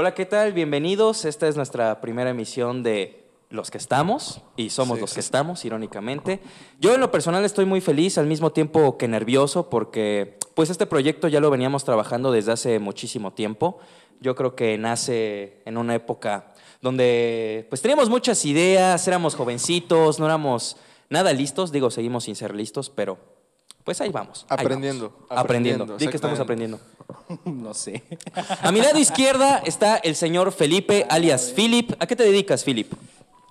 Hola, ¿qué tal? Bienvenidos. Esta es nuestra primera emisión de Los que estamos y somos Sí, los sí, que estamos, irónicamente. Yo en lo personal estoy muy feliz, al mismo tiempo que nervioso, porque pues este proyecto ya lo veníamos trabajando desde hace muchísimo tiempo. Yo creo que nace en una época donde pues teníamos muchas ideas, éramos jovencitos, no éramos nada listos, digo, seguimos sin ser listos, pero pues ahí vamos. ahí Aprendiendo, vamos. Aprendiendo. aprendiendo, Di que estamos aprendiendo. No sé. A mi lado izquierda está el señor Felipe, alias Philip. ¿A qué te dedicas, Philip?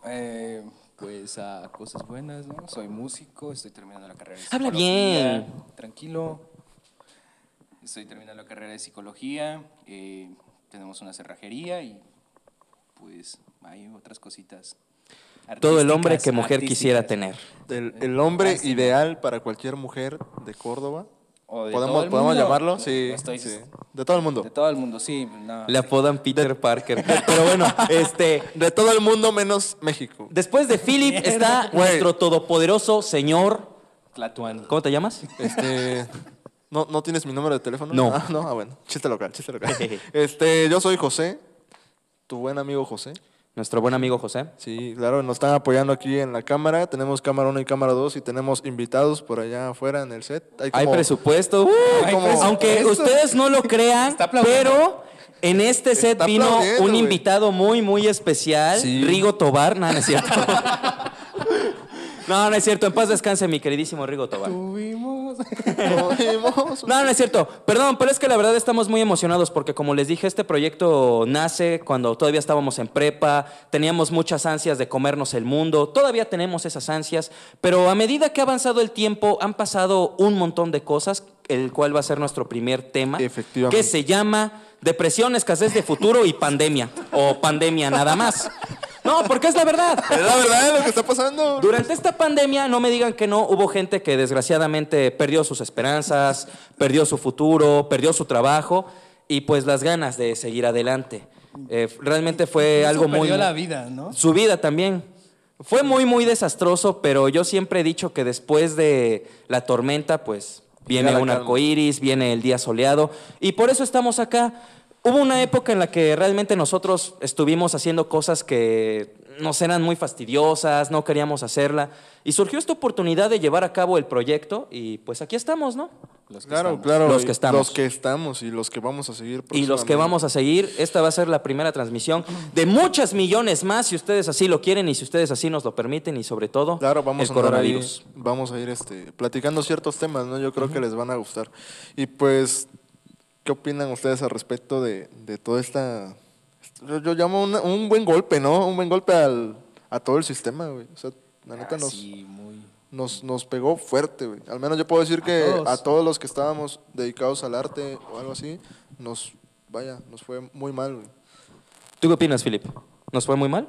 Eh, pues a cosas buenas, ¿no? Soy músico, estoy terminando la carrera de Habla psicología. bien. Tranquilo. Estoy terminando la carrera de psicología. eh, tenemos una cerrajería y pues hay otras cositas. Todo el hombre que mujer quisiera tener. El, el hombre ideal para cualquier mujer de Córdoba. O de ¿Podemos, todo el ¿podemos mundo. llamarlo? Sí, no estoy- sí. De todo el mundo. De todo el mundo, sí. no. Le apodan Peter Parker. Pero bueno, este, De todo el mundo menos México. después de Philip está nuestro todopoderoso señor. Tlatuani. ¿Cómo te llamas? Este. ¿no, ¿No tienes mi número de teléfono? No. Ah, no, ah, bueno. Chiste local, chiste local. este, yo soy José, tu buen amigo José. Nuestro buen amigo José. Sí, claro, nos están apoyando aquí en la cámara. Tenemos cámara 1 y cámara 2 y tenemos invitados por allá afuera en el set. Hay como- presupuesto. Uh, Hay como- aunque presupuesto. ustedes no lo crean, pero en este set Está vino un invitado muy, muy especial, Sí. Rigo Tobar. No, no es cierto. No, no es cierto. En paz descanse mi queridísimo Rigo Tobar. Tuvimos. Tuvimos No, no es cierto. Perdón, pero es que la verdad estamos muy emocionados porque como les dije, este proyecto nace cuando todavía estábamos en prepa, teníamos muchas ansias de comernos el mundo, todavía tenemos esas ansias, pero a medida que ha avanzado el tiempo han pasado un montón de cosas, el cual va a ser nuestro primer tema, Efectivamente. que se llama depresión, escasez de futuro y pandemia, o pandemia nada más. No, porque es la verdad. Es la verdad lo que está pasando. Durante esta pandemia, no me digan que no, hubo gente que desgraciadamente perdió sus esperanzas, perdió su futuro, perdió su trabajo y pues las ganas de seguir adelante. Eh, realmente fue algo muy... perdió la vida, ¿no? Su vida también. Fue muy, muy desastroso, pero yo siempre he dicho que después de la tormenta, pues viene un arco iris, viene el día soleado, y por eso estamos acá. Hubo una época en la que realmente nosotros estuvimos haciendo cosas que nos eran muy fastidiosas, no queríamos hacerla, y surgió esta oportunidad de llevar a cabo el proyecto, y pues aquí estamos, ¿no? Los que Claro, estamos. claro. Los que estamos. Los que estamos y los que vamos a seguir. Y los que vamos a seguir, esta va a ser la primera transmisión de muchas millones más, si ustedes así lo quieren y si ustedes así nos lo permiten, y sobre todo Claro, vamos el a ahí, coronavirus. vamos a ir este, platicando ciertos temas, ¿no? Yo creo que les van a gustar. Y pues, ¿qué opinan ustedes al respecto de, de toda esta... Yo, yo llamo una- un buen golpe, ¿no? Un buen golpe al, a todo el sistema, güey. O sea, la neta Ah, nos, sí, muy. nos, nos pegó fuerte, güey. Al menos yo puedo decir que todos. a todos los que estábamos dedicados al arte o algo así, nos, vaya, nos fue muy mal, güey. ¿Tú qué opinas, Filip? ¿Nos fue muy mal?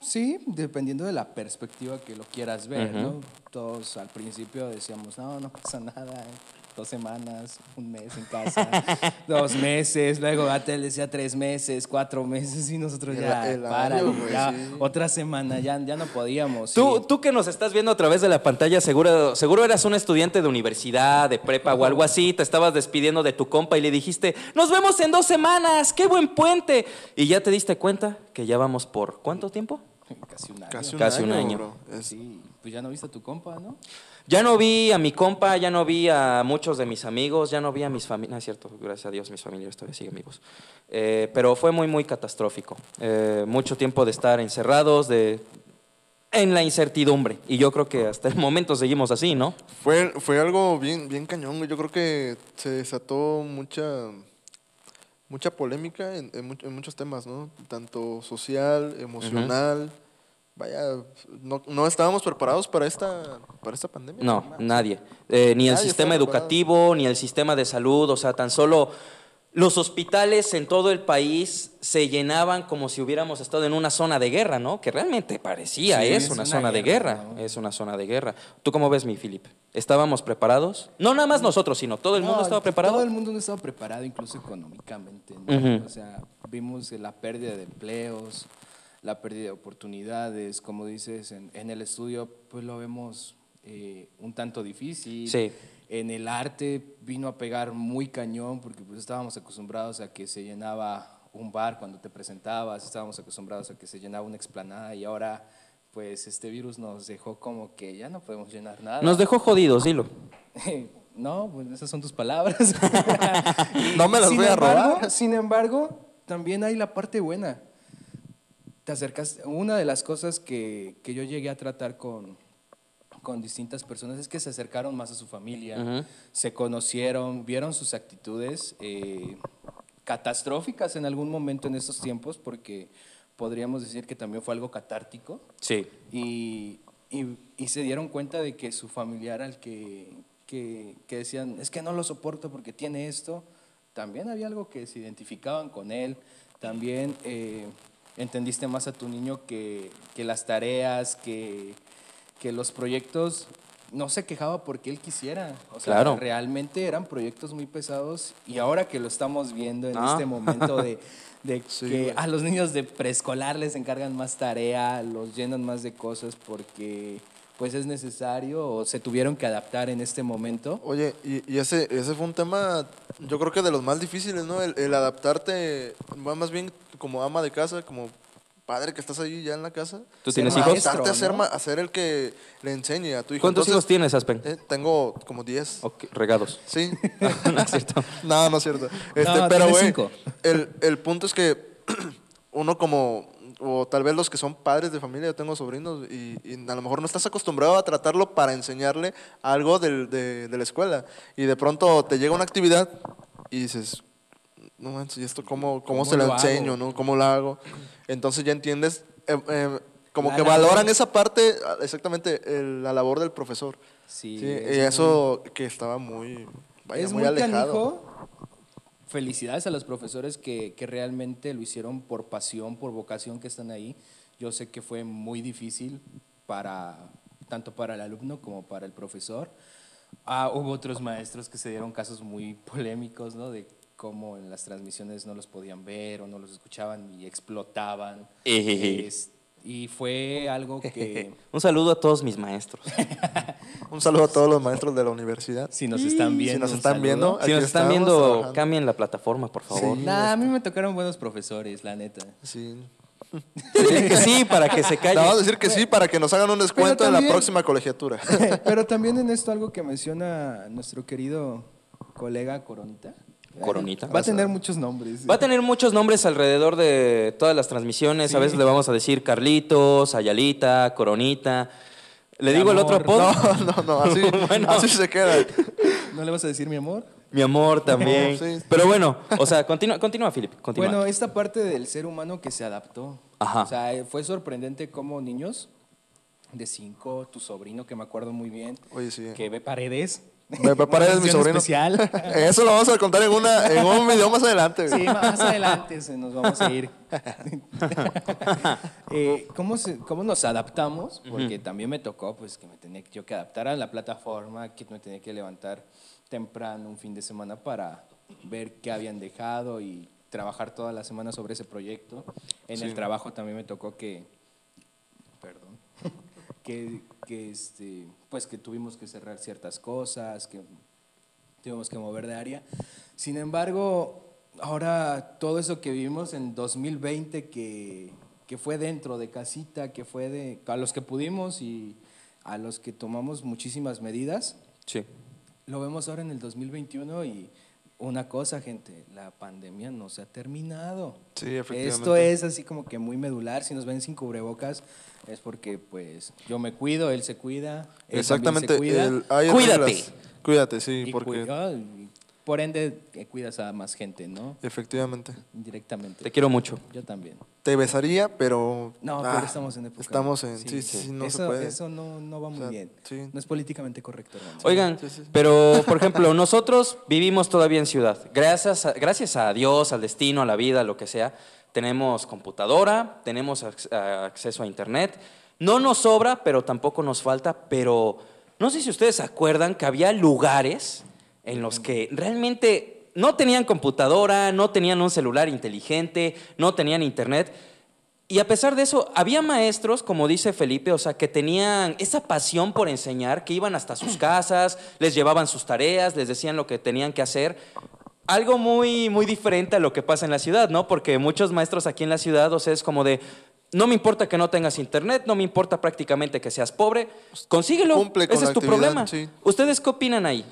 Sí, dependiendo de la perspectiva que lo quieras ver. ¿no? Todos al principio decíamos, no, no pasa nada, dos semanas, un mes en casa, dos meses, luego Atel decía tres meses, cuatro meses y nosotros El- ya, el para, güey, ya, sí. otra semana, ya, ya no podíamos. Tú, sí. tú que nos estás viendo a través de la pantalla, seguro, seguro eras un estudiante de universidad, de prepa o algo así, te estabas despidiendo de tu compa y le dijiste, nos vemos en dos semanas, qué buen puente. Y ya te diste cuenta que ya vamos por ¿cuánto tiempo? Casi un año. Casi un Casi un año, año. bro. Es- Sí, pues ya no viste a tu compa, ¿no? Ya no vi a mi compa, ya no vi a muchos de mis amigos, ya no vi a mis familias. No es cierto, gracias a Dios, mis familiares todavía siguen vivos. Eh, pero fue muy, muy catastrófico. Eh, mucho tiempo de estar encerrados, de en la incertidumbre. Y yo creo que hasta el momento seguimos así, ¿no? Fue, fue algo bien, bien cañón. Yo creo que se desató mucha, mucha polémica en, en muchos temas, ¿no? Tanto social, emocional. Vaya, no, no estábamos preparados para esta, para esta pandemia. No, nadie. Eh, ni el sistema preparado. educativo, ni el sistema de salud, o sea, tan solo los hospitales en todo el país se llenaban como si hubiéramos estado en una zona de guerra, ¿no? Que realmente parecía, Sí, es, es una, una zona de guerra, es una zona de guerra. ¿Tú cómo ves, mi Philip? ¿Estábamos preparados? No nada más nosotros, sino todo el mundo estaba preparado. Todo el mundo no estaba preparado, incluso económicamente. ¿no? O sea, vimos la pérdida de empleos, la pérdida de oportunidades, como dices, en, en el estudio, pues lo vemos eh, un tanto difícil. Sí. En el arte vino a pegar muy cañón porque pues estábamos acostumbrados a que se llenaba un bar cuando te presentabas, estábamos acostumbrados a que se llenaba una explanada y ahora pues este virus nos dejó como que ya no podemos llenar nada. Nos dejó jodidos, dilo. no, pues esas son tus palabras. no me las voy a robar. Sin embargo, también hay la parte buena. Te acercas, una de las cosas que, que yo llegué a tratar con, con distintas personas es que se acercaron más a su familia, se conocieron, vieron sus actitudes eh, catastróficas en algún momento en estos tiempos, porque podríamos decir que también fue algo catártico. Sí. Y, y, se dieron cuenta de que su familiar al que, que, que, decían, es que no lo soporto porque tiene esto, también había algo que se identificaban con él, también eh, entendiste más a tu niño que, que las tareas, que, que los proyectos no se quejaba porque él quisiera. O sea, realmente eran proyectos muy pesados y ahora que lo estamos viendo en ah. este momento de, que a los niños de preescolar les encargan más tarea, los llenan más de cosas porque pues es necesario o se tuvieron que adaptar en este momento. Oye, y, ese, ese fue un tema, yo creo que de los más difíciles, ¿no? El, el adaptarte, más bien como ama de casa, como padre que estás ahí ya en la casa. ¿Tú tienes hijos? a ser, el que le enseñe a tu hijo. ¿Cuántos hijos tienes, Aspen? Eh, tengo como 10. regados. Sí. no es cierto. no, no es cierto. Este, pero, güey, el, el punto es que uno como o tal vez los que son padres de familia, yo tengo sobrinos y, a lo mejor no estás acostumbrado a tratarlo para enseñarle algo de, de, la escuela y de pronto te llega una actividad y dices, no manches, ¿y esto cómo, cómo, se lo, enseño? ¿no? ¿Cómo lo hago? Entonces ya entiendes, eh, eh, como que valoran esa parte, exactamente, la labor del profesor. Sí. y eso que estaba muy, es muy, alejado. Felicidades a los profesores que, que realmente lo hicieron por pasión, por vocación que están ahí. Yo sé que fue muy difícil para tanto para el alumno como para el profesor. Ah, hubo otros maestros que se dieron casos muy polémicos, ¿no? De cómo en las transmisiones no los podían ver o no los escuchaban y explotaban. Y fue algo que... Un saludo a todos mis maestros. un saludo a todos los maestros de la universidad. Si nos están viendo. Si nos están viendo, si nos están viendo cambien la plataforma, por favor. a mí me tocaron buenos profesores, la neta. Sí. que sí, para que se callen. vamos a decir que sí, para que nos hagan un descuento en la próxima colegiatura. pero también en esto algo que menciona nuestro querido colega Coronita. Coronita. Va a tener muchos nombres. Va a tener muchos nombres alrededor de todas las transmisiones. A veces le vamos a decir Carlitos, Ayalita, Coronita. ¿Le digo el otro apodo? No, no, no, así, así se queda. ¿No le vas a decir mi amor? Mi amor también. Pero bueno, o sea, continúa, continúa Philip. Bueno, esta parte del ser humano que se adaptó. Ajá. O sea, fue sorprendente cómo niños de cinco, tu sobrino que me acuerdo muy bien, Oye, sí. que ve paredes, me prepara mi sobrino. Especial. Eso lo vamos a contar en, una, en un video más adelante. Sí, más adelante nos vamos a ir. Eh, ¿cómo, ¿cómo, nos adaptamos? Porque también me tocó pues, que me tenía yo que adaptar a la plataforma, que me tenía que levantar temprano un fin de semana para ver qué habían dejado y trabajar toda la semana sobre ese proyecto. En el trabajo también me tocó que, perdón, que, que este, pues que tuvimos que cerrar ciertas cosas, que tuvimos que mover de área. Sin embargo, ahora todo eso que vivimos en 2020, que, que fue dentro de casita, que fue de, a los que pudimos y a los que tomamos muchísimas medidas, sí. lo vemos ahora en el 2021 y una cosa, gente, la pandemia no se ha terminado. Sí, efectivamente. Esto es así como que muy medular. Si nos ven sin cubrebocas, es porque pues yo me cuido, él se cuida. Exactamente. cuida. Cuídate. Cuídate, sí, porque... por ende, cuidas a más gente, ¿no? Efectivamente. Directamente. Te quiero mucho. Yo también. Te besaría, pero... No, pero ah, estamos en época. Estamos en... Sí, sí, no eso, se puede. Eso no, no va muy bien. No es políticamente correcto. Oigan, pero, por ejemplo, nosotros vivimos todavía en ciudad. Gracias gracias a Dios, al destino, a la vida, lo que sea, tenemos computadora, tenemos acceso a internet no nos sobra, pero tampoco nos falta, pero no sé si ustedes se acuerdan que había lugares en los que realmente no tenían computadora, no tenían un celular inteligente, no tenían internet, Y a pesar de eso, había maestros, como dice Felipe, o sea, que tenían esa pasión por enseñar, que iban hasta sus casas, les llevaban sus tareas, les decían lo que tenían que hacer. Algo muy, muy diferente a lo que pasa en la ciudad, ¿no? Porque muchos maestros aquí en la ciudad, o sea, es como de, no me importa que no tengas internet, no me importa prácticamente que seas pobre, consíguelo, Cumple ese es tu problema. sí. ¿Ustedes qué opinan ahí?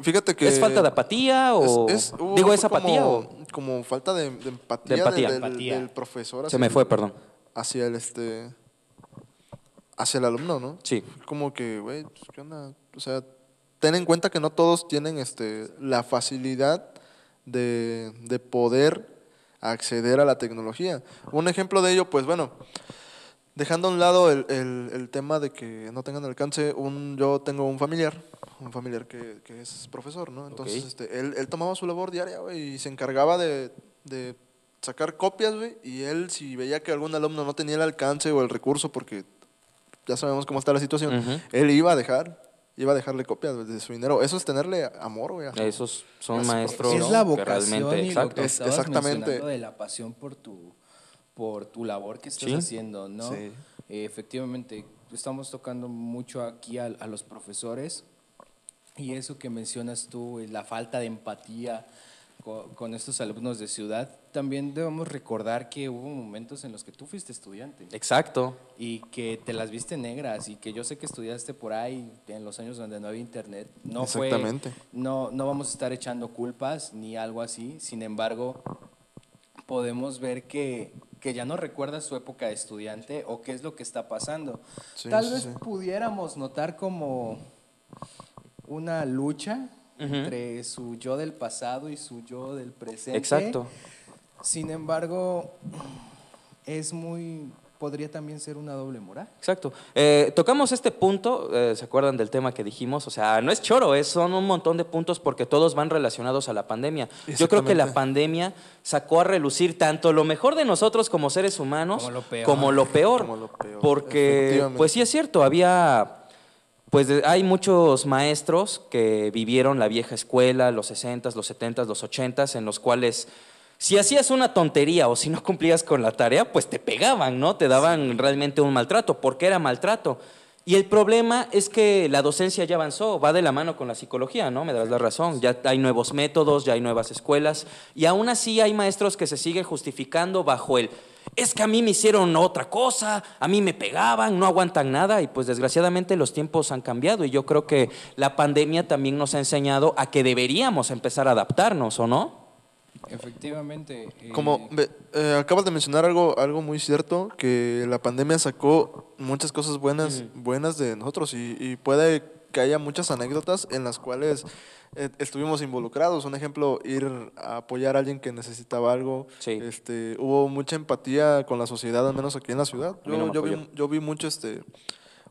Fíjate que... ¿Es falta de apatía o es- es- hubo- digo es apatía como, o como falta de, de empatía, De empatía. Del, del- Empatía. del profesor se hacia me el- fue, perdón? hacia el este hacia el alumno, ¿no? Sí. Como que, güey, pues, ¿qué onda? O sea, ten en cuenta que no todos tienen este la facilidad de, de poder acceder a la tecnología. Un ejemplo de ello, pues bueno, dejando a un lado el, el- el tema de que no tengan alcance, un, yo tengo un familiar, un familiar que, que es profesor, ¿no? Entonces, este, él, él tomaba su labor diaria, güey, y se encargaba de, de sacar copias, güey, y él si veía que algún alumno no tenía el alcance o el recurso, porque ya sabemos cómo está la situación, él iba a dejar, iba a dejarle copias de su dinero. Eso es tenerle amor, güey. Esos son Es- maestros es la vocación realmente, y lo exacto. que exactamente. de la pasión por tu, por tu labor que estás Sí. haciendo, ¿no? Sí. Eh, efectivamente, estamos tocando mucho aquí a, a los profesores y eso que mencionas tú, eh, la falta de empatía co- con, estos alumnos de ciudad, también debemos recordar que hubo momentos en los que tú fuiste estudiante Exacto. y que te las viste negras y que yo sé que estudiaste por ahí en los años donde no había internet. No fue- Exactamente. no, no vamos a estar echando culpas ni algo así. Sin embargo, podemos ver que, que ya no recuerdas su época de estudiante o qué es lo que está pasando. Sí, Tal sí, vez sí. pudiéramos notar como una lucha entre su yo del pasado y su yo del presente. Exacto. Sin embargo, es muy podría también ser una doble moral. Exacto. Eh, tocamos este punto, eh, ¿se acuerdan del tema que dijimos? O sea, no es choro, es, son un montón de puntos porque todos van relacionados a la pandemia. Yo creo que la pandemia sacó a relucir tanto lo mejor de nosotros como seres humanos Como lo peor. como lo peor. Como lo peor, Porque, pues sí es cierto, había... Pues hay muchos maestros que vivieron la vieja escuela, los 60s, los 70s, los 80s, en los cuales si hacías una tontería o si no cumplías con la tarea, pues te pegaban, ¿no? Te daban realmente un maltrato, porque era maltrato. Y el problema es que la docencia ya avanzó, va de la mano con la psicología, ¿no? Me das la razón. Ya hay nuevos métodos, ya hay nuevas escuelas, y aún así hay maestros que se siguen justificando bajo el es que a mí me hicieron otra cosa, a mí me pegaban, no aguantan nada y pues desgraciadamente los tiempos han cambiado y yo creo que la pandemia también nos ha enseñado a que deberíamos empezar a adaptarnos, ¿o no? Efectivamente. eh, Como eh, acabas de mencionar algo, algo muy cierto, que la pandemia sacó muchas cosas buenas, buenas de nosotros y, y puede que haya muchas anécdotas en las cuales eh, estuvimos involucrados. Un ejemplo, ir a apoyar a alguien que necesitaba algo. Sí. Este, hubo mucha empatía con la sociedad, al menos aquí en la ciudad. A mí no Yo, yo vi, yo vi mucho, este,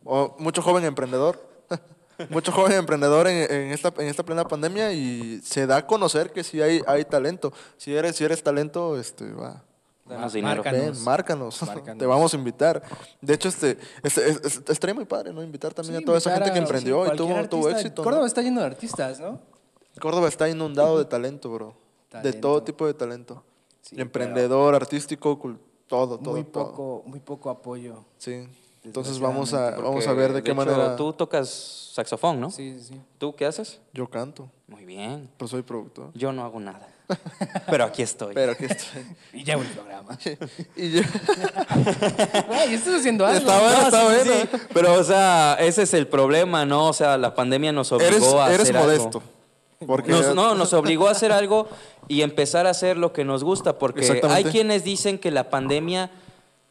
o mucho joven emprendedor. Mucho joven emprendedor en, en esta, en esta plena pandemia y se da a conocer que sí hay, hay talento. Si eres, si eres talento, este, va. Danos dinero. Márcanos. Ven, márcanos. Márcanos. Te vamos a invitar. De hecho, este, este es- es- estaría muy padre, ¿no? Invitar también sí, a toda esa gente que emprendió sí, y tuvo, tuvo éxito. ¿no? Córdoba está lleno de artistas, ¿no? Córdoba está inundado de talento, bro. De todo tipo de talento. Sí, Emprendedor, artístico, cul- todo, todo, Muy todo. poco, muy poco apoyo. Sí. Entonces vamos a, vamos a ver de qué hecho, manera Tú tocas saxofón, ¿no? Sí, sí, sí. ¿Tú qué haces? yo canto. Muy bien. Pues soy productor. Yo no hago nada. Pero aquí estoy. Pero aquí estoy. Y llevo el programa. y yo, Güey, estás haciendo algo. Está bueno, No, está sí, bueno. sí. Pero, o sea, ese es el problema, ¿no? O sea, la pandemia nos obligó eres, a eres hacer modesto. algo. Porque Nos- no, nos obligó a hacer algo y empezar a hacer lo que nos gusta, porque hay quienes dicen que la pandemia,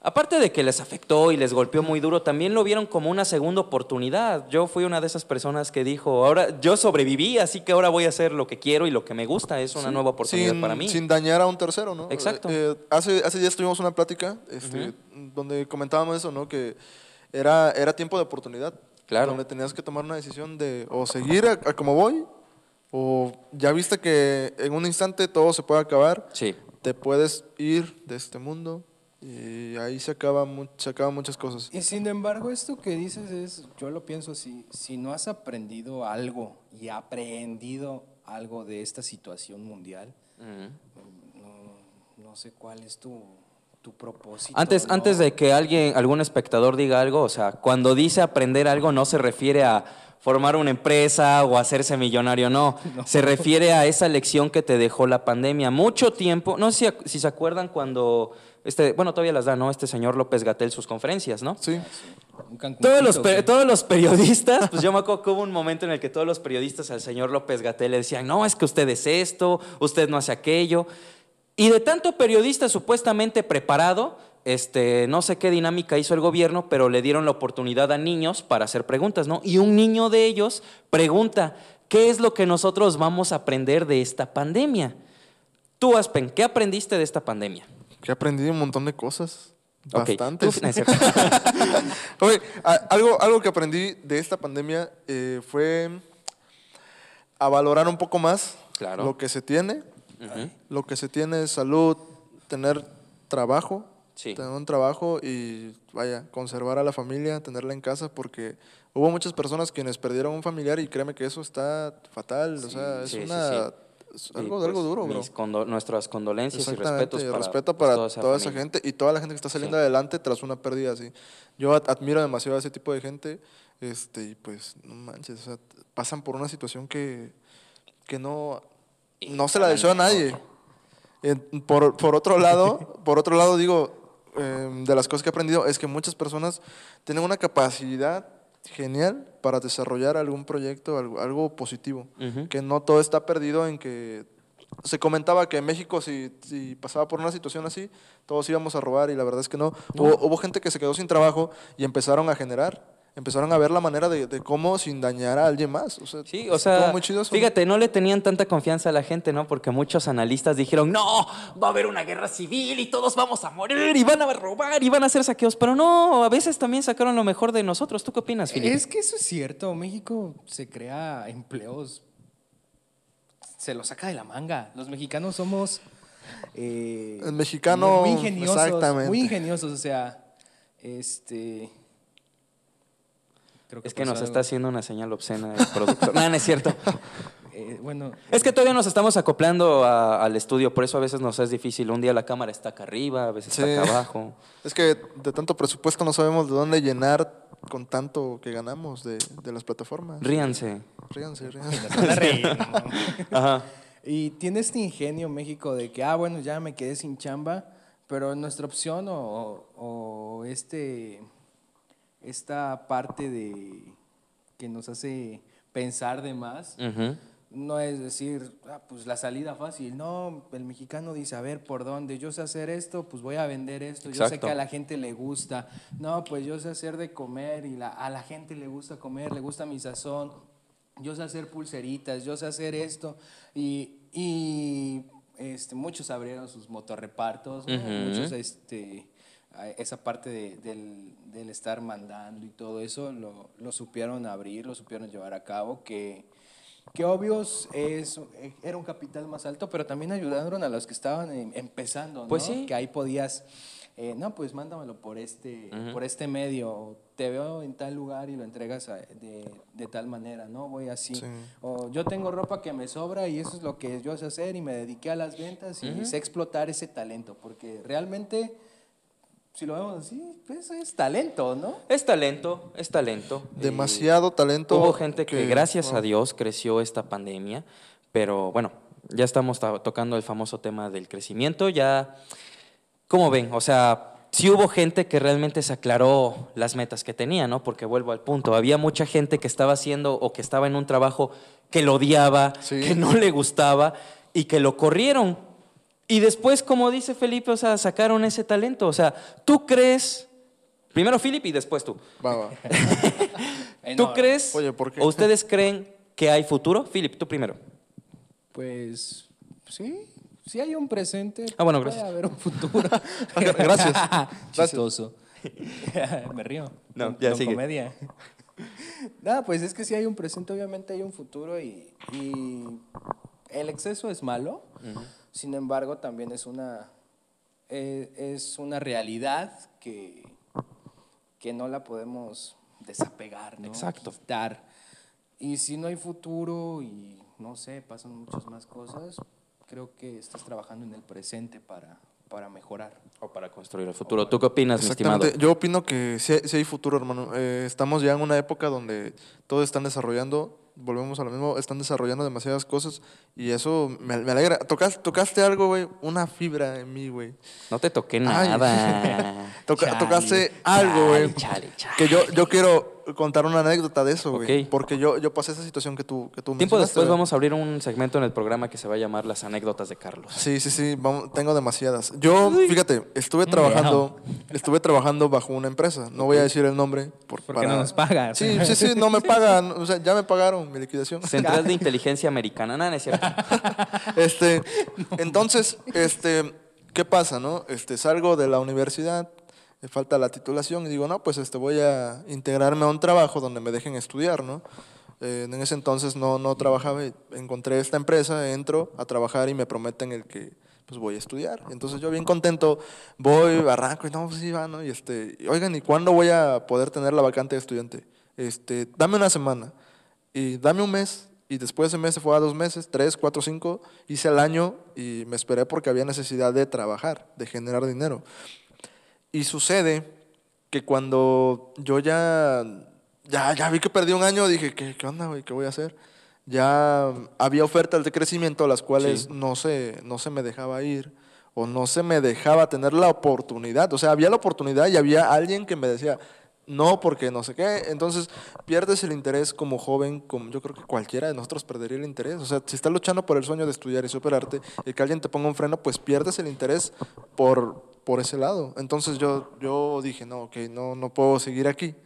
aparte de que les afectó y les golpeó muy duro, también lo vieron como una segunda oportunidad. Yo fui una de esas personas que dijo, ahora yo sobreviví, así que ahora voy a hacer lo que quiero y lo que me gusta, es una nueva oportunidad sin, para mí. Sin dañar a un tercero, ¿no? Exacto. Eh, hace, hace días tuvimos una plática este, donde comentábamos eso, ¿no? Que era, era tiempo de oportunidad. Claro. Donde tenías que tomar una decisión de o seguir a, a como voy o ya viste que en un instante todo se puede acabar, Sí, te puedes ir de este mundo y ahí se, acaban muchas cosas. Y sin embargo, esto que dices es, yo lo pienso así, si no has aprendido algo y aprendido algo de esta situación mundial, no, no sé cuál es tu, tu propósito. Antes, ¿no? antes de que alguien, algún espectador diga algo, o sea, cuando dice aprender algo no se refiere a formar una empresa o hacerse millonario, no. Se refiere a esa lección que te dejó la pandemia. Mucho tiempo, no sé si, si se acuerdan cuando, este, bueno, todavía las da, ¿no? Este señor López Gatel sus conferencias, ¿no? Sí. Todos los, todos los periodistas, pues yo me acuerdo que hubo un momento en el que todos los periodistas al señor López Gatel le decían, no, es que usted es esto, usted no hace aquello. Y de tanto periodista supuestamente preparado, este, no sé qué dinámica hizo el gobierno, pero le dieron la oportunidad a niños para hacer preguntas, ¿no? Y un niño de ellos pregunta, ¿qué es lo que nosotros vamos a aprender de esta pandemia? Tú, Aspen, ¿qué aprendiste de esta pandemia? Que aprendí un montón de cosas. Ok, Bastantes. Oye, algo, algo que aprendí de esta pandemia eh, fue a valorar un poco más Claro. lo que se tiene. Lo que se tiene es salud, tener trabajo, Sí. tener un trabajo y vaya, conservar a la familia, tenerla en casa, porque hubo muchas personas quienes perdieron un familiar y créeme que eso está fatal. o sea, es sí, una es algo, pues, algo duro, bro. mis condo- nuestras condolencias y respetos y para, respeto para toda toda, esa gente y toda la gente que está saliendo adelante tras una pérdida así. Yo ad- admiro demasiado a ese tipo de gente este, y pues no manches, o sea, pasan por una situación que, que no, no se la deseo a nadie. Por, por otro lado, por otro lado digo, eh, de las cosas que he aprendido es que muchas personas tienen una capacidad genial para desarrollar algún proyecto, algo, algo positivo que no todo está perdido en que se comentaba que en México si, si pasaba por una situación así, todos íbamos a robar y la verdad es que no. Hubo, hubo gente que se quedó sin trabajo y empezaron a generar, empezaron a ver la manera de, de cómo sin dañar a alguien más. O sea, Sí, o sea, fíjate, no le tenían tanta confianza a la gente, ¿no? Porque muchos analistas dijeron, no, va a haber una guerra civil y todos vamos a morir y van a robar y van a hacer saqueos. Pero no, a veces también sacaron lo mejor de nosotros. ¿Tú qué opinas, Filipe? Es que eso es cierto. México se crea empleos. Se lo saca de la manga. Los mexicanos somos. eh, El mexicano, Muy ingeniosos. exactamente. Muy ingeniosos. O sea, este. Creo Es que nos algo. está haciendo una señal obscena el productor. no, no es cierto. Eh, bueno. Es que todavía nos estamos acoplando a- al estudio, por eso a veces nos es difícil. Un día la cámara está acá arriba, a veces Sí. está acá abajo. Es que de tanto presupuesto no sabemos de dónde llenar con tanto que ganamos de, de las plataformas. Ríanse. Ríanse, ríanse. Ajá. Y tiene este ingenio México de que, ah, bueno, ya me quedé sin chamba, pero nuestra opción o, o este, esta parte de que nos hace pensar de más, no es decir, ah, pues la salida fácil. No, el mexicano dice, a ver, ¿por dónde? Yo sé hacer esto, pues voy a vender esto. Yo sé que a la gente le gusta. No, pues yo sé hacer de comer y la- a la gente le gusta comer, le gusta mi sazón. Yo sé hacer pulseritas, yo sé hacer esto. Y, y, este, muchos abrieron sus motorrepartos, muchos este, esa parte de- del, del estar mandando y todo eso lo, lo supieron abrir, lo supieron llevar a cabo, que, que obvios es, era un capital más alto, pero también ayudaron a los que estaban em- empezando, ¿no? Pues sí. Que ahí podías, eh, no, pues mándamelo por este, por este medio, te veo en tal lugar y lo entregas a- de, de tal manera, ¿no? Voy así. Sí. O yo tengo ropa que me sobra y eso es lo que yo sé hacer y me dediqué a las ventas y sé explotar ese talento, porque realmente, si lo vemos así, pues es talento, ¿no? Es talento, es talento. Demasiado talento. Hubo gente que, gracias wow. a Dios, creció esta pandemia, pero bueno, ya estamos ta- tocando el famoso tema del crecimiento. Ya, ¿cómo ven? O sea, sí hubo gente que realmente se aclaró las metas que tenía, ¿no? Porque vuelvo al punto, había mucha gente que estaba haciendo o que estaba en un trabajo que lo odiaba, Sí. que no le gustaba y que lo corrieron. Y después, como dice Felipe, o sea, sacaron ese talento. O sea, ¿tú crees? Primero Felipe y después tú. Va, va. ¿Tú crees Oye, ¿por qué? o ustedes creen que hay futuro? Philip, tú primero. Pues sí, sí hay un presente. Ah, bueno, puede gracias. haber un futuro. Gracias. Chistoso. Me río. No, ya don sigue. comedia. Nada, pues es que sí hay un presente, obviamente hay un futuro y, y el exceso es malo. Sin embargo, también es una eh, es una realidad que, que no la podemos desapegar, ¿no? Exacto. Quitar. Y si no hay futuro y no sé, pasan muchas más cosas, creo que estás trabajando en el presente para, para mejorar. O para construir el futuro. ¿Tú qué opinas, mi estimado? Yo opino que sí, hay- sí hay futuro, hermano. Eh, estamos ya en una época donde todos están desarrollando, volvemos a lo mismo, están desarrollando demasiadas cosas y eso me, me alegra. Tocas- tocaste algo, güey, una fibra en mí, güey. No te toqué nada. Toca- Chale, tocaste algo, güey. Que yo, yo quiero contar una anécdota de eso, güey. Porque yo, yo pasé esa situación que tú, que tú Tiempo después vamos a abrir un segmento en el programa que se va a llamar Las anécdotas de Carlos. Sí, sí, sí, vamos- tengo demasiadas. Yo, fíjate, estuve trabajando, estuve trabajando bajo una empresa. No voy a decir el nombre. Por, Porque no nos pagan. Sí, sí, sí, no me pagan. O sea, ya me pagaron mi liquidación. Central de Inteligencia Americana. Nada, no es cierto. Este, entonces, este, ¿qué pasa, no? Este, salgo de la universidad, me falta la titulación y digo, no, pues este, voy a integrarme a un trabajo donde me dejen estudiar, ¿no? Eh, en ese entonces no, no trabajaba, encontré esta empresa, entro a trabajar y me prometen el que pues voy a estudiar. Entonces yo bien contento, voy, arranco y no, pues sí, va, ¿no? Y este, oigan, ¿y cuándo voy a poder tener la vacante de estudiante? Este, dame una semana y dame un mes. Y después de ese mes se fue a dos meses, tres, cuatro, cinco, hice el año y me esperé porque había necesidad de trabajar, de generar dinero. Y sucede que cuando yo ya, ya, ya vi que perdí un año, dije, ¿qué, qué onda, güey? ¿Qué voy a hacer? Ya había ofertas de crecimiento a las cuales Sí. no, se, no se me dejaba ir o no se me dejaba tener la oportunidad. O sea, había la oportunidad y había alguien que me decía, no, porque no sé qué. Entonces, pierdes el interés como joven, como yo creo que cualquiera de nosotros perdería el interés. O sea, si estás luchando por el sueño de estudiar y superarte y que alguien te ponga un freno, pues pierdes el interés por, por ese lado. Entonces yo, yo dije, no, ok, no, no puedo seguir aquí.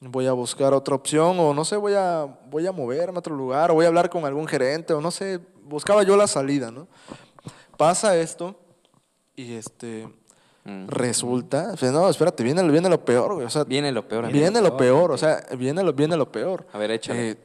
Voy a buscar otra opción o no sé, voy a, voy a moverme a otro lugar o voy a hablar con algún gerente o no sé. Buscaba yo la salida, ¿no? Pasa esto y este... Mm. Resulta, o sea, no, espérate, viene, viene lo peor, güey. O sea, Viene lo peor. viene lo peor, o sea, viene lo, viene lo peor. A ver, échale. Eh,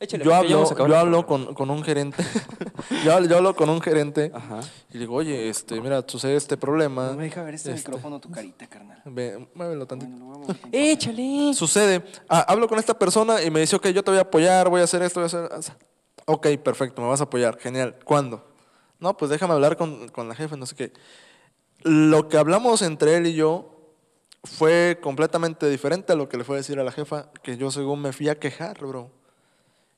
Échale, yo hablo, yo hablo con, con un gerente, yo, hablo- yo hablo con un gerente Ajá. y le digo, oye, este, mira, sucede este problema. No me deja ver este micrófono tu carita, carnal. Ve, muévelo. Bueno, tantito. Échale. Sucede, ah, hablo con esta persona y me dice, ok, yo te voy a apoyar, voy a hacer esto, voy a hacer... Ok, perfecto, me vas a apoyar, genial. ¿Cuándo? No, pues déjame hablar con, con la jefe, no sé qué. Lo que hablamos entre él y yo fue completamente diferente a lo que le fue a decir a la jefa, que yo según me fui a quejar, bro.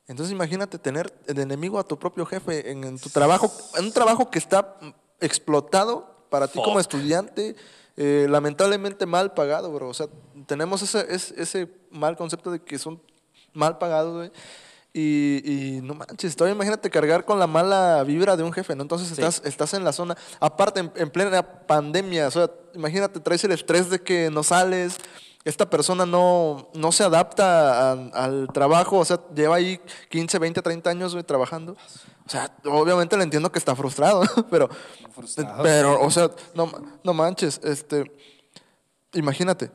Entonces imagínate tener de enemigo a tu propio jefe en, en tu trabajo, en un trabajo que está explotado para ti como estudiante, eh, lamentablemente mal pagado, bro. O sea, tenemos ese, ese, ese mal concepto de que son mal pagados, güey. Y, y no manches, todavía imagínate cargar con la mala vibra de un jefe, ¿no? Entonces estás, estás en la zona, aparte en, en plena pandemia, o sea, imagínate, traes el estrés de que no sales, esta persona no, no se adapta a- al trabajo, o sea, lleva ahí 15, 20, 30 años trabajando. O sea, obviamente le entiendo que está frustrado, pero, Frustrado. pero, o sea, no, no manches, este, imagínate,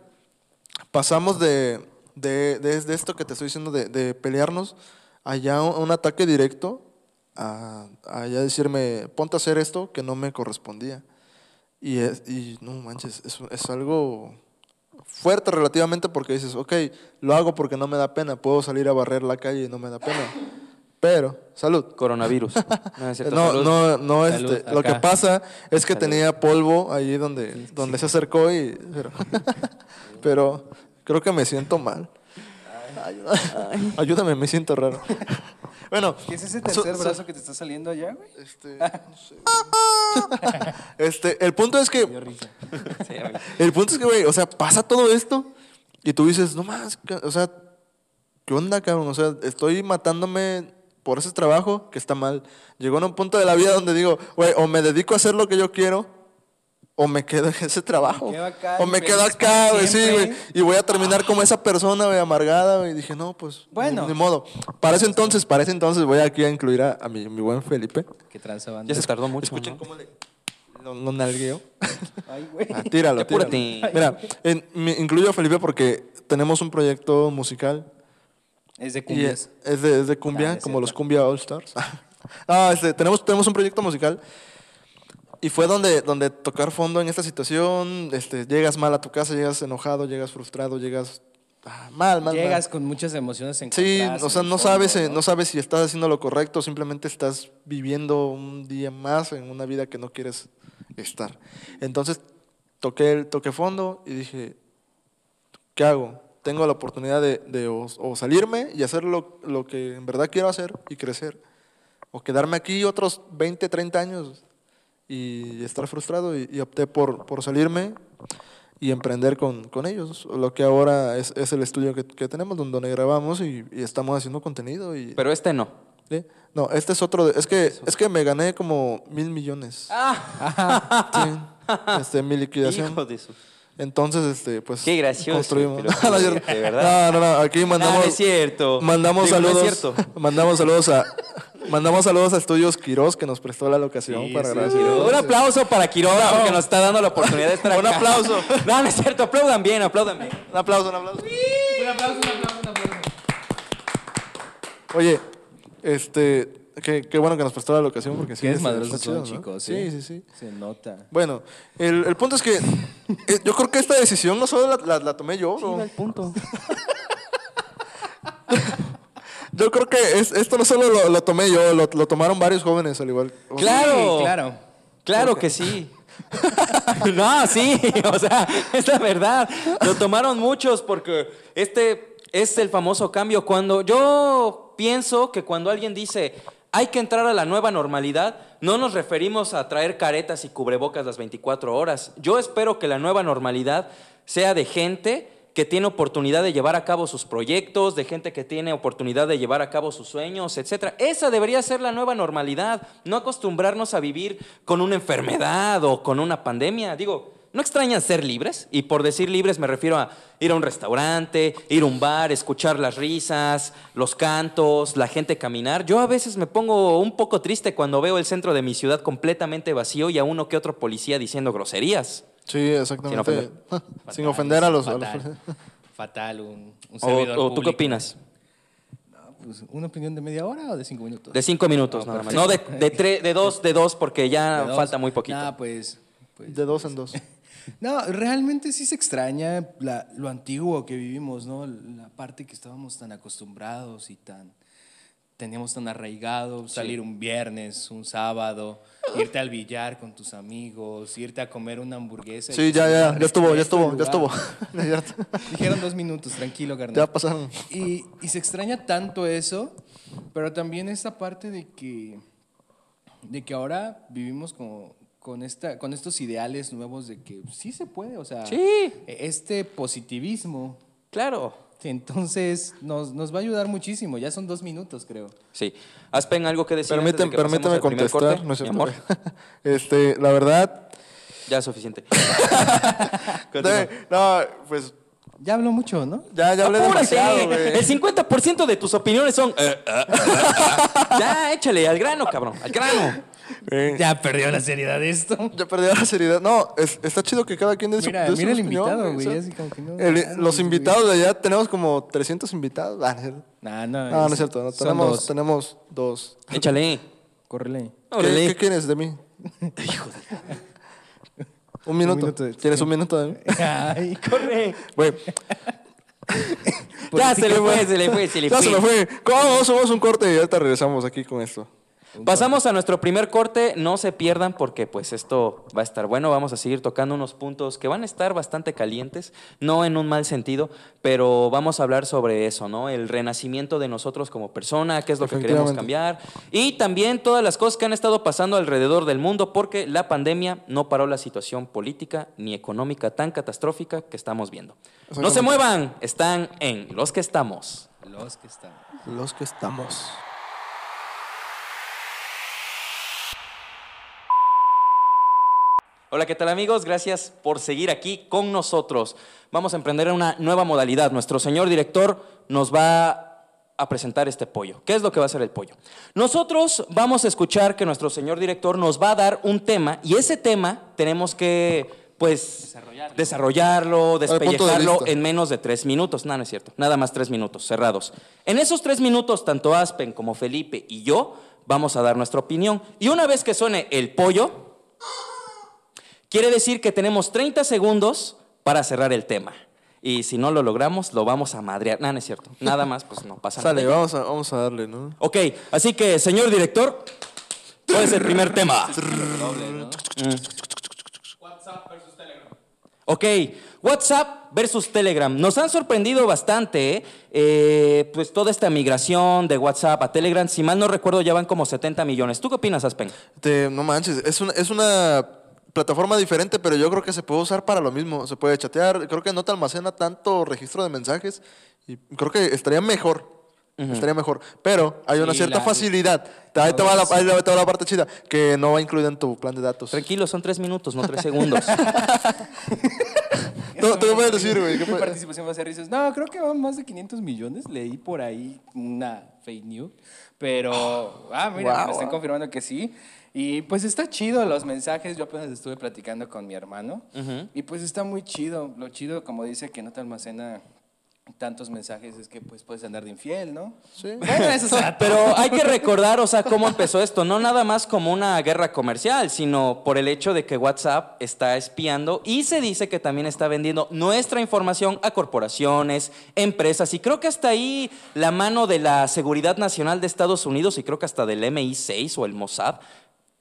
pasamos de, de, de- de esto que te estoy diciendo, de, de pelearnos, allá un, un ataque directo, a, a ya decirme, ponte a hacer esto que no me correspondía. Y, es, y no manches, es, es algo fuerte relativamente porque dices, ok, lo hago porque no me da pena, puedo salir a barrer la calle y no me da pena. Pero, salud. Coronavirus. No, es cierto, No, salud. no, no, Salud, este, lo que pasa es que Salud. tenía polvo ahí donde, donde se acercó y... Pero, pero creo que me siento mal. Ayúdame, ayúdame, me siento raro. Bueno, ¿Qué es ese tercer brazo que te está saliendo allá, güey? este, no sé. Este, el punto es que. Sí, el punto es que, güey, o sea, pasa todo esto y tú dices, no más, o sea, ¿qué onda, cabrón? O sea, estoy matándome por ese trabajo que está mal. Llegó en un punto de la vida donde digo, güey, o me dedico a hacer lo que yo quiero o me quedo en ese trabajo. Me quedo acá o me quedo acá, güey, sí, güey. Y voy a terminar como esa persona, güey, amargada, güey. Y dije, no, pues, Bueno. ni, ni modo. Para ese entonces, para ese entonces voy aquí a incluir a, a mi, mi buen Felipe. Qué tranza banda. Ya se tardó mucho. Escuchen ¿no? cómo le... Lo, lo nalgueo. Ay, güey. Ah, tíralo. Mira, en- me incluyo a Felipe porque tenemos un proyecto musical Es de y cumbias. es, es de, es de cumbia, Ah, como los cumbia All Stars. ah, este, tenemos, tenemos un proyecto musical y fue donde, donde tocar fondo en esta situación, este, llegas mal a tu casa, llegas enojado, llegas frustrado, llegas ah, mal, mal. Llegas mal. con muchas emociones Sí, encontradas. o sea, en no fondo, sabes, eh, ¿no? no sabes si estás haciendo lo correcto, simplemente estás viviendo un día más en una vida que no quieres estar. Entonces toqué, el- toqué fondo y dije, ¿qué hago? Tengo la oportunidad de, de o, o salirme y hacer lo, lo que en verdad quiero hacer y crecer, o quedarme aquí otros 20, 30 años y estar frustrado y, y opté por, por salirme y emprender con, con ellos. Lo que ahora es, es el estudio que, que tenemos, donde, grabamos y, y estamos haciendo contenido. Y, Pero este no. ¿sí? No, este es otro. de- es, que, es que me gané como mil millones. Sí, este, mi liquidación. Hijo de su... Entonces, este, pues. Qué gracioso, Construimos. pero- No, de verdad. No, no, no. Aquí mandamos. no es cierto. Mandamos Digo, no es saludos. cierto. Mandamos saludos a. Mandamos saludos a Estudios Quiroz que nos prestó la locación Sí, para sí, grabar. Un aplauso para Quiroga porque nos está dando la oportunidad de estar Un acá. aplauso. No, no es cierto. Aplaudan bien, aplaudan bien. Un aplauso, un aplauso. Un aplauso, un aplauso, un aplauso. Oye, este. Qué, qué bueno que nos prestó la locación porque sí. Está chido, son, ¿no? chicos. Sí, ¿eh? sí, sí. Se nota. Bueno, el, el punto es que eh, yo creo que esta decisión no solo la, la- la tomé yo, Sí, el punto. yo creo que es- esto no solo lo, lo tomé yo, lo, lo tomaron varios jóvenes al igual. Claro. Sí, claro. Claro que sí. no, sí, o sea, es la verdad. Lo tomaron muchos porque este es el famoso cambio. Cuando yo pienso que cuando alguien dice hay que entrar a la nueva normalidad, no nos referimos a traer caretas y cubrebocas las 24 horas. Yo espero que la nueva normalidad sea de gente que tiene oportunidad de llevar a cabo sus proyectos, de gente que tiene oportunidad de llevar a cabo sus sueños, etc. Esa debería ser la nueva normalidad, no acostumbrarnos a vivir con una enfermedad o con una pandemia. Digo, ¿no extrañan ser libres? Y por decir libres me refiero a ir a un restaurante, ir a un bar, escuchar las risas, los cantos, la gente caminar. Yo a veces me pongo un poco triste cuando veo el centro de mi ciudad completamente vacío y a uno que otro policía diciendo groserías. Sí, exactamente. Sin ofender. Sin ofender a los. a los- Fatal, fatal un, un O, servidor o ¿Tú qué opinas? Pues, ¿Una opinión de media hora o de cinco minutos? De cinco minutos Ah, nada más. No, de, de, tre- de dos, de dos, porque ya dos. falta muy poquito. Nah, pues, pues, de dos en dos. No, realmente sí se extraña la- lo antiguo que vivimos, ¿no? La parte que estábamos tan acostumbrados y tan teníamos tan arraigado, salir un viernes, un sábado, irte al billar con tus amigos, irte a comer una hamburguesa. Sí, ya, ya, ya estuvo, ya estuvo, ya estuvo. Dijeron dos minutos, tranquilo, carnal. Ya pasaron. Y, y se extraña tanto eso, pero también esta parte de que, de que ahora vivimos como con, esta, con estos ideales nuevos de que sí se puede, o sea, Sí. este positivismo. Claro. Entonces nos, nos va a ayudar muchísimo. Ya son dos minutos, creo. Sí. Aspen, ¿algo que decir? antes de que permíteme al primer contestar, corte? ¿no es Mi cierto? amor, Este, la verdad. ya es suficiente. No, pues Ya hablo mucho, ¿no? ya, ya hablé Apúrate, demasiado. El 50% de tus opiniones son... eh, eh, eh. ya, échale, al grano, cabrón, al grano. Eh, Ya perdió la seriedad de esto. Ya perdí la seriedad. No, es- está chido que cada quien dé su Mira, su mira el opinión, invitado, güey, o sea, así como que no- el- los güey. invitados de allá tenemos como 300 invitados. Ah, no es. Nah, no, No, no es cierto. no, tenemos, dos. tenemos dos. Échale. Córrele. ¿Qué, qué quieres de mí? Un minuto. minuto de- ¿Quieres un minuto de mí? Ay, Corre. Güey, Ya se le fue, se le fue, se le ya fue. se me fue. ¿Cómo? Somos un corte y ahorita regresamos aquí con esto. Pasamos a nuestro primer corte, no se pierdan porque pues esto va a estar bueno, vamos a seguir tocando unos puntos que van a estar bastante calientes, no en un mal sentido, pero vamos a hablar sobre eso, ¿no? El renacimiento de nosotros como persona, qué es lo que queremos cambiar y también todas las cosas que han estado pasando alrededor del mundo porque la pandemia no paró la situación política ni económica tan catastrófica que estamos viendo. No se muevan, están en los que estamos. los que están. Los que estamos. Hola, ¿qué tal amigos? Gracias por seguir aquí con nosotros. Vamos a emprender una nueva modalidad. Nuestro señor director nos va a presentar este pollo. ¿Qué es lo que va a hacer el pollo? Nosotros vamos a escuchar que nuestro señor director nos va a dar un tema y ese tema tenemos que, pues, desarrollarlo, punto de despellejarlo vista. en menos de tres minutos. No, no es cierto. Nada más tres minutos, cerrados. En esos tres minutos, tanto Aspen como Felipe y yo vamos a dar nuestra opinión. Y una vez que suene el pollo, Quiere decir que tenemos 30 segundos para cerrar el tema. Y si no lo logramos, lo vamos a madrear. Nada, no es cierto. Nada más, pues no pasa nada. Sale, vamos a, vamos a darle, ¿no? Ok, así que, señor director, ¿cuál es el primer tema? Doble, ¿no? Ok, WhatsApp versus Telegram. Nos han sorprendido bastante, ¿eh? Eh, pues toda esta migración de WhatsApp a Telegram. Si mal no recuerdo, ya van como 70 millones. ¿Tú qué opinas, Aspen? Te- no manches, es una, es una plataforma diferente, pero yo creo que se puede usar para lo mismo. Se puede chatear, creo que no te almacena tanto registro de mensajes y creo que estaría mejor. Estaría mejor. Pero hay una Sí, cierta la- facilidad. Ahí te, va la, ahí te va la parte chida, que no va incluida en tu plan de datos. Tranquilo, son tres minutos, no tres segundos. No, tú qué puedes decir, güey. ¿Qué participación va a ser risas. No, creo que van más de 500 millones. Leí por ahí una fake news. Pero, ah, mira, Guau, me están confirmando que sí. Y pues está chido los mensajes. Yo apenas estuve platicando con mi hermano. Y pues está muy chido. Lo chido, como dice, que no te almacena tantos mensajes, es que pues puedes andar de infiel, ¿no? Sí. Bueno, eso Pero hay que recordar, o sea, cómo empezó esto. No nada más como una guerra comercial, sino por el hecho de que WhatsApp está espiando y se dice que también está vendiendo nuestra información a corporaciones, empresas. Y creo que hasta ahí la mano de la Seguridad Nacional de Estados Unidos y creo que hasta del MI6 o el Mossad.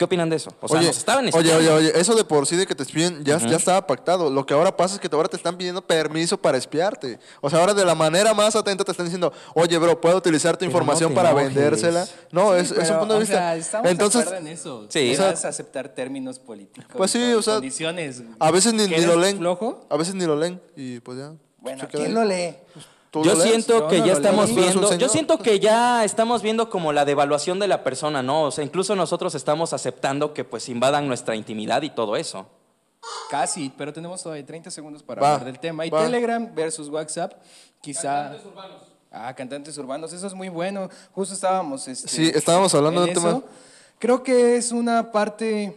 ¿Qué opinan de eso? O sea, oye, nos estaban oye, espiando. oye, oye, eso de por sí de que te espíen ya, ya estaba pactado. Lo que ahora pasa es que ahora te están pidiendo permiso para espiarte. O sea, ahora de la manera más atenta te están diciendo, oye, bro, ¿puedo utilizar tu Pero información no para enojes. vendérsela? No, es, es un punto de o vista. sea, estamos Entonces, en eso. Sí. O Vas a aceptar términos políticos. Pues sí, o sea, Condiciones. a veces ni, ¿Que ni lo leen. flojo? A veces ni lo leen y pues ya. Bueno, ¿quién ahí. lo lee? ¿Tú Yo lees? siento que no ya estamos viendo, yo siento que ya estamos viendo como la devaluación de la persona, ¿no? O sea, incluso nosotros estamos aceptando que pues invadan nuestra intimidad y todo eso. Casi, pero tenemos todavía 30 segundos para Va, hablar del tema. Y va. Telegram versus WhatsApp, quizá... Ah, cantantes urbanos, eso es muy bueno. Justo estábamos... este, Sí, estábamos hablando en de un tema- eso. Creo que es una parte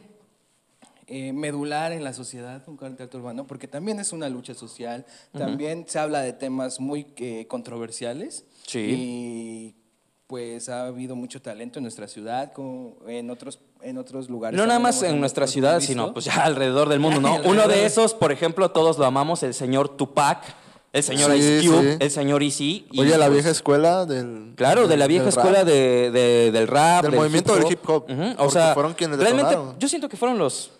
eh, medular en la sociedad, un cantante urbano, porque también es una lucha social, también se habla de temas muy eh, controversiales. Sí. Y pues ha habido mucho talento en nuestra ciudad, como en otros, en otros lugares. No nada más en nuestra ciudad, visto. sino pues ya alrededor del mundo, ¿no? Uno de esos, por ejemplo, todos lo amamos, el señor Tupac, el señor Sí, Ice Cube, sí. el señor Easy. y, Oye, la pues, vieja escuela del. Claro, de la vieja del rap. escuela de, de- del rap. Del movimiento del hip hop, O sea, fueron quienes realmente detonaron. yo siento que fueron los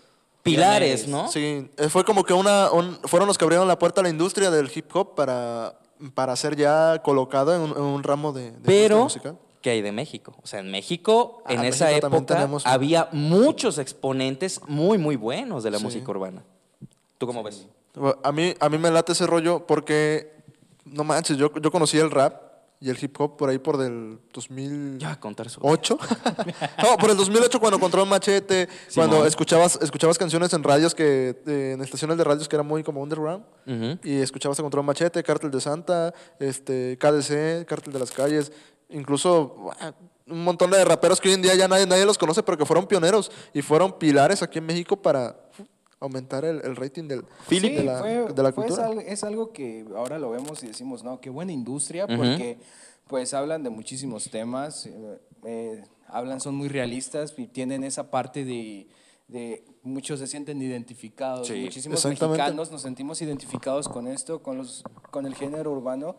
pilares. ¿no? Sí, eh, fue como que una, un- fueron los que abrieron la puerta a la industria del hip hop para, para ser ya colocado en un, en un ramo de, de Pero, musical. ¿qué hay de México? O sea, en México, Ah, en esa época, tenemos había muchos exponentes muy, muy buenos de la Sí. música urbana. ¿Tú cómo ves? A mí, a mí me late ese rollo porque, no manches, yo, yo conocí el rap y el hip hop por ahí por del 2008. Ya, contar no, por el 2008 cuando Control Machete, cuando escuchabas, escuchabas canciones en radios que, eh, en estaciones de radios que era muy como underground. Y escuchabas a Control Machete, Cártel de Santa, este, KDC, Cártel de las Calles, incluso un montón de raperos que hoy en día ya nadie, nadie los conoce, pero que fueron pioneros y fueron pilares aquí en México para aumentar el, el rating del, Sí, de la, fue- de la fue cultura. algo- es algo que ahora lo vemos y decimos, no, qué buena industria, porque pues hablan de muchísimos temas, eh, eh, hablan, son muy realistas y tienen esa parte de, de muchos se sienten identificados, Sí, muchísimos mexicanos nos sentimos identificados con esto, con, los, con el género urbano,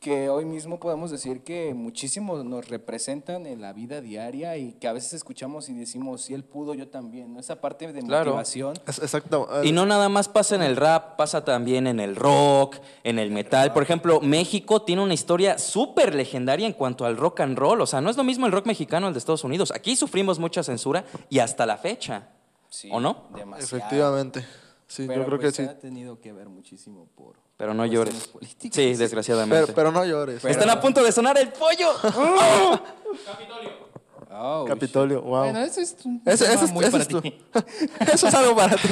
que hoy mismo podemos decir que muchísimos nos representan en la vida diaria y que a veces escuchamos y decimos, si él pudo, yo también, ¿no? esa parte de Claro. motivación. Es- exacto. Y no nada más pasa en el rap, pasa también en el rock, en el metal. Por ejemplo, México tiene una historia súper legendaria en cuanto al rock and roll. O sea, no es lo mismo el rock mexicano al de Estados Unidos. Aquí sufrimos mucha censura y hasta la fecha. Sí, ¿O no? Demasiado. Efectivamente. Sí, Pero yo creo pues que sí. ha tenido que ver muchísimo por Pero no cuestiones llores. políticas. Sí, desgraciadamente. Pero, pero no llores. Pero- Están a punto de sonar el pollo. Oh, Capitolio, wow. Bueno, eso es un Ese- tema ese es- muy ese para es ti. Eso es algo para ti.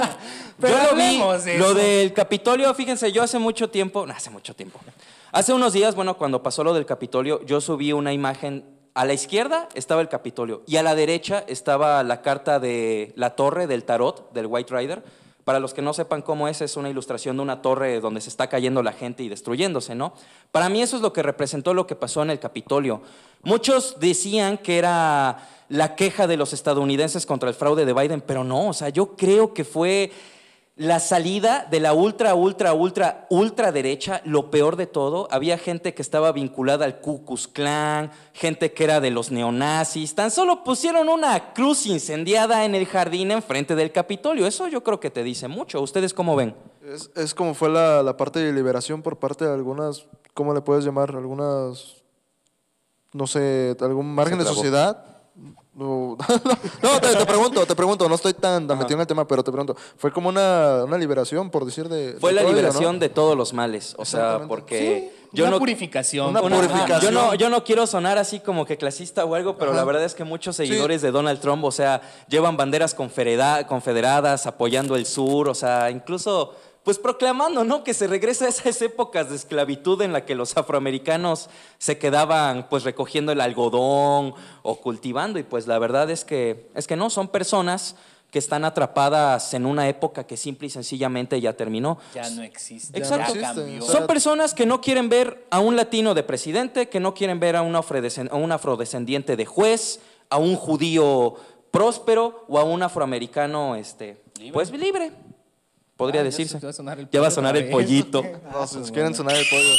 Pero yo lo vi, de lo eso. del Capitolio, fíjense, yo hace mucho tiempo, no, hace mucho tiempo. Hace unos días, bueno, cuando pasó lo del Capitolio, yo subí una imagen. A la izquierda estaba el Capitolio y a la derecha estaba la carta de la torre del tarot del White Rider. Para los que no sepan cómo es, es una ilustración de una torre donde se está cayendo la gente y destruyéndose, ¿no? Para mí eso es lo que representó lo que pasó en el Capitolio. Muchos decían que era la queja de los estadounidenses contra el fraude de Biden, pero no, o sea, yo creo que fue la salida de la ultra, ultra, ultra, ultra derecha, lo peor de todo, había gente que estaba vinculada al Ku Klux Klan, gente que era de los neonazis, tan solo pusieron una cruz incendiada en el jardín enfrente del Capitolio. Eso yo creo que te dice mucho. ¿Ustedes cómo ven? Es, es como fue la, la parte de liberación por parte de algunas, ¿cómo le puedes llamar? Algunas, no sé, algún margen de sociedad. No, no te, te pregunto, te pregunto, no estoy tan, tan metido en el tema, pero te pregunto, fue como una, una liberación, por decir, de... Fue de la todo ello, ¿no? liberación de todos los males. O sea, porque Sí, yo una no... purificación. Una Una- purificación. Yo no, yo no quiero sonar así como que clasista o algo, pero Ajá. la verdad es que muchos seguidores de Donald Trump, o sea, llevan banderas confederadas, apoyando el sur, o sea, incluso pues proclamando, ¿no? Que se regresa a esas épocas de esclavitud en la que los afroamericanos se quedaban pues recogiendo el algodón o cultivando y pues la verdad es que es que no son personas que están atrapadas en una época que simple y sencillamente ya terminó. Ya no existe. Exacto. Ya cambió. Son personas que no quieren ver a un latino de presidente, que no quieren ver a un, afrodescen- a un afrodescendiente de juez, a un judío próspero o a un afroamericano, este, Libre. pues libre, podría Ah, decirse. se- va a sonar el Ya va a sonar el pollito. No, si quieren sonar el pollo.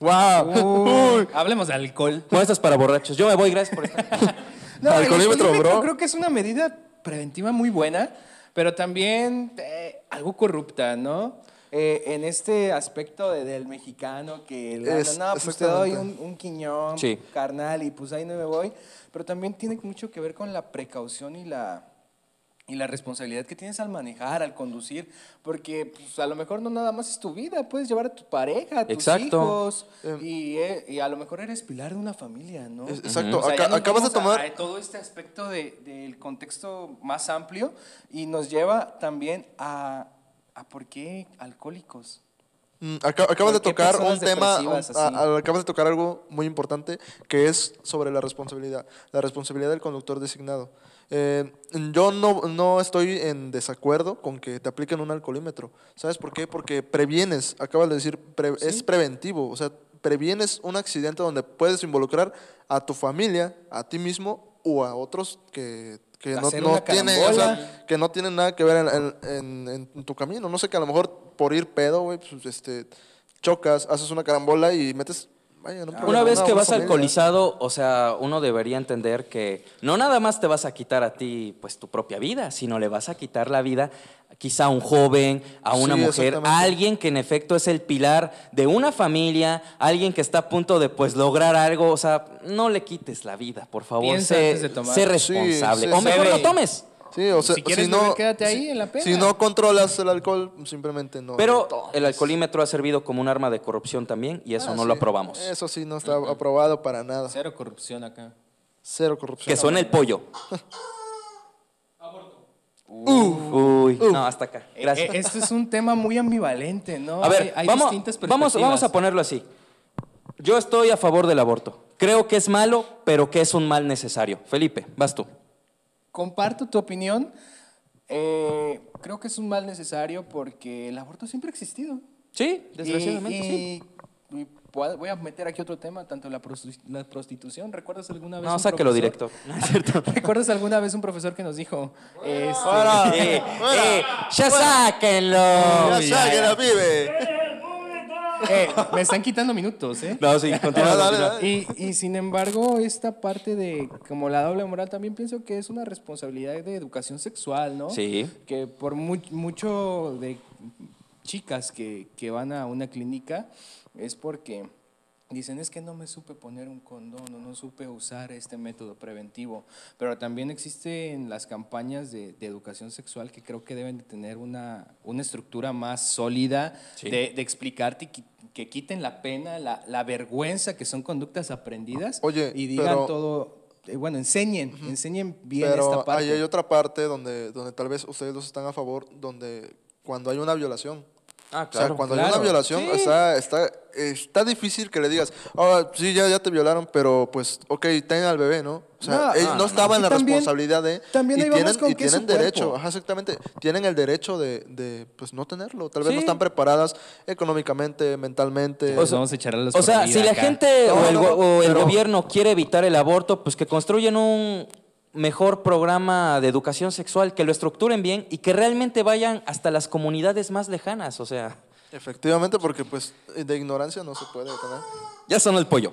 ¡Wow! Uy, hablemos de alcohol. Bueno, esto es para borrachos. Yo me voy, gracias por estar. No, Alcoholímetro, bro. Creo que es una medida preventiva muy buena, pero también eh, algo corrupta, ¿no? Eh, en este aspecto de- del mexicano que Es- anda, no, pues te doy un, un quiñón, Sí. carnal, y pues ahí no me voy. Pero también tiene mucho que ver con la precaución y la, y la responsabilidad que tienes al manejar, al conducir, porque pues, a lo mejor no nada más es tu vida, puedes llevar a tu pareja, a tus Exacto. hijos, Em. y, eh, y a lo mejor eres pilar de una familia, ¿no? Exacto. O sea, Aca- ya nos acabas de vamos a- tomar- a todo este aspecto de- del contexto más amplio y nos lleva también a, a por qué alcohólicos. Mm, aca- acabas de ¿Por qué tocar un tema, un- depresivas a- así? a- acabas de tocar algo muy importante que es sobre la responsabilidad, la responsabilidad del conductor designado. Eh, yo no, no estoy en desacuerdo con que te apliquen un alcoholímetro. ¿Sabes por qué? Porque previenes, acabas de decir, pre- es preventivo, o sea, previenes un accidente donde puedes involucrar a tu familia, a ti mismo o a otros que, que no, no o sea, carambola. que no tienen nada que ver en, en- en- en tu camino. No sé, que a lo mejor por ir pedo, güey, pues, este, chocas, haces una carambola y metes... Vaya, no Una vez que una vas familia. alcoholizado, o sea, uno debería entender que no nada más te vas a quitar a ti pues tu propia vida, sino le vas a quitar la vida quizá a un joven, a una Sí, mujer, a alguien que en efecto es el pilar de una familia, alguien que está a punto de pues lograr algo, o sea, no le quites la vida, por favor, sé, responsable, sí, o mejor no tomes. Sí, o sea, Si quieres no, beber, quédate ahí si- en la peda. Si no controlas el alcohol, simplemente no. Pero el alcoholímetro ha servido como un arma de corrupción también y eso Ah, no sí. lo aprobamos. Eso sí, no está aprobado para nada. Cero corrupción acá. Cero corrupción. Que suene el pollo. Uy, no, hasta acá. Gracias. Eh, esto es un tema muy ambivalente, ¿no? A ver, Hay- hay vamos, distintas vamos, vamos a perspectivas. ponerlo así. Yo estoy a favor del aborto. Creo que es malo, pero que es un mal necesario. Felipe, vas tú. Comparto tu opinión. Eh, creo que es un mal necesario porque el aborto siempre ha existido. Sí, desgraciadamente, Y- sí. y- voy a meter aquí otro tema, tanto la, prosti- la prostitución. ¿Recuerdas alguna vez No, sáquelo directo. No es cierto. ¿Recuerdas alguna vez un profesor que nos dijo, este, Eh, eh, ya sáquenlo. Ya la pibe. Eh, me están quitando minutos, ¿eh? No, sí, continúa. Ah, dale, dale. Y, y sin embargo, esta parte de como la doble moral también pienso que es una responsabilidad de educación sexual, ¿no? Sí. Que por mu- mucho de chicas que, que van a una clínica es porque dicen es que no me supe poner un condón o no supe usar este método preventivo. Pero también existen las campañas de, de educación sexual que creo que deben de tener una, una estructura más sólida Sí. de, de explicarte que, que quiten la pena, la, la vergüenza, que son conductas aprendidas Oye, y digan pero- todo, eh, bueno, enseñen, enseñen bien Pero esta parte. ahí hay otra parte donde, donde tal vez ustedes dos están a favor, donde cuando hay una violación. Ah, O sea, claro. cuando hay claro. una violación, Sí. está, está, está difícil que le digas, ah, sí, ya, ya te violaron, pero pues, ok, ten al bebé, ¿no? O sea, No, él no, no, no, estaba no. en la también- responsabilidad de... también y tienen, con y que tienen derecho, ajá, exactamente, tienen el derecho de, de, pues, no tenerlo. Tal vez Sí. no están preparadas económicamente, mentalmente. Pues vamos a echarle los O sea, si la acá. gente No, o, el, no, o el pero- gobierno quiere evitar el aborto, pues que construyan un, mejor programa de educación sexual, que lo estructuren bien y que realmente vayan hasta las comunidades más lejanas. O sea, Efectivamente, porque pues de ignorancia no se puede tener. ya sonó el pollo.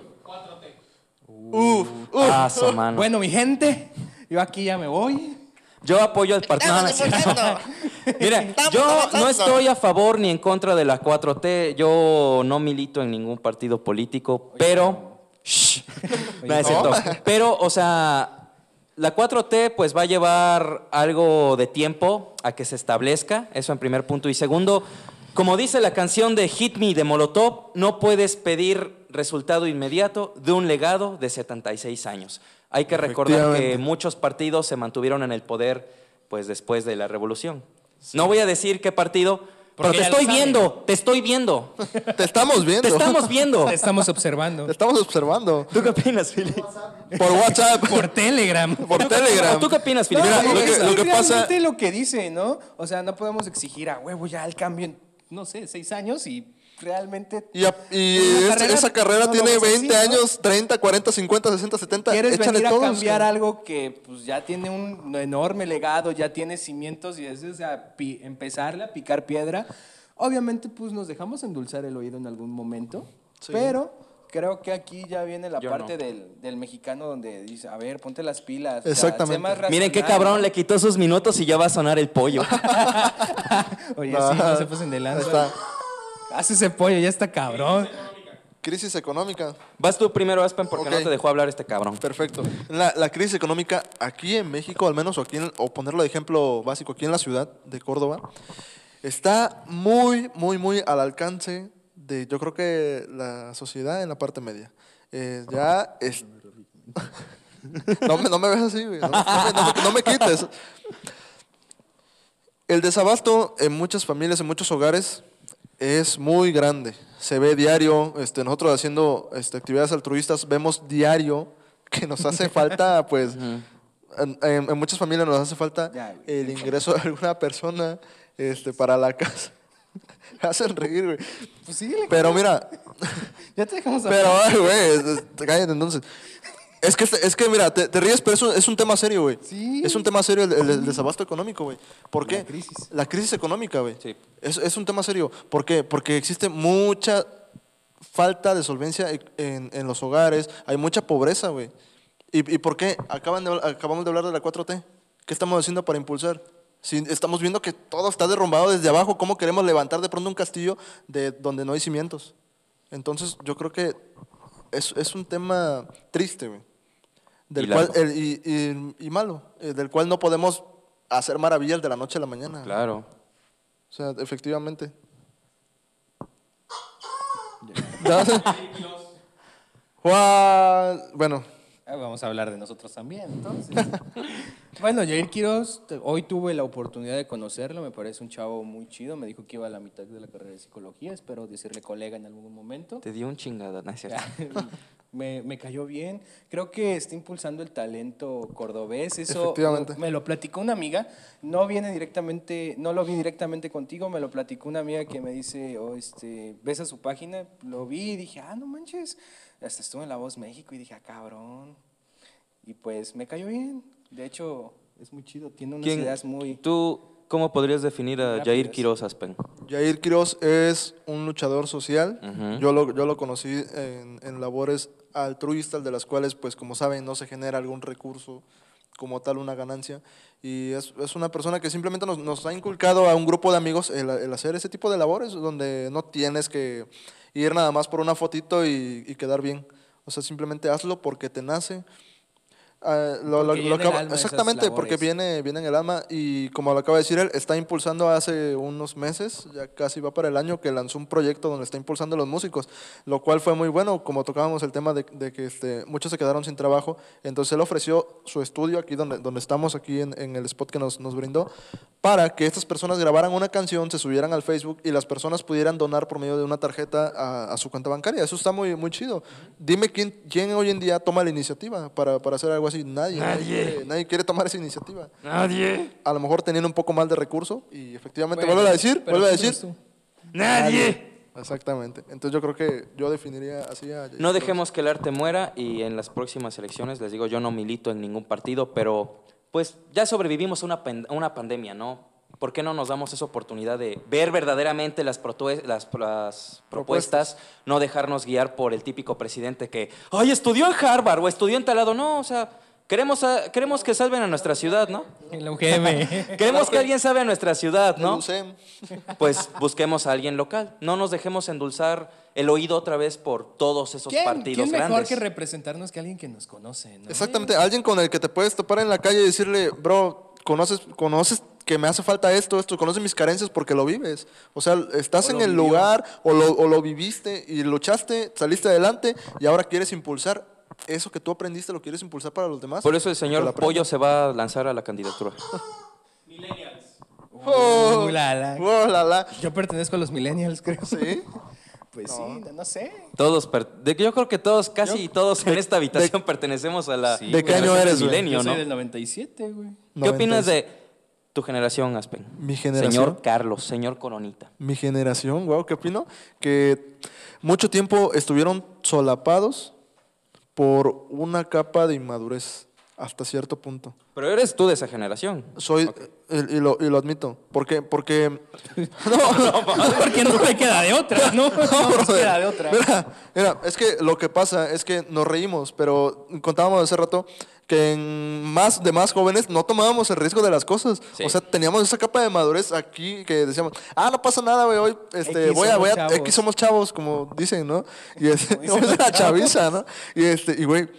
Uf, uf. Ah, su mano. Bueno, mi gente, yo aquí ya me voy. Yo apoyo al partido. No, no. Mire, yo no estoy a favor ni en contra de la 4T. Yo no milito en ningún partido político, pero. Shh. No, es cierto. Pero, o sea, la 4T pues va a llevar algo de tiempo a que se establezca, eso en primer punto. Y segundo, como dice la canción de Hit Me de Molotov, no puedes pedir resultado inmediato de un legado de 76 años. Hay que recordar que muchos partidos se mantuvieron en el poder pues después de la revolución. No voy a decir qué partido, pero Porque te estoy viendo, te estoy viendo, Te estamos viendo. te estamos viendo. Te estamos observando. Te estamos observando. ¿Tú qué opinas, Fili? Por WhatsApp. Por Telegram. Por Telegram. ¿Tú qué opinas, Fili? Mira, lo que- es lo que pasa- lo que dice, ¿no? O sea, no podemos exigir a huevo ya el cambio en, no sé, seis años y realmente... Y, a- y Una es- esa carrera no tiene ves así, 20 ¿no? años, 30, 40, 50, 60, 70. Quieres Échale venir a todos, cambiar algo que pues ya tiene un enorme legado, ya tiene cimientos y es o sea, pi- empezarle a picar piedra. Obviamente pues nos dejamos endulzar el oído en algún momento, Sí. pero creo que aquí ya viene la Yo parte no. del, del mexicano donde dice, a ver, ponte las pilas. o sea, Exactamente. más Miren qué cabrón, le quitó sus minutos y ya va a sonar el pollo. Oye, sí, no se pasen de lanza. está. Hace ese pollo, ya está cabrón. Crisis económica. Vas tú primero, Aspen, porque no te dejó hablar este cabrón. Perfecto. La, la crisis económica aquí en México, al menos, o, aquí en- o ponerlo de ejemplo básico, aquí en la ciudad de Córdoba, está muy, muy, muy al alcance de, yo creo que la sociedad en la parte media. Eh, ya es... no, me, no me ves así, güey. No, no me, no me- no me quites. El desabasto en muchas familias, en muchos hogares, es muy grande. Se ve diario, este, nosotros haciendo este, actividades altruistas, vemos diario que nos hace falta, pues, en, en- en muchas familias nos hace falta el ingreso de alguna persona este, para la casa. Hacen reír, güey. Pues síguele. Pero mira, ya te dejamos pero, hablar. ay, güey, cállate entonces. Es que, es que mira, te, te ríes, pero es un, es un tema serio, güey. Sí. Es un tema serio el, el- el desabasto económico, güey. ¿Por qué? La crisis. La crisis económica, güey. Sí. Es, es un tema serio. ¿Por qué? Porque existe mucha falta de solvencia e- en, en los hogares, hay mucha pobreza, güey. ¿Y, y por qué? Acaban de, acabamos de hablar de la 4T. ¿Qué estamos haciendo para impulsar? Si estamos viendo que todo está derrumbado desde abajo, ¿cómo queremos levantar de pronto un castillo de donde no hay cimientos? Entonces, yo creo que es, es un tema triste, güey. Del Y cual, el- y, y- y malo, eh, del cual no podemos hacer maravillas de la noche a la mañana. Claro. O sea, efectivamente. Juan, bueno, Vamos a hablar de nosotros también, entonces. bueno, Jair Quiroz, hoy tuve la oportunidad de conocerlo, me parece un chavo muy chido, me dijo que iba a la mitad de la carrera de psicología, espero decirle colega en algún momento. Te dio un chingada, ¿no es cierto? me, me cayó bien, creo que está impulsando el talento cordobés, eso Efectivamente. me lo platicó una amiga, no viene directamente, no lo vi directamente contigo, me lo platicó una amiga que me dice, oh, este, ves a su página, lo vi y dije, ah, no manches, hasta estuve en La Voz México y dije, ah, cabrón. Y pues me cayó bien. De hecho, es muy chido. Tiene unas ¿Quién- ideas muy. ¿Tú cómo podrías definir a Rápidas. Jair Quiroz Aspen? Jair Quiroz es un luchador social. Yo, lo, yo lo conocí en, en labores altruistas, de las cuales, pues como saben, no se genera algún recurso como tal, una ganancia. Y es, es una persona que simplemente nos, nos ha inculcado a un grupo de amigos el, hacer ese tipo de labores, donde no tienes que ir nada más por una fotito y, y quedar bien. O sea, simplemente hazlo porque te nace. Ah, lo- lo- lo acaba- exactamente, porque viene, viene en el alma y como lo acaba de decir él, está impulsando hace unos meses, ya casi va para el año, que lanzó un proyecto donde está impulsando a los músicos, lo cual fue muy bueno, como tocábamos el tema de, de que este, muchos se quedaron sin trabajo, entonces él ofreció su estudio aquí donde, donde estamos, aquí en, en el spot que nos, nos brindó, para que estas personas grabaran una canción, se subieran al Facebook y las personas pudieran donar por medio de una tarjeta a, a su cuenta bancaria. Eso está muy, muy chido. Dime quién, quién hoy en día toma la iniciativa para, para hacer algo así. Nadie. Nadie. quiere, nadie quiere tomar esa iniciativa. Nadie. A lo mejor teniendo un poco más de recurso y efectivamente, Bueno, vuelve a decir, vuelve a ¿quién decir. Nadie. Exactamente. Entonces yo creo que yo definiría así a No dejemos que el arte muera y en las próximas elecciones, les digo, yo no milito en ningún partido, pero pues ya sobrevivimos a una, a una pandemia, ¿no? ¿Por qué no nos damos esa oportunidad de ver verdaderamente las, las, las propuestas, no dejarnos guiar por el típico presidente que, ay, estudió en Harvard o estudió en talado? No, o sea, queremos, a- queremos que salven a nuestra ciudad, ¿no? El UGM. Queremos que alguien salve a nuestra ciudad, ¿no? ¿no? Pues busquemos a alguien local. No nos dejemos endulzar el oído otra vez por todos esos ¿Quién, partidos quién mejor grandes. que representarnos que alguien que nos conoce? ¿no? Exactamente, alguien con el que te puedes topar en la calle y decirle, bro, conoces, conoces que me hace falta esto, esto, conoces mis carencias porque lo vives. O sea, estás O en el vivió. lugar o lo, o lo viviste y luchaste, saliste adelante y ahora quieres impulsar eso que tú aprendiste, lo quieres impulsar para los demás. Por eso el señor. Pollo se va a lanzar a la candidatura. Oh, Uh, la, la. oh, la, la. Yo pertenezco a los millennials, creo. Sí. Pues sí, no, no sé. Todos, per- de que yo creo que todos, casi todos en esta habitación pertenecemos a la Sí, ¿De qué año eres, milenio, Yo soy ¿no? del 97, güey. ¿Qué opinas 90. de tu generación, Aspen? Mi generación. Señor Carlos, señor Coronita. Mi generación, wow, ¿qué opino? Que mucho tiempo estuvieron solapados por una capa de inmadurez hasta cierto punto. Pero eres tú de esa generación. Soy, y, y lo, y lo admito. ¿Por qué? Porque... No, Porque no me queda de otra, ¿no? No me brother. queda de otra. Mira, mira, es que lo que pasa es que nos reímos, pero contábamos hace rato que en más de más jóvenes no tomábamos el riesgo de las cosas. Sí. O sea, teníamos esa capa de madurez aquí que decíamos, ah, no pasa nada, güey, hoy este, X voy a, voy a, chavos. X somos chavos, como dicen, ¿no? Y es, la chaviza, ¿no? Y este, y güey,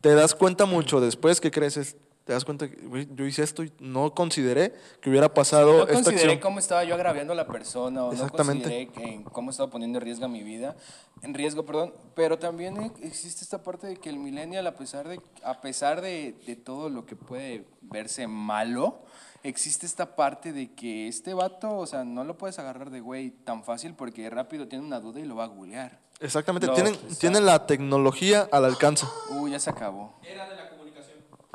te das cuenta mucho después que creces, te das cuenta que, güey, yo hice esto y no consideré que hubiera pasado No esta consideré acción. cómo estaba yo agraviando a la persona, o no Exactamente. consideré que- cómo estaba poniendo en riesgo mi vida, en riesgo, perdón, pero también eh, existe esta parte de que el millennial, a pesar de, a pesar de, de todo lo que puede verse malo, existe esta parte de que este vato, o sea, no lo puedes agarrar de güey tan fácil porque rápido tiene una duda y lo va a googlear. Exactamente, No, tienen, tienen la tecnología al alcance. Uy, ya se acabó.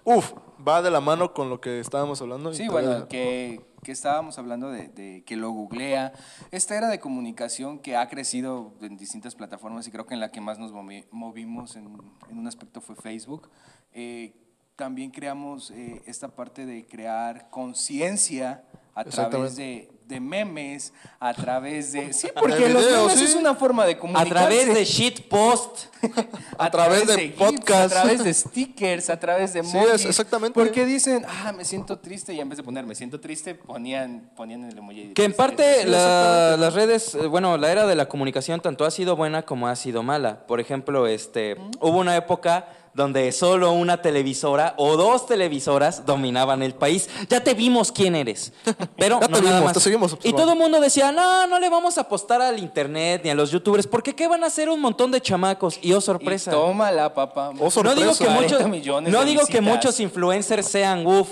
Uf, va de la mano con lo que estábamos hablando. Sí, bueno, que, que estábamos hablando de, de que lo googlea. Esta era de comunicación que ha crecido en distintas plataformas y creo que en la que más nos movi- movimos en, en un aspecto fue Facebook. Eh, también creamos eh, esta parte de crear conciencia a través de, de memes, a través de... Sí, porque De los videos, memes sí. es una forma de A comunicarse. través de shitpost. A través de GIFs, podcast. a través de stickers, a través de Sí, emojis. es- exactamente. Porque dicen, ah, me siento triste, y en vez de poner me siento triste, ponían, ponían el emoji. de Que en parte Sí, la- las redes, eh, bueno, la era de la comunicación tanto ha sido buena como ha sido mala. Por ejemplo, este, hubo una época donde solo una televisora o dos televisoras dominaban el país. Ya te vimos quién eres. Pero Ya no te nada vimos, más. te seguimos Y todo el mundo decía, no, no le vamos a apostar al internet ni a los youtubers, porque ¿qué van a hacer un montón de chamacos? Y oh, sorpresa. Y tómala, papá. Oh, sorpresa. No digo que 40 muchos, millones no digo que muchos influencers sean uff,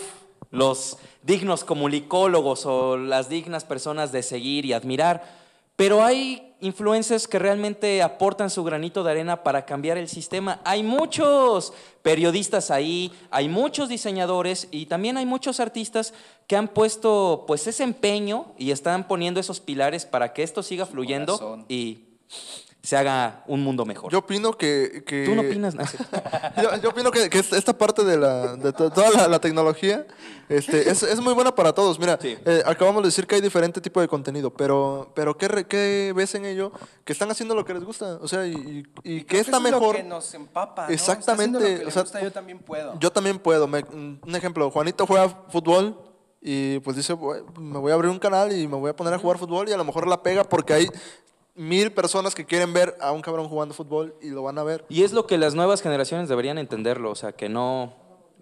los dignos comunicólogos o las dignas personas de seguir y admirar, pero hay influencers que realmente aportan su granito de arena para cambiar el sistema. Hay muchos periodistas ahí, hay muchos diseñadores y también hay muchos artistas que han puesto pues ese empeño y están poniendo esos pilares para que esto siga fluyendo corazón. y se haga un mundo mejor. Yo opino que... que- Tú no opinas nada. yo, yo opino que, que es- esta parte de, la, de to- toda la, la tecnología este, es, es muy buena para todos. Mira, Sí. eh, acabamos de decir que hay diferente tipo de contenido, pero, pero ¿qué, re- qué ves en ello? Que están haciendo lo que les gusta. O sea, y, y- y que está eso es lo mejor. que nos empapa, ¿no? Exactamente, lo que o sea, gusta, yo también puedo. Yo también puedo. Me- un ejemplo, Juanito juega fútbol y pues dice, "Voy- me voy a abrir un canal y me voy a poner a jugar fútbol y a lo mejor la pega porque hay mil personas que quieren ver a un cabrón jugando fútbol y lo van a ver. Y es lo que las nuevas generaciones deberían entenderlo, o sea, que no,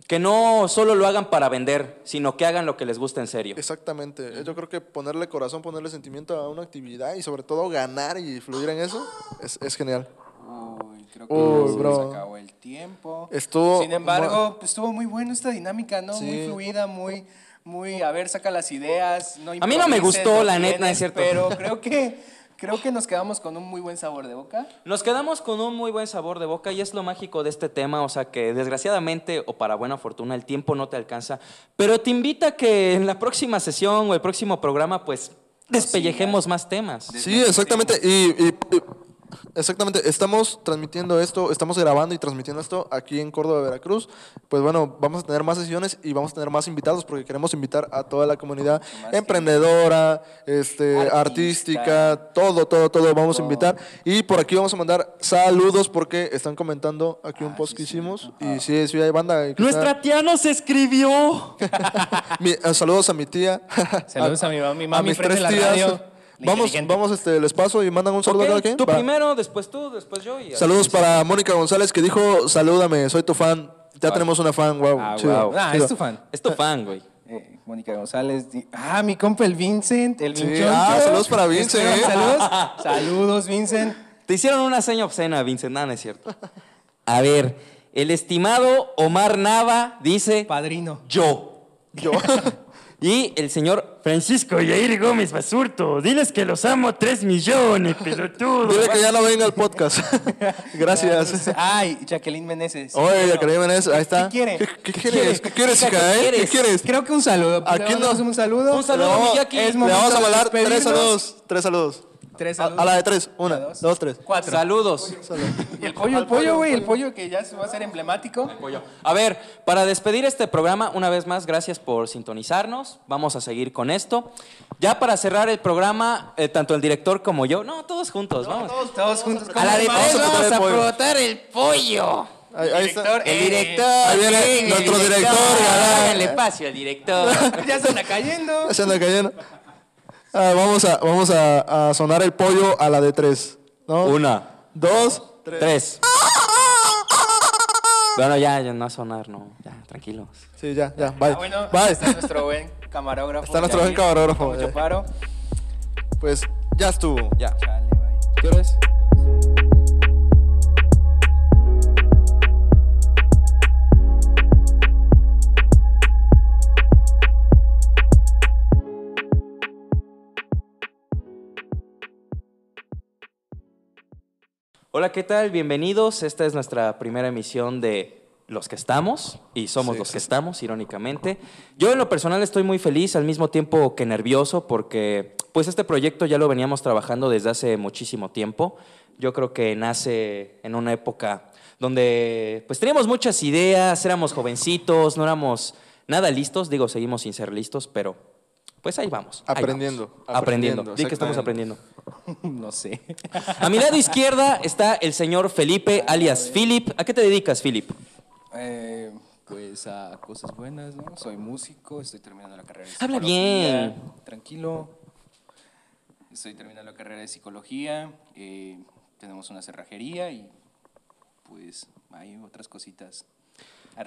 que no solo lo hagan para vender, sino que hagan lo que les gusta en serio. Exactamente. Yo creo que ponerle corazón, ponerle sentimiento a una actividad y sobre todo ganar y fluir en eso es, es genial. Uy, creo que Uy, se bro. nos acabó el tiempo. Estuvo- Sin embargo, pues, estuvo muy bueno esta dinámica, ¿no? Sí. Muy fluida, muy, muy, a ver, saca las ideas. No A mí no me gustó, no la neta, es cierto. Pero creo que, creo que nos quedamos con un muy buen sabor de boca. Nos quedamos con un muy buen sabor de boca y es lo mágico de este tema, o sea que desgraciadamente o para buena fortuna el tiempo no te alcanza, pero te invita a que en la próxima sesión o el próximo programa pues despellejemos más temas. Sí, exactamente. Y, y- y- exactamente, estamos transmitiendo esto, estamos grabando y transmitiendo esto aquí en Córdoba, Veracruz. Pues bueno, vamos a tener más sesiones y vamos a tener más invitados porque queremos invitar a toda la comunidad Más emprendedora, este, Artista. artística, todo, todo, todo vamos a invitar. Y por aquí vamos a mandar saludos porque están comentando aquí un Ah, post sí, que sí. hicimos. Y sí, sí hay banda. está- Nuestra tía nos escribió. Mi- eh, saludos a mi tía. Saludos a mi mami, mami mis frente tres a tías. radio. Vamos, vamos, este, les paso y mandan un saludo a cada quien. tú primero, después tú, después yo. y. Saludos para Mónica González que dijo, salúdame, soy tu fan. Ya tenemos una fan, wow. Ah, chido, wow. Ah, es tu fan. Es tu fan, güey. Eh, Mónica González. Ah, mi compa el Vincent, el Sí, ah, saludos para Vincent, Espero- eh. Saludos, saludos, Vincent. Te hicieron una seña obscena, Vincent. No, no es cierto. A ver, el estimado Omar Nava dice Padrino. yo. Yo. Y el señor Francisco Yair Gómez Basurto. Diles que los amo tres millones, pelotudo. Dile que ya no venga al podcast. Gracias. Ay, Jacqueline Meneses. Oye, Bueno, Jacqueline Meneses, ahí está. ¿Qué quiere? ¿Qué, qué quieres? ¿Qué quieres, hija, eh? ¿Qué quieres? Creo que un saludo. Aquí no- un saludo. Un saludo, Le vamos a mandar tres saludos. Tres saludos. Tres A, saludos. a la de tres. Una, Una, dos, tres. Cuatro. Saludos. Y el pollo, el pollo, güey, el pollo que ya se va a hacer emblemático. A ver, para despedir este programa, una vez más, gracias por sintonizarnos. Vamos a seguir con esto. Ya para cerrar el programa, eh, tanto el director como yo, no, todos juntos, vamos. Todos, todos juntos. A la de tres Vamos a a el pollo. el pollo. Ahí, ahí está. Director, El eh, director. Ahí viene el nuestro director, galán. Háganle espacio al director. ya se anda cayendo. Se anda cayendo. Ah, vamos a, vamos a, a sonar el pollo a la de tres. ¿no? Una, Dos, tres. tres. Bueno, ya, ya no va a sonar, no. Ya, tranquilos. Sí, ya, ya. Bye. Ah, bueno, Bye. está nuestro buen camarógrafo. Está nuestro buen camarógrafo, Mucho eh. paro. Pues ya estuvo. Ya. Chale, bye. ¿Qué hora es? Hola, ¿qué tal? Bienvenidos. Esta es nuestra primera emisión de Los que estamos, y somos Sí, los sí. que estamos, irónicamente. Yo en lo personal estoy muy feliz, al mismo tiempo que nervioso, porque pues este proyecto ya lo veníamos trabajando desde hace muchísimo tiempo. Yo creo que nace en una época donde pues teníamos muchas ideas, éramos jovencitos, no éramos nada listos, digo, seguimos sin ser listos, pero pues ahí vamos. ahí Aprendiendo, vamos. Aprendiendo. aprendiendo, Di que estamos aprendiendo. No sé. A mi lado izquierda está el señor Felipe, alias Philip. ¿A qué te dedicas, Philip? Eh, pues a cosas buenas, ¿no? Soy músico, estoy terminando la carrera de Habla psicología. bien. Tranquilo. Estoy terminando la carrera de psicología. eh, tenemos una cerrajería y pues hay otras cositas.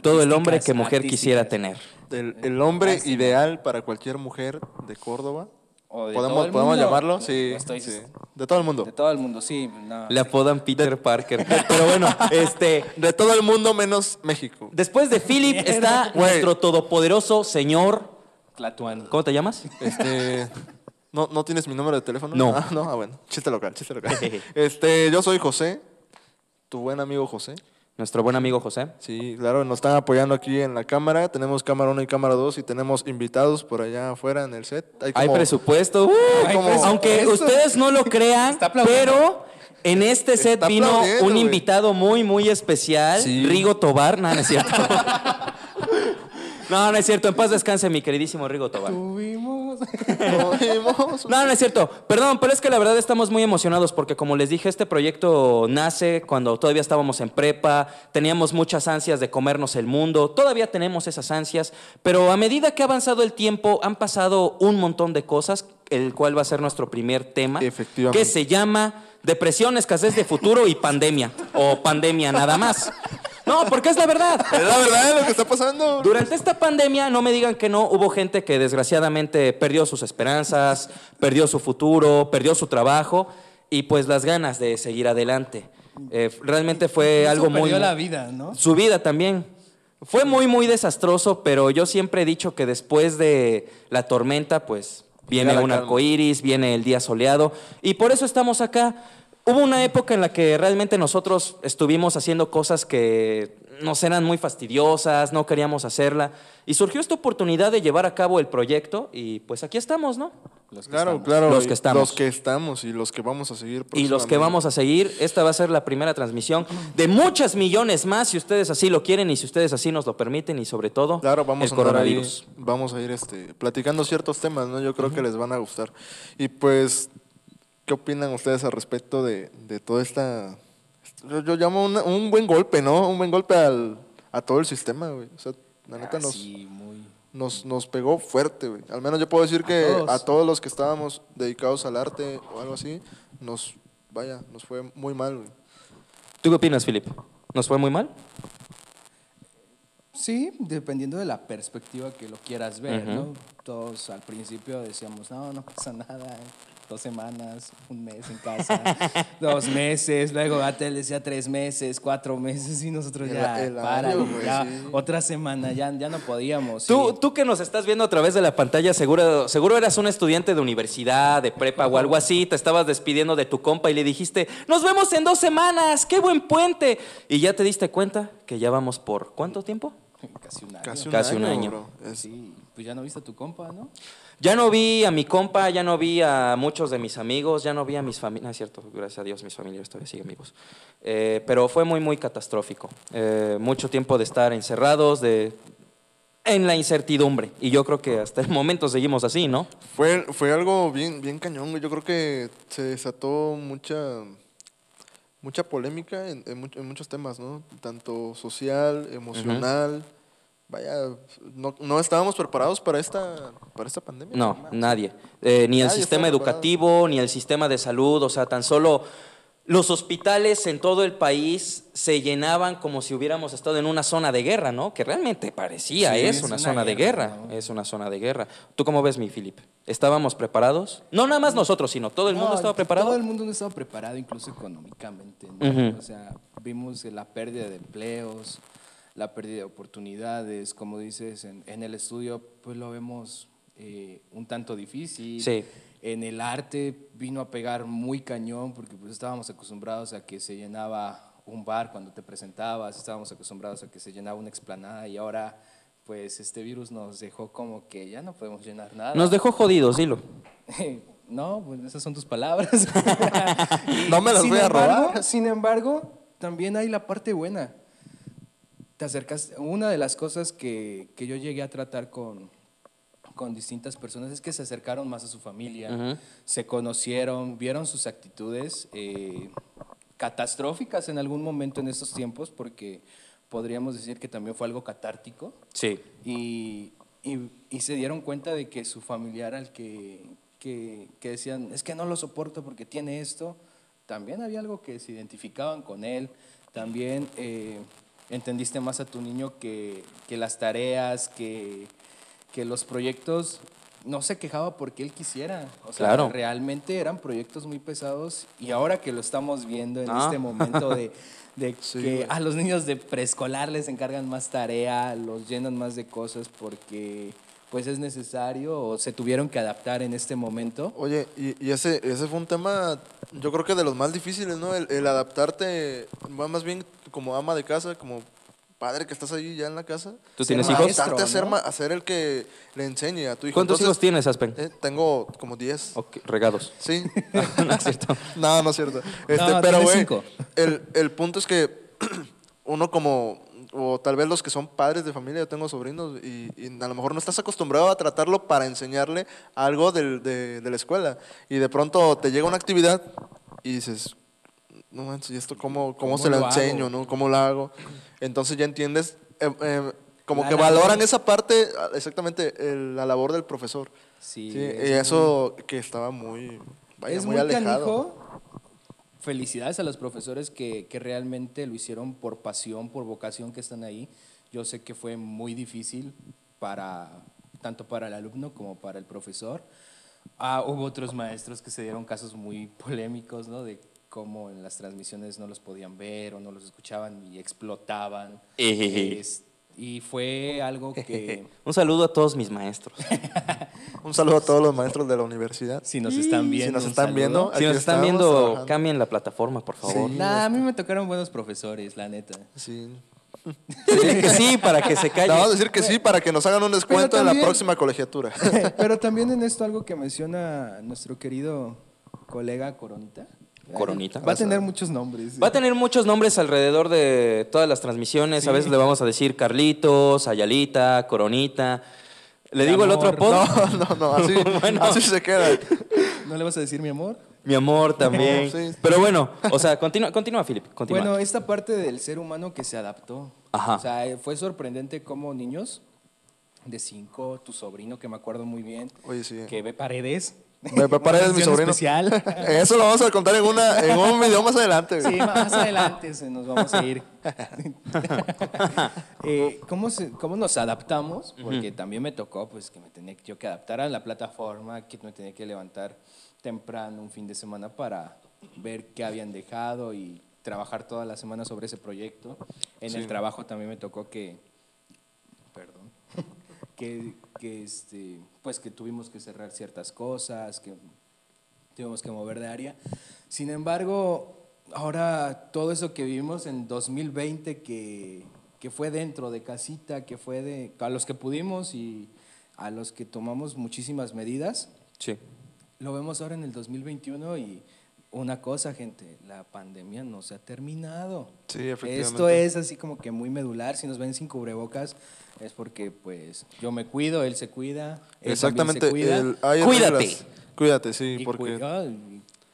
Todo el hombre que mujer quisiera tener. El, el hombre ideal para cualquier mujer de Córdoba. O de ¿Podemos, todo el ¿podemos mundo. llamarlo? Sí, estoy- sí. De todo el mundo. De todo el mundo, sí. no. Le apodan Peter Parker. Pero bueno, este, De todo el mundo menos México. después de Philip está Güey. nuestro todopoderoso señor. Tlatuani. ¿Cómo te llamas? Este. ¿No, ¿No tienes mi número de teléfono? No. Ah, no, ah, bueno. Chiste local, chiste local. este, yo soy José, tu buen amigo José. Nuestro buen amigo José. Sí, claro, nos están apoyando aquí en la cámara. Tenemos cámara 1 y cámara 2 y tenemos invitados por allá afuera en el set. Hay Hay como- presupuesto. Uh, Hay como- presupuesto. Aunque ustedes no lo crean, pero en este set Está vino un invitado muy, muy especial, Sí. Rigo Tobar. No, no es cierto. No, no es cierto. En paz descanse mi queridísimo Rigo Tobar. Tuvimos. Tuvimos- No, no es cierto. Perdón, pero es que la verdad estamos muy emocionados porque como les dije, este proyecto nace cuando todavía estábamos en prepa, teníamos muchas ansias de comernos el mundo, todavía tenemos esas ansias, pero a medida que ha avanzado el tiempo han pasado un montón de cosas, el cual va a ser nuestro primer tema, Efectivamente. que se llama depresión, escasez de futuro y pandemia, o pandemia nada más. No, porque es la verdad. Es la verdad lo que está pasando. Durante esta pandemia, no me digan que no, hubo gente que desgraciadamente perdió sus esperanzas, perdió su futuro, perdió su trabajo y pues las ganas de seguir adelante. Eh, realmente fue algo muy... perdió la vida, ¿no? Su vida también. Fue muy, muy desastroso, pero yo siempre he dicho que después de la tormenta, pues viene un arco iris, viene el día soleado, y por eso estamos acá. Hubo una época en la que realmente nosotros estuvimos haciendo cosas que nos eran muy fastidiosas, no queríamos hacerla, y surgió esta oportunidad de llevar a cabo el proyecto, y pues aquí estamos, ¿no? Los que Claro, estamos. claro. Los que estamos. Los que estamos y los que vamos a seguir. Y los que vamos a seguir, esta va a ser la primera transmisión de muchas millones más, si ustedes así lo quieren y si ustedes así nos lo permiten y sobre todo Claro, vamos el a ahí, coronavirus. vamos a ir este, platicando ciertos temas, ¿no? Yo creo que les van a gustar. Y pues, ¿qué opinan ustedes al respecto de, de toda esta... Yo, yo llamo una- un buen golpe, ¿no? Un buen golpe al, a todo el sistema, güey. O sea, la neta Ah, nos, sí, muy... nos, nos pegó fuerte, güey. Al menos yo puedo decir que todos. a todos los que estábamos dedicados al arte o algo así, nos, vaya, nos fue muy mal, güey. ¿Tú qué opinas, Filip? ¿Nos fue muy mal? Sí, dependiendo de la perspectiva que lo quieras ver. ¿no? Todos al principio decíamos, no, no pasa nada, dos semanas, un mes en casa, dos meses, luego Gatel decía tres meses, cuatro meses y nosotros El- ya, el año, ya, sí. otra semana, ya, ya no podíamos. Tú, sí. tú que nos estás viendo a través de la pantalla, seguro, seguro eras un estudiante de universidad, de prepa o algo así, te estabas despidiendo de tu compa y le dijiste, nos vemos en dos semanas, qué buen puente. Y ya te diste cuenta que ya vamos por ¿cuánto tiempo? Casi un año. Casi un Casi un año, año. bro. Es- Sí, pues ya no viste a tu compa, ¿no? Ya no vi a mi compa, ya no vi a muchos de mis amigos, ya no vi a mis familias, es cierto, gracias a Dios mis familiares todavía siguen vivos. Eh, pero fue muy, muy catastrófico. Eh, mucho tiempo de estar encerrados, de en la incertidumbre. Y yo creo que hasta el momento seguimos así, ¿no? Fue, fue algo bien, bien cañón. Yo creo que se desató mucha, mucha polémica en, en muchos temas, ¿no? Tanto social, emocional. Vaya, no, no estábamos preparados para esta, para esta pandemia. No, nadie. Eh, ni el sistema preparado. educativo, ni el sistema de salud, o sea, tan solo los hospitales en todo el país se llenaban como si hubiéramos estado en una zona de guerra, ¿no? Que realmente parecía, Sí, es, es una, una zona de guerra, es una zona de guerra. ¿Tú cómo ves, mi Philip? ¿Estábamos preparados? No nada más nosotros, sino todo el mundo No, estaba preparado. Todo el mundo no estaba preparado, incluso económicamente. O sea, vimos la pérdida de empleos, la pérdida de oportunidades, como dices, en, en el estudio, pues lo vemos eh, un tanto difícil. Sí. En el arte vino a pegar muy cañón, porque pues estábamos acostumbrados a que se llenaba un bar cuando te presentabas, estábamos acostumbrados a que se llenaba una explanada y ahora pues este virus nos dejó como que ya no podemos llenar nada. Nos dejó jodidos, dilo. No, pues esas son tus palabras. No me las Sin voy a embargo- robar. Sin embargo, también hay la parte buena. Te acercas. Una de las cosas que, que yo llegué a tratar con, con distintas personas es que se acercaron más a su familia, Ujú. se conocieron, vieron sus actitudes eh, catastróficas en algún momento en estos tiempos, porque podríamos decir que también fue algo catártico Sí. y, y- y se dieron cuenta de que su familiar al que, que, que decían, es que no lo soporto porque tiene esto, también había algo que se identificaban con él, también eh, entendiste más a tu niño que, que las tareas, que, que los proyectos, no se quejaba porque él quisiera, o sea, Claro. realmente eran proyectos muy pesados y ahora que lo estamos viendo en Ah. este momento de, de Sí, que güey. a los niños de preescolar les encargan más tarea, los llenan más de cosas porque pues es necesario o se tuvieron que adaptar en este momento. Oye, y, y ese, ese fue un tema, yo creo que de los más difíciles, ¿no? El, el adaptarte, va más bien como ama de casa, como padre que estás ahí ya en la casa. ¿Tú tienes hijos? maestro, Adaptarte a ser, ¿no? ma- a ser el que le enseñe a tu hijo. ¿Cuántos Entonces, hijos tienes, Aspen? eh, tengo como 10. Ok, regados. Sí. no es cierto. no, no es cierto. Este, No, pero, güey, el, el punto es que uno como, o tal vez los que son padres de familia, yo tengo sobrinos, y, y a lo mejor no estás acostumbrado a tratarlo para enseñarle algo del- de, de la escuela. Y de pronto te llega una actividad y dices, no manches, ¿y esto cómo, cómo, ¿Cómo se lo, lo hago? enseño? ¿no? ¿Cómo lo hago? Entonces ya entiendes, eh, eh, como La que valoran esa parte, ah, exactamente, el- la labor del profesor. Sí, Sí, es y eso que estaba muy, vaya, es muy, muy, alejado. canijo. Felicidades a los profesores que, que realmente lo hicieron por pasión, por vocación que están ahí. Yo sé que fue muy difícil para tanto para el alumno como para el profesor. Ah, hubo otros maestros que se dieron casos muy polémicos, ¿no? De cómo en las transmisiones no los podían ver o no los escuchaban y explotaban. Y fue algo que, Un saludo a todos mis maestros. Un saludo a todos los maestros de la universidad. si nos están viendo, si nos están viendo, Si nos están viendo, trabajando. cambien la plataforma, por favor. Sí. Nah, a mí me tocaron buenos profesores, la neta. Sí. Dile que sí para que se Le calle. vamos a decir que sí para que nos hagan un descuento en la próxima colegiatura. Pero también en esto algo que menciona nuestro querido colega Coronita. Coronita. Va a tener muchos nombres. Va a tener muchos nombres alrededor de todas las transmisiones. A veces le vamos a decir Carlitos, Ayalita, Coronita. ¿Le Mi digo el otro amor. apodo? No, no, no, así, Bueno. así se queda. ¿No le vas a decir mi amor? Mi amor también. Sí. Pero bueno, o sea, continúa, continúa, Philip. Continúa. Bueno, esta parte del ser humano que se adaptó. Ajá. O sea, eh, fue sorprendente cómo niños de cinco, tu sobrino que me acuerdo muy bien, Oye, sí. que ve paredes. Me preparé mi sobrino. especial. Eso lo vamos a contar en, una, en un video más adelante. Sí, más adelante se nos vamos a ir. Eh, ¿cómo, se- ¿Cómo nos adaptamos? Porque también me tocó pues que me tenía yo que adaptar a la plataforma, que me tenía que levantar temprano un fin de semana para ver qué habían dejado y trabajar toda la semana sobre ese proyecto. En el trabajo también me tocó que, perdón, que, que, este, pues que tuvimos que cerrar ciertas cosas, que tuvimos que mover de área. Sin embargo, ahora todo eso que vivimos en 2020, que, que fue dentro de casita, que fue de a los que pudimos y a los que tomamos muchísimas medidas, Sí. lo vemos ahora en el 2021 y una cosa, gente, la pandemia no se ha terminado. Sí, efectivamente. Esto es así como que muy medular. Si nos ven sin cubrebocas es porque pues yo me cuido, él se cuida, él Exactamente. se cuida. el- Cuídate. reglas. Cuídate, sí, y porque cuida-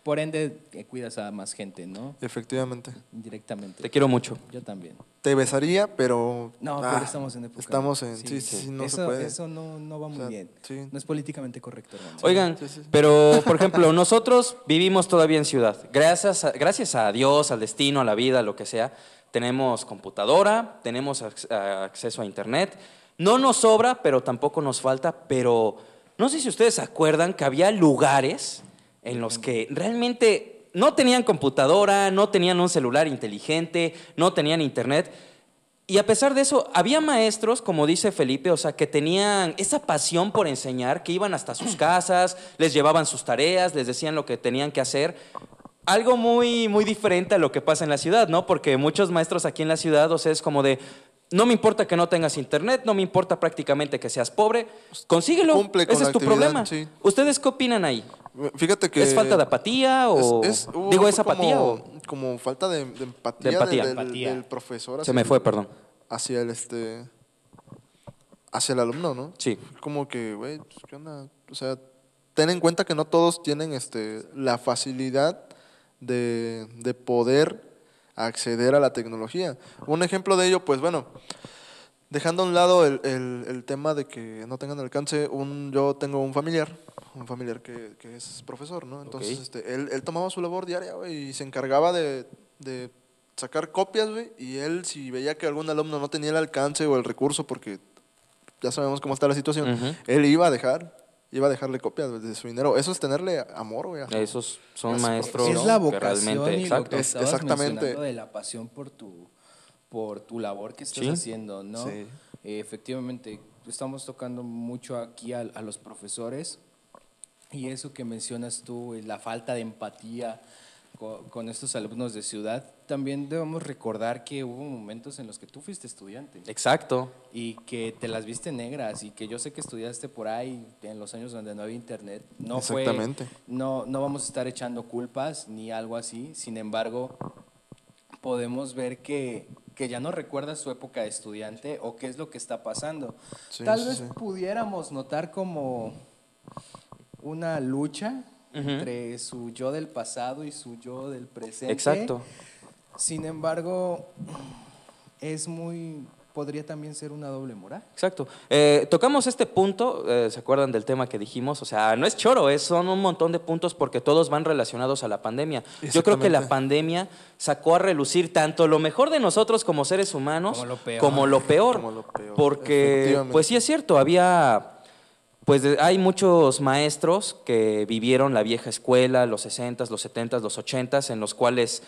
por ende cuidas a más gente, ¿no? efectivamente. Indirectamente. Te quiero mucho. Yo también. Te besaría, pero. No, ah, pero estamos en época. Estamos en. Sí, sí, sí, no eso, se puede. Eso no, no va muy sea, bien. sí. No es políticamente correcto, hermano. Oigan, sí, sí. pero por ejemplo, nosotros vivimos todavía en ciudad. Gracias a, gracias a Dios, al destino, a la vida, lo que sea, tenemos computadora, tenemos ac- a- acceso a internet. No nos sobra, pero tampoco nos falta. Pero no sé si ustedes se acuerdan que había lugares en los que realmente no tenían computadora, no tenían un celular inteligente, no tenían internet. Y a pesar de eso, había maestros, como dice Felipe, o sea, que tenían esa pasión por enseñar, que iban hasta sus casas, les llevaban sus tareas, les decían lo que tenían que hacer. Algo muy, muy diferente a lo que pasa en la ciudad, ¿no? Porque muchos maestros aquí en la ciudad, o sea, es como de, no me importa que no tengas internet, no me importa prácticamente que seas pobre, consíguelo, Cumple con ese la es tu problema. sí. ¿Ustedes qué opinan ahí? Fíjate que. ¿Es falta de apatía o es- es- hubo- digo, es apatía como, o como falta de, de empatía, De empatía. Del, del- Empatía. del profesor. se hacia me el- fue, perdón? Hacia el este. Hacia el alumno, ¿no? Sí. Como que, güey, pues, ¿qué onda? O sea, ten en cuenta que no todos tienen este, la facilidad de, de poder acceder a la tecnología. Un ejemplo de ello, pues bueno, dejando a un lado el, el- el tema de que no tengan alcance, un, yo tengo un familiar, un familiar que, que es profesor, ¿no? Entonces, este, él, él tomaba su labor diaria, y se encargaba de, de sacar copias, güey, y él, si veía que algún alumno no tenía el alcance o el recurso, porque ya sabemos cómo está la situación, él iba a dejar, iba a dejarle copias de su dinero. Eso es tenerle amor, güey. Esos son Es- maestros es la que vocación realmente, y lo exacto. que Es- exactamente. mencionando de la pasión por tu, por tu labor que estás Sí. haciendo, ¿no? Sí. Eh, efectivamente, estamos tocando mucho aquí a, a los profesores y eso que mencionas tú, eh, la falta de empatía co- con, estos alumnos de ciudad, también debemos recordar que hubo momentos en los que tú fuiste estudiante Exacto. y que te las viste negras y que yo sé que estudiaste por ahí en los años donde no había internet. No fue- Exactamente. no, no vamos a estar echando culpas ni algo así. Sin embargo, podemos ver que, que ya no recuerdas su época de estudiante o qué es lo que está pasando. Sí, Tal sí, vez sí. pudiéramos notar como una lucha Entre su yo del pasado y su yo del presente. Exacto. Sin embargo, es muy podría también ser una doble moral. Exacto. Eh, tocamos este punto, eh, ¿se acuerdan del tema que dijimos? O sea, no es choro, es, son un montón de puntos porque todos van relacionados a la pandemia. Yo creo que la pandemia sacó a relucir tanto lo mejor de nosotros como seres humanos Como lo peor. como lo peor. Como lo peor, Porque, pues sí es cierto, había... Pues hay muchos maestros que vivieron la vieja escuela, los 60s, los 70s, los 80s, en los cuales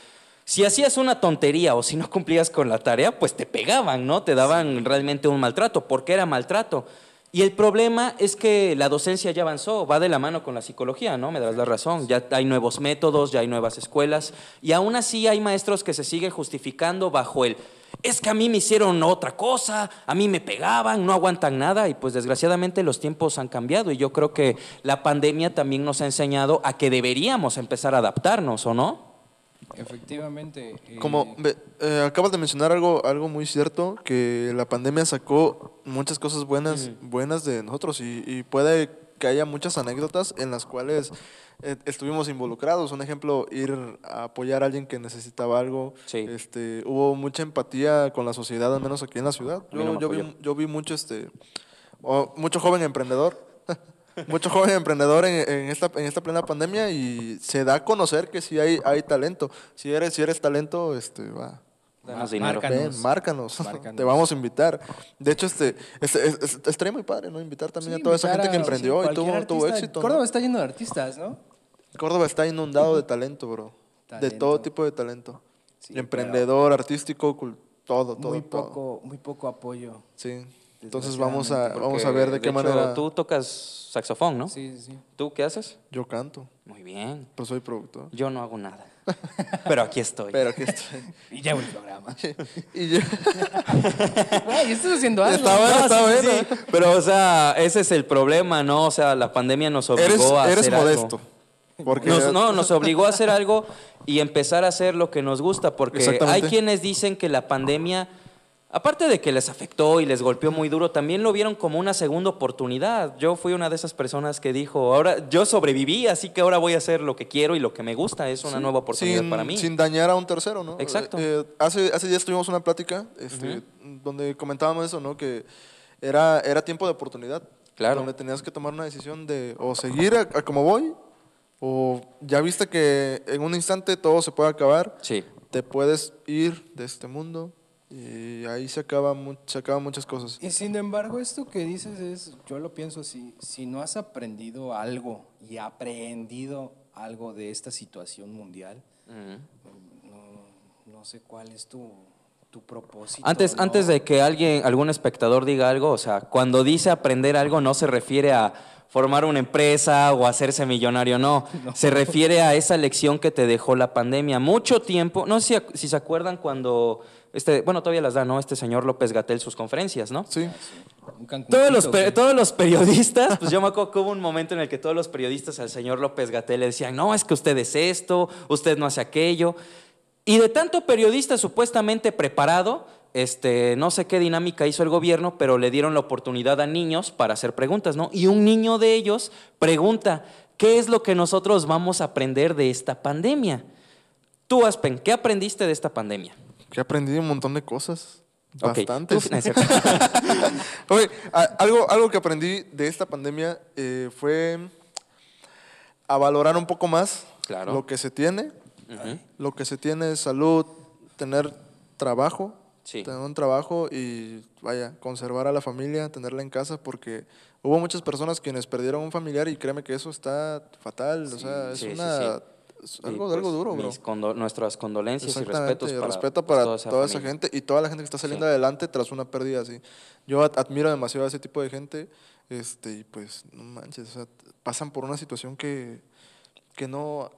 si hacías una tontería o si no cumplías con la tarea, pues te pegaban, ¿no? Te daban realmente un maltrato, porque era maltrato. Y el problema es que la docencia ya avanzó, va de la mano con la psicología, ¿no? Me das la razón. Ya hay nuevos métodos, ya hay nuevas escuelas, y aún así hay maestros que se siguen justificando bajo el es que a mí me hicieron otra cosa, a mí me pegaban, no aguantan nada y pues desgraciadamente los tiempos han cambiado y yo creo que la pandemia también nos ha enseñado a que deberíamos empezar a adaptarnos, ¿o no? Efectivamente. eh, Como eh, acabas de mencionar algo, algo muy cierto, que la pandemia sacó muchas cosas buenas, buenas de nosotros y, y puede que haya muchas anécdotas en las cuales eh, estuvimos involucrados. Un ejemplo, ir a apoyar a alguien que necesitaba algo. Sí. Este, hubo mucha empatía con la sociedad, al menos aquí en la ciudad. Mí no Yo, yo vi, yo vi mucho, este, o mucho joven emprendedor. Mucho joven emprendedor en, en esta, en esta plena pandemia y se da a conocer que sí hay, hay talento. Si eres, si eres talento, este, va. Más dinero. Márcanos. Ven, márcanos. Márcanos. Te vamos a invitar. De hecho, este, este es, es- estaría muy padre, ¿no? Invitar también sí, a toda esa gente que emprendió sí, y tuvo, tuvo éxito. ¿no? Córdoba está lleno de artistas, ¿no? Córdoba está inundado de talento, bro. De todo tipo de talento. Sí, Emprendedor, artístico, cul- todo, todo, muy todo. poco, muy poco apoyo. Sí. Entonces vamos a, vamos a ver de qué hecho, manera Tú tocas saxofón, ¿no? Sí, sí, sí. ¿Tú qué haces? yo canto. Muy bien. Pues soy productor. Yo no hago nada. Pero aquí estoy. Pero aquí estoy. Y llevo el programa. y yo, Güey, estás haciendo algo. Está bueno, No, está sí, bueno. sí. Pero, o sea, ese es el problema, ¿no? O sea, la pandemia nos obligó eres, a eres hacer modesto. algo. Porque Nos- no, nos obligó a hacer algo y empezar a hacer lo que nos gusta, porque hay quienes dicen que la pandemia, aparte de que les afectó y les golpeó muy duro, también lo vieron como una segunda oportunidad. Yo fui una de esas personas que dijo, ahora yo sobreviví, así que ahora voy a hacer lo que quiero y lo que me gusta, es una nueva oportunidad sin, para mí. Sin dañar a un tercero, ¿no? Exacto. Eh, eh, hace, hace días tuvimos una plática este, donde comentábamos eso, ¿no? Que era, era tiempo de oportunidad. Claro. Donde tenías que tomar una decisión de o seguir a, a como voy, o ya viste que en un instante todo se puede acabar, Sí. te puedes ir de este mundo y ahí se, acaba, mu- se acaban muchas cosas. Y sin embargo, esto que dices es, yo lo pienso así, si no has aprendido algo y aprendido algo de esta situación mundial, no, no sé cuál es tu, tu propósito. Antes, ¿no? antes de que alguien, algún espectador diga algo, o sea, cuando dice aprender algo no se refiere a formar una empresa o hacerse millonario, no. Se refiere a esa lección que te dejó la pandemia. Mucho tiempo, no sé si, si se acuerdan cuando, este, bueno, todavía las da, ¿no? Este señor López Gatel sus conferencias, ¿no? Sí. Todos los, todos los periodistas, pues yo me acuerdo que hubo un momento en el que todos los periodistas al señor López Gatel le decían, no, es que usted es esto, usted no hace aquello. Y de tanto periodista supuestamente preparado, este, no sé qué dinámica hizo el gobierno, pero le dieron la oportunidad a niños para hacer preguntas, ¿no? Y un niño de ellos pregunta, ¿qué es lo que nosotros vamos a aprender de esta pandemia? Tú, Aspen, ¿qué aprendiste de esta pandemia? Que aprendí un montón de cosas. Ok, Bastantes. Oye, algo, algo que aprendí de esta pandemia eh, fue a valorar un poco más Claro. lo que se tiene. Lo que se tiene es salud, tener trabajo, Sí. tener un trabajo y vaya, conservar a la familia, tenerla en casa, porque hubo muchas personas quienes perdieron un familiar y créeme que eso está fatal. o sea, es sí, una es algo, pues, algo duro, bro. condo- nuestras condolencias y respetos y para, respeto pues, para toda toda, esa gente y toda la gente que está saliendo adelante tras una pérdida así. Yo ad- admiro demasiado a ese tipo de gente este, y pues no manches, o sea, pasan por una situación que, que no,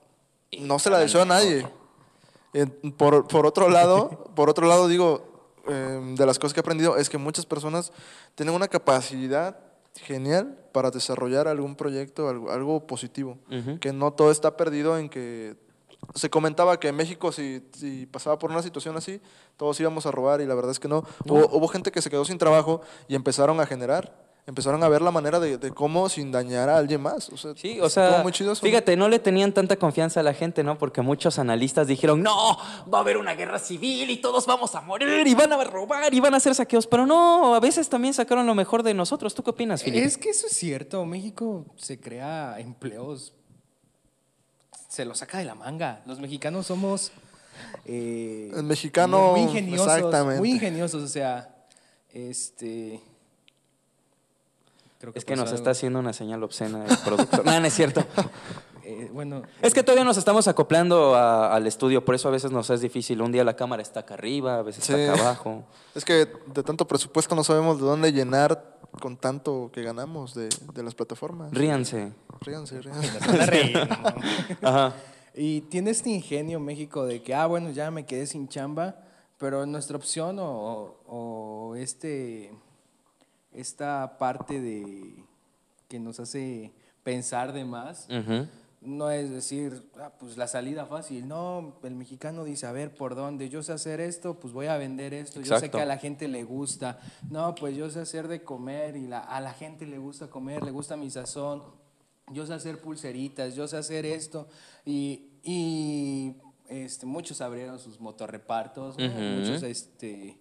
no se la deseo a nadie. por, por otro lado, por otro lado digo, em, de las cosas que he aprendido es que muchas personas tienen una capacidad genial para desarrollar algún proyecto, algo, algo positivo. Que no todo está perdido en que se comentaba que en México si, si pasaba por una situación así, todos íbamos a robar y la verdad es que no. Hubo, hubo gente que se quedó sin trabajo y empezaron a generar, empezaron a ver la manera de, de cómo sin dañar a alguien más. O sea, Sí, o sea, muy chido eso, ¿no? fíjate, no le tenían tanta confianza a la gente, ¿no? Porque muchos analistas dijeron, no, va a haber una guerra civil y todos vamos a morir y van a robar y van a hacer saqueos. Pero no, a veces también sacaron lo mejor de nosotros. ¿Tú qué opinas, Filipe? Es que eso es cierto. México se crea empleos. Se lo saca de la manga. Los mexicanos somos. eh, El mexicano, Muy ingeniosos. exactamente. Muy ingeniosos. O sea, este. Creo Es que nos está haciendo una señal obscena el productor. no, no es cierto. Eh, bueno. Es que todavía nos estamos acoplando a- al estudio, por eso a veces nos es difícil. Un día la cámara está acá arriba, a veces Sí. está acá abajo. Es que de tanto presupuesto no sabemos de dónde llenar con tanto que ganamos de, de las plataformas. Ríanse. Ríanse, ríanse. Ajá. Y tiene este ingenio México de que, ah, bueno, ya me quedé sin chamba, Pero nuestra opción o, o este, esta parte de que nos hace pensar de más, no es decir, ah, pues la salida fácil. No, el mexicano dice, a ver, ¿por dónde? Yo sé hacer esto, pues voy a vender esto. Yo sé que a la gente le gusta. No, pues yo sé hacer de comer y la- a la gente le gusta comer, le gusta mi sazón. Yo sé hacer pulseritas, yo sé hacer esto. Y, y, este, muchos abrieron sus motorrepartos, muchos este,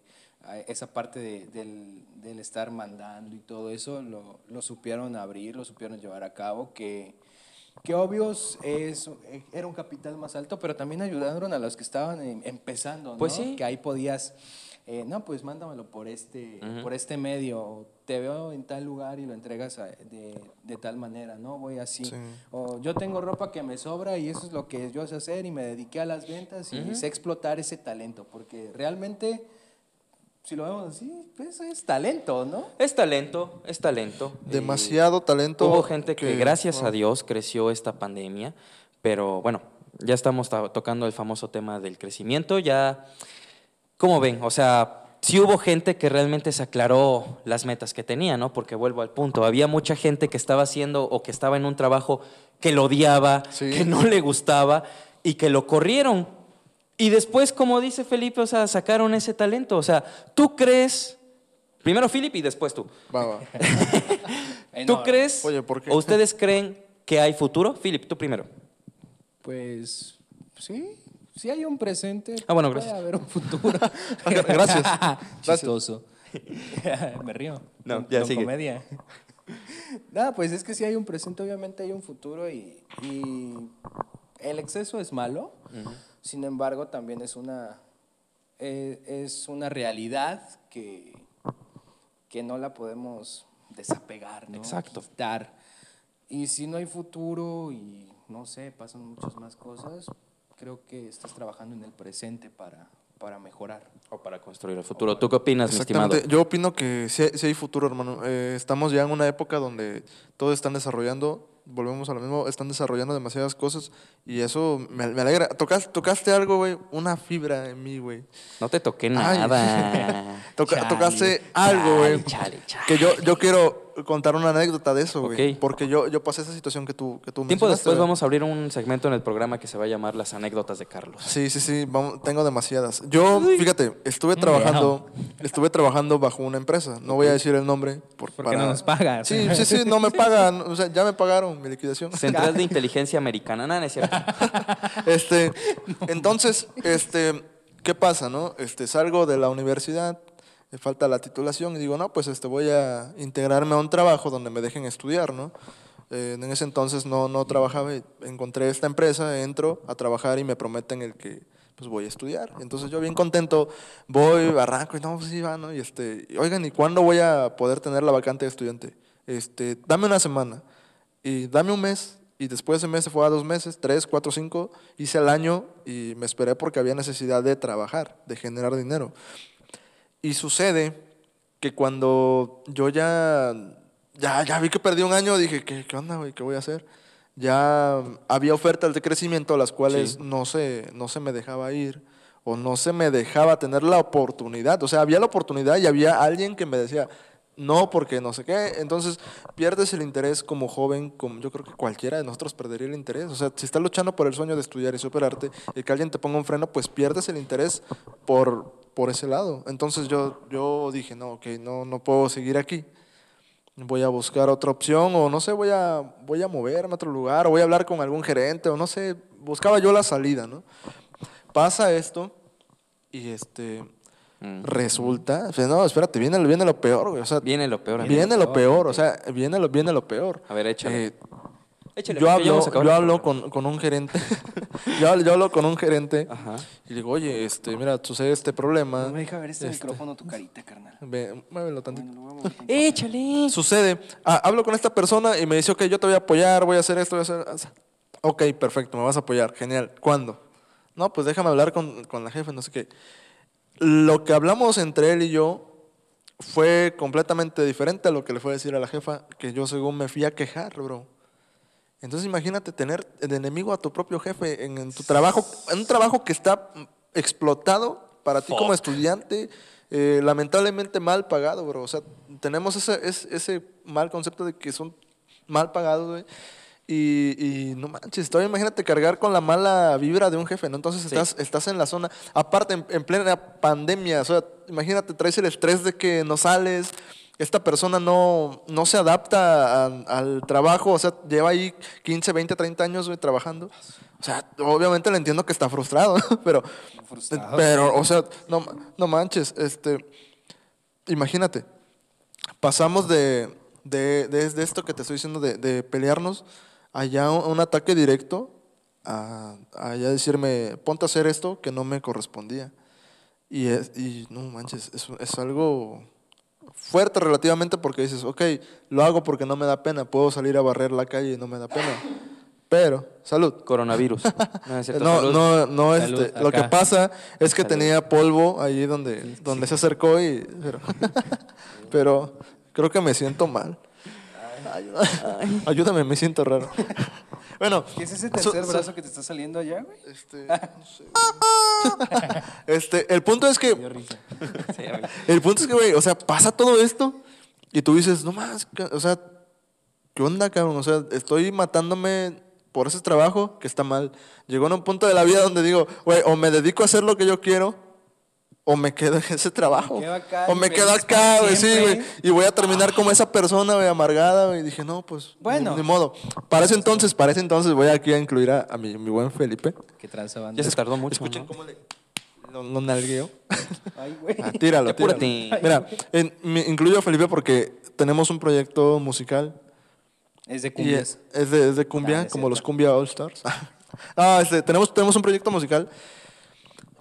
esa parte de- del, del estar mandando y todo eso lo, lo supieron abrir, lo supieron llevar a cabo, que, que obvios es, era un capital más alto, pero también ayudaron a los que estaban em- empezando, ¿no? Pues sí. Que ahí podías, eh, no, pues mándamelo por este, por este medio, te veo en tal lugar y lo entregas a- de, de tal manera, ¿no? Voy así. Sí. O yo tengo ropa que me sobra y eso es lo que yo sé hacer y me dediqué a las ventas y sé explotar ese talento, porque realmente, si lo vemos así, pues es talento, ¿no? Es talento, es talento. Demasiado talento. Hubo gente que, que- gracias a. Dios, creció esta pandemia, pero bueno, ya estamos to- tocando el famoso tema del crecimiento. Ya, ¿cómo ven? O sea, sí hubo gente que realmente se aclaró las metas que tenía, ¿no? Porque vuelvo al punto, había mucha gente que estaba haciendo o que estaba en un trabajo que lo odiaba, Sí. que no le gustaba y que lo corrieron. Y después, como dice Felipe, o sea, sacaron ese talento. O sea, tú crees, primero Felipe y después tú. Va, va. ¿Tú no, crees Oye, ¿por qué? o ustedes creen que hay futuro? Philip, tú primero. Pues sí, sí hay un presente. Ah, bueno, puede gracias. haber un futuro. Gracias. Chistoso. Me río. No, ya con sigue. comedia. Nada, pues es que sí hay un presente, obviamente hay un futuro y, y el exceso es malo. Sin embargo, también es una eh, es una realidad que, que no la podemos desapegar, ¿no? Exacto. Quitar. Y si no hay futuro y no sé, pasan muchas más cosas, creo que estás trabajando en el presente para, para mejorar. O para construir el futuro. ¿Tú qué opinas, mi estimado? Yo opino que sí, hay- sí hay futuro, hermano. Eh, estamos ya en una época donde todos están desarrollando, volvemos a lo mismo, están desarrollando demasiadas cosas y eso me, me alegra. Tocas- tocaste algo, güey, una fibra en mí, güey. No te toqué nada. Toca- Chale, tocaste algo, güey. Que yo, yo quiero contar una anécdota de eso, güey. Porque yo, yo pasé esa situación que tú, que tú Tiempo después vamos a abrir un segmento en el programa que se va a llamar Las anécdotas de Carlos. Sí, sí, sí, vamos- tengo demasiadas. Yo, fíjate, estuve trabajando, estuve trabajando bajo una empresa. No voy a decir el nombre por, Porque para- no nos pagan. Sí, sí, sí, no me pagan. O sea, ya me pagaron mi liquidación. Central de Inteligencia Americana. No, no es cierto. Este, entonces, este, ¿qué pasa, no? Este, salgo de la universidad, me falta la titulación y digo, no, pues este, voy a integrarme a un trabajo donde me dejen estudiar, ¿no? Eh, en ese entonces no, no trabajaba, encontré esta empresa, entro a trabajar y me prometen el que pues voy a estudiar. Entonces yo bien contento, voy, arranco y no, pues sí, va, ¿no? Y este, oigan, ¿y cuándo voy a poder tener la vacante de estudiante? Este, dame una semana y dame un mes. Y después ese mes se fue a dos meses, tres, cuatro, cinco, hice el año y me esperé porque había necesidad de trabajar, de generar dinero. Y sucede que cuando yo ya, ya, ya vi que perdí un año, dije, ¿qué, qué onda, güey? ¿Qué voy a hacer? Ya había ofertas de crecimiento a las cuales Sí. no, se, no se me dejaba ir o no se me dejaba tener la oportunidad. O sea, había la oportunidad y había alguien que me decía, no, porque no sé qué. Entonces, pierdes el interés como joven, como yo creo que cualquiera de nosotros perdería el interés. O sea, si estás luchando por el sueño de estudiar y superarte y que alguien te ponga un freno, pues pierdes el interés por, por ese lado. Entonces yo, yo dije, no, ok, no, no puedo seguir aquí. Voy a buscar otra opción o no sé, voy a, voy a moverme a otro lugar o voy a hablar con algún gerente o no sé. Buscaba yo la salida, ¿no? Pasa esto y este... Mm. Resulta, o sea, no, espérate, viene, lo- viene lo peor, güey. O sea, Viene lo peor. amigo. viene lo peor, o sea, viene lo, viene lo peor. A ver, échale. Eh, Échale, yo hablo, yo hablo con, con un gerente, yo, hablo, yo hablo con un gerente Ajá. y le digo, oye, este, mira, sucede este problema. No me deja ver este micrófono tu carita, carnal. Ve, muévelo tantito. Bueno. Échale. Sucede, ah, hablo con esta persona y me dice, ok, yo te voy a apoyar, voy a hacer esto, voy a hacer... Ok, perfecto, me vas a apoyar, genial. ¿Cuándo? No, pues déjame hablar con, con la jefe, no sé qué. Lo que hablamos entre él y yo fue completamente diferente a lo que le fue a decir a la jefa, que yo según me fui a quejar, bro. Entonces imagínate tener de enemigo a tu propio jefe en, en tu trabajo, en un trabajo que está explotado para ti como estudiante, eh, lamentablemente mal pagado, bro. O sea, tenemos ese, ese, ese mal concepto de que son mal pagados, güey. Y, y no manches, todavía imagínate cargar con la mala vibra de un jefe, ¿no? Entonces estás, estás en la zona, aparte en, en plena pandemia, o sea, imagínate, traes el estrés de que no sales, esta persona no, no se adapta a- al trabajo, o sea, lleva ahí 15, 20, 30 años güey, trabajando. O sea, obviamente le entiendo que está frustrado, pero, Frustrado. pero, o sea, no, no manches, este, imagínate, pasamos de, de, de- de esto que te estoy diciendo, de, de pelearnos, allá un, un ataque directo, a, a ya decirme, ponte a hacer esto que no me correspondía. Y, es, y no manches, es, es algo fuerte relativamente porque dices, ok, lo hago porque no me da pena, puedo salir a barrer la calle y no me da pena. Pero, salud. Coronavirus. No, es cierto, No, salud. no, no, Salud, este, lo que pasa es que tenía polvo ahí donde, donde se acercó y, pero, pero creo que me siento mal. Ayúdame, ayúdame, me siento raro. Bueno, ¿Qué es ese tercer so- brazo que te está saliendo allá, güey? este, no sé. Este, el punto es que. Sí, el punto es que, güey, o sea, pasa todo esto y tú dices, no más, o sea, ¿qué onda, cabrón? O sea, estoy matándome por ese trabajo que está mal. Llegó a un punto de la vida donde digo, güey, o me dedico a hacer lo que yo quiero, o me quedo en ese trabajo. acá o me quedo acá, güey, sí, güey. Y voy a terminar como esa persona, güey, amargada, güey. Y dije, no, pues, Bueno. ni, ni modo. Para ese entonces, para ese entonces voy aquí a incluir a, a mi, mi buen Felipe. ¿Qué tranza banda? Ya se tardó mucho. Escuchen ¿no? cómo le... Lo, lo nalgueo. Ay, güey. Ah, tíralo. Mira, en- me incluyo a Felipe porque tenemos un proyecto musical. Es de Y cumbias. es, es de, es de cumbia, Ah, es como los cierto. Cumbia All Stars. no, este, tenemos, tenemos un proyecto musical.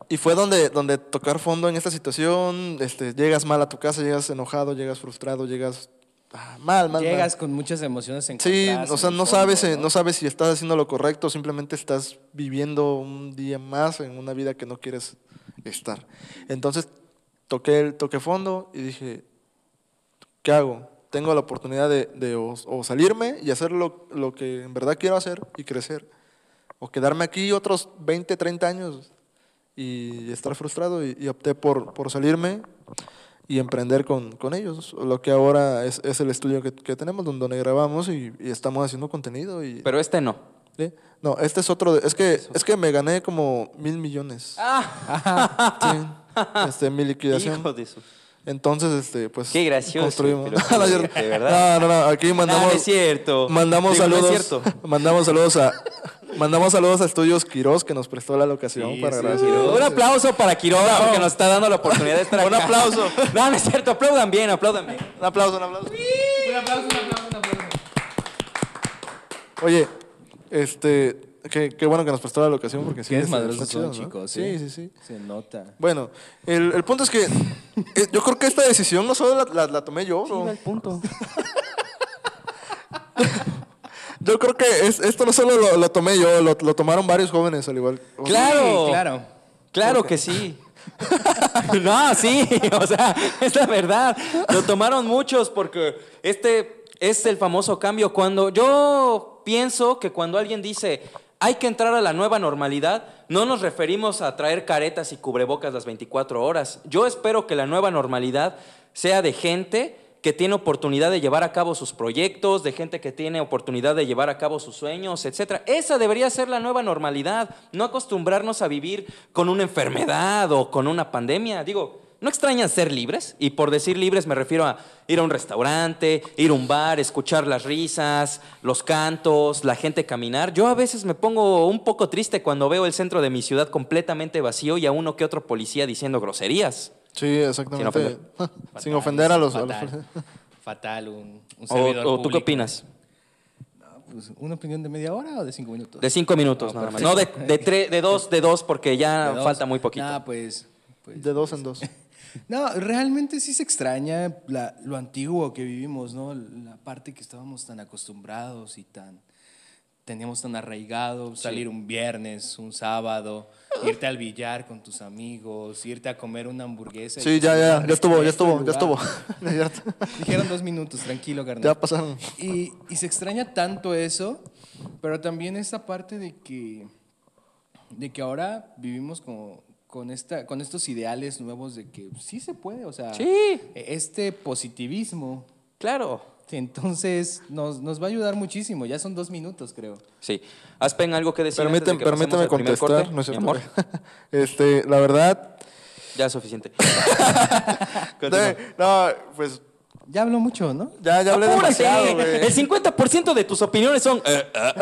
Y fue donde, donde tocar fondo en esta situación, este, llegas mal a tu casa, llegas enojado, llegas frustrado, llegas ah, mal, mal. Llegas con muchas emociones Sí, encontradas. o sea, en el no fondo, sabes, eh, no sabes si estás haciendo lo correcto, simplemente estás viviendo un día más en una vida que no quieres estar. Entonces toqué, el- toqué fondo y dije, ¿qué hago? Tengo la oportunidad de, de o, salirme y hacer lo, lo que en verdad quiero hacer y crecer, o quedarme aquí otros 20, 30 años y estar frustrado y, y opté por, por salirme y emprender con, con ellos. Lo que ahora es, es el estudio que, que tenemos, donde grabamos y, y estamos haciendo contenido. Y, Pero este no. ¿Sí? No, este es otro. de- es, que, es que me gané como mil millones. Sí, este, mi liquidación. Hijo de su... Entonces, este, pues. Qué gracioso, Construimos. pero No, de verdad. No, no, no. Aquí mandamos. no es cierto. Mandamos Digo, no es saludos. cierto. Mandamos saludos a. Mandamos saludos a Estudios Quirós que nos prestó la locación Sí, para sí, grabar. Un aplauso para Quiroga porque nos está dando la oportunidad de estar Un acá. aplauso. No, no es cierto. Aplaudan bien, aplaudan bien. Un aplauso, un aplauso. Un aplauso, un aplauso, un aplauso. Oye, este, qué, qué bueno que nos prestó la locación porque sí. Desmadrosos está chido, son, ¿no? chicos. Sí, ¿eh? sí, sí. Se nota. Bueno, el, el punto es que eh, yo creo que esta decisión no solo la, la- la tomé yo, bro. punto. Yo creo que es- esto no solo lo, lo tomé yo, lo, lo tomaron varios jóvenes al igual. Claro. Sí, claro. Claro que sí. no, sí, o sea, es la verdad. Lo tomaron muchos porque este es el famoso cambio. Cuando yo pienso que cuando alguien dice hay que entrar a la nueva normalidad, no nos referimos a traer caretas y cubrebocas las 24 horas. Yo espero que la nueva normalidad sea de gente que tiene oportunidad de llevar a cabo sus proyectos, de gente que tiene oportunidad de llevar a cabo sus sueños, etc. Esa debería ser la nueva normalidad, no acostumbrarnos a vivir con una enfermedad o con una pandemia. Digo, ¿no extrañan ser libres? Y por decir libres me refiero a ir a un restaurante, ir a un bar, escuchar las risas, los cantos, la gente caminar. Yo a veces me pongo un poco triste cuando veo el centro de mi ciudad completamente vacío y a uno que otro policía diciendo groserías. Sí, exactamente. ofender. Sin ofender a los... a los- Fatal, fatal un, un O, servidor o tú qué opinas? Pues, ¿Una opinión de media hora o de cinco minutos? De cinco minutos No, nada más. No, de, de, tre- de dos, de dos, porque ya De dos. falta muy poquito. Nah, pues, pues, de dos en dos. No, realmente sí se extraña la- lo antiguo que vivimos, ¿no? La parte que estábamos tan acostumbrados y tan teníamos tan arraigado, salir un viernes, un sábado, irte al billar con tus amigos, irte a comer una hamburguesa. Sí, ya, ya, ya estuvo, ya estuvo, ya estuvo. Dijeron dos minutos, tranquilo, carnal. ya pasaron. Y, y se extraña tanto eso, pero también esta parte de que, de que ahora vivimos como con, esta, con estos ideales nuevos de que sí se puede, o sea, Sí. este positivismo. Claro. Entonces nos, nos va a ayudar muchísimo. Ya son dos minutos, creo. Sí. Aspen, ¿algo que decir? Permíteme, antes de que permíteme contestar, corte? no es Mi amor, este, la verdad, ya es suficiente. No, pues Ya hablo mucho, ¿no? ya, ya hablé Apúrate, demasiado, güey. El 50% de tus opiniones son. eh, eh, eh.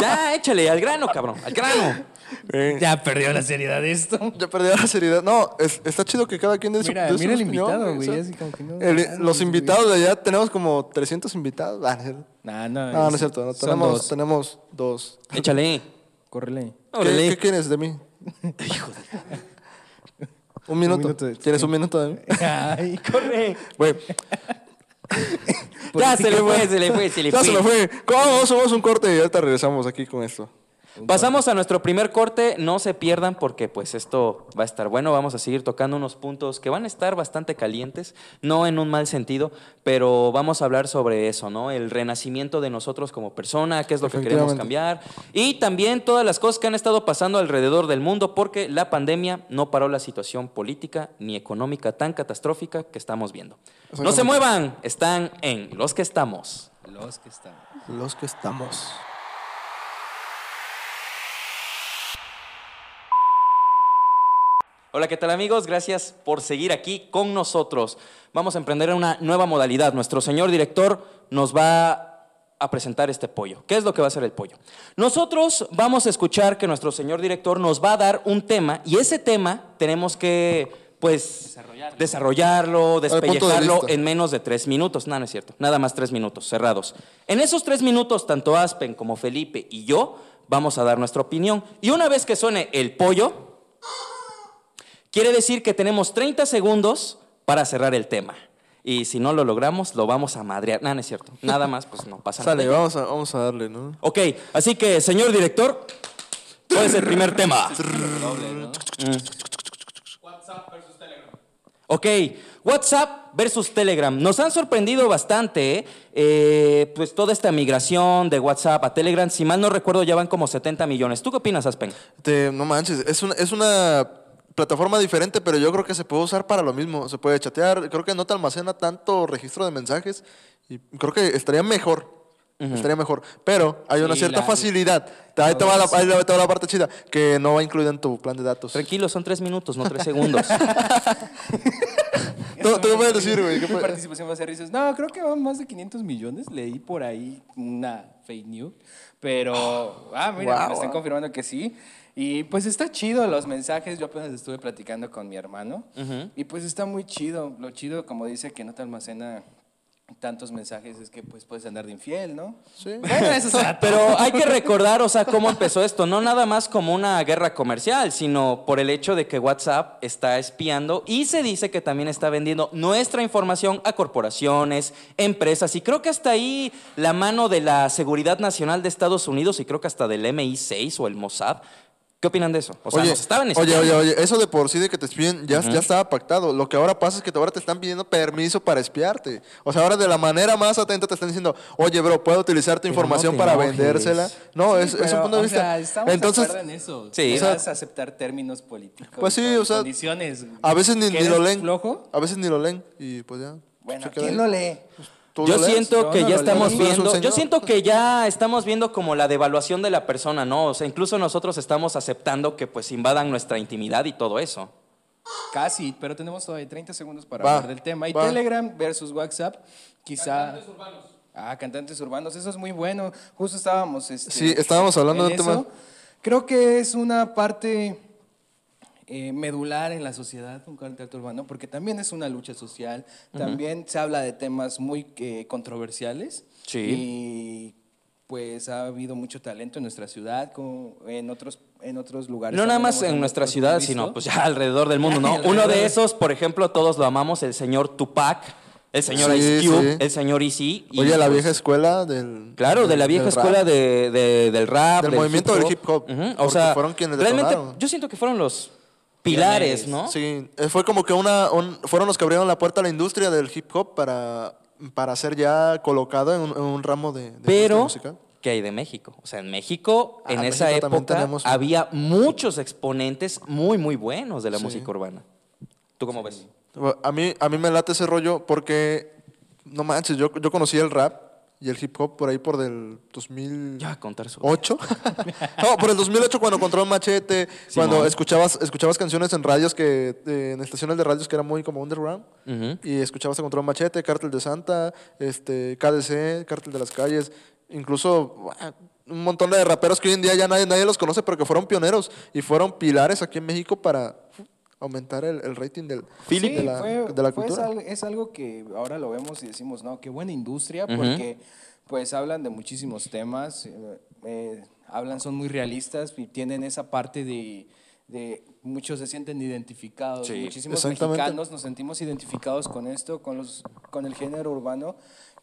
ya, échale al grano, cabrón. Al grano. Eh, Ya perdió la seriedad de esto. Ya perdí la seriedad. No, es- está chido que cada quien dé su Mira, dé su mira el opinión, invitado, güey. o sea, así como que no- el- ah, los no, invitados de allá tenemos como 300 invitados. Ah, no es cierto. Nah, no, No, no es cierto. no, son tenemos, dos. tenemos dos. Échale. Córrele. ¿Qué, Órale. qué quieres de mí? Un minuto. minuto de- ¿Tienes un minuto de mí? Ay, Corre. Güey, Ya se le fue, se le fue, se le ya se me fue. fue. ¿Cómo? Somos un corte y ahorita regresamos aquí con esto. Pasamos a nuestro primer corte, no se pierdan porque pues esto va a estar bueno, vamos a seguir tocando unos puntos que van a estar bastante calientes, no en un mal sentido, pero vamos a hablar sobre eso, ¿no? El renacimiento de nosotros como persona, qué es lo que queremos cambiar y también todas las cosas que han estado pasando alrededor del mundo porque la pandemia no paró la situación política ni económica tan catastrófica que estamos viendo. No se muevan, están en los que estamos. los que están. Los que estamos. Hola, ¿qué tal amigos? Gracias por seguir aquí con nosotros. Vamos a emprender una nueva modalidad. Nuestro señor director nos va a presentar este pollo. ¿Qué es lo que va a hacer el pollo? Nosotros vamos a escuchar que nuestro señor director nos va a dar un tema y ese tema tenemos que, pues, desarrollarlo, punto de despellejarlo vista. en menos de tres minutos. No, no es cierto. Nada más tres minutos, cerrados. En esos tres minutos, tanto Aspen como Felipe y yo vamos a dar nuestra opinión. Y una vez que suene el pollo, Quiere decir que tenemos 30 segundos para cerrar el tema. Y si no lo logramos, lo vamos a madrear. No, no es cierto. Nada más, pues no pasa Sale, nada. vamos a, vamos a darle, ¿no? Ok, así que, señor director, ¿cuál es el primer tema? Ok, WhatsApp versus Telegram. Nos han sorprendido bastante, ¿eh? Eh, pues toda esta migración de WhatsApp a Telegram. Si mal no recuerdo, ya van como 70 millones. ¿Tú qué opinas, Aspen? Te- no manches, es una, es una plataforma diferente, pero yo creo que se puede usar para lo mismo. Se puede chatear, creo que no te almacena tanto registro de mensajes y creo que estaría mejor. Estaría mejor. Pero hay una Sí, cierta la- facilidad. Ahí te, va la, ahí te va la parte chida, que no va incluida en tu plan de datos. Tranquilo, son tres minutos, no tres segundos. ¿Tú, tú qué puedes decir, güey? ¿Qué Mi puedes- participación va a ser risas. No, creo que van más de 500 millones. Leí por ahí una fake news. Pero, ah, mira, Wow, me están wow. confirmando que sí. Y pues está chido los mensajes. Yo apenas estuve platicando con mi hermano. Y pues está muy chido. Lo chido, como dice, que no te almacena tantos mensajes, es que pues puedes andar de infiel, ¿no? Sí. Bueno, eso es Pero hay que recordar, o sea, cómo empezó esto. No nada más como una guerra comercial, sino por el hecho de que WhatsApp está espiando y se dice que también está vendiendo nuestra información a corporaciones, empresas. Y creo que hasta ahí la mano de la Seguridad Nacional de Estados Unidos y creo que hasta del MI6 o el Mossad. ¿Qué opinan de eso? O sea, oye, nos estaban oye, espiando. oye, oye, eso de por sí de que te espíen ya, ya estaba pactado. Lo que ahora pasa es que ahora te están pidiendo permiso para espiarte. O sea, ahora de la manera más atenta te están diciendo, oye, bro, puedo utilizar tu Pero información no para enojes. vendérsela. No, es, es un punto de o vista. sea, estamos Entonces, en eso. Sí. O sea, aceptar términos políticos. Pues sí, o sea, Condiciones. a veces ni, ¿Que ni lo leen. flojo? A veces ni lo leen y pues ya. Bueno, ¿quién ahí. lo lee? ¿Tú Yo siento que no ya estamos leo. ¿Tú eres un viendo, yo siento que ya estamos viendo como la devaluación de la persona, ¿no? O sea, incluso nosotros estamos aceptando que pues invadan nuestra intimidad y todo eso. Casi, pero tenemos todavía 30 segundos para Va, hablar del tema. Y va. Telegram versus WhatsApp, quizá... Cantantes urbanos. Ah, cantantes urbanos, eso es muy bueno. Justo estábamos... este, Sí, estábamos hablando del tema. eso. Creo que es una parte eh, medular en la sociedad, un cantante urbano, porque también es una lucha social, también se habla de temas muy eh, controversiales. Sí. Y pues ha habido mucho talento en nuestra ciudad, como en otros, en otros lugares. No nada más en nuestra ciudad, visto. sino pues ya alrededor del mundo, ¿no? Uno de esos, por ejemplo, todos lo amamos, el señor Tupac, el señor Sí, Ice Cube, sí. el señor Easy. y, Oye, la pues, vieja escuela del. Claro, de la vieja del rap. escuela de, de- del rap. Del movimiento del hip hop, O sea, fueron quienes realmente detonaron. yo siento que fueron los pilares. ¿no? Sí, eh, fue como que una, un- fueron los que abrieron la puerta a la industria del hip hop para, para ser ya colocado en un, en un ramo de, de Pero, musical. ¿qué hay de México? O sea, en México, Ah, en esa México también época, tenemos- había muchos exponentes muy, muy buenos de la Sí. música urbana. ¿Tú cómo ves? A mí, a mí me late ese rollo porque, no manches, yo, yo conocí el rap y el hip hop por ahí por del 2008. Ya, contar eso. no, por el 2008 cuando Control Machete, cuando escuchabas, escuchabas canciones en radios que, eh, en estaciones de radios que eran muy como underground. Y escuchabas a Control Machete, Cártel de Santa, este, KDC, Cártel de las Calles, incluso ¡buah! un montón de raperos que hoy en día ya nadie, nadie los conoce, pero que fueron pioneros y fueron pilares aquí en México para aumentar el, el rating del, Sí, de, la, fue- de la cultura. es algo que ahora lo vemos y decimos, no, qué buena industria, Ujú. porque pues hablan de muchísimos temas, eh, eh, hablan, son muy realistas y tienen esa parte de, de muchos se sienten identificados, Sí, muchísimos mexicanos nos sentimos identificados con esto, con, los, con el género urbano,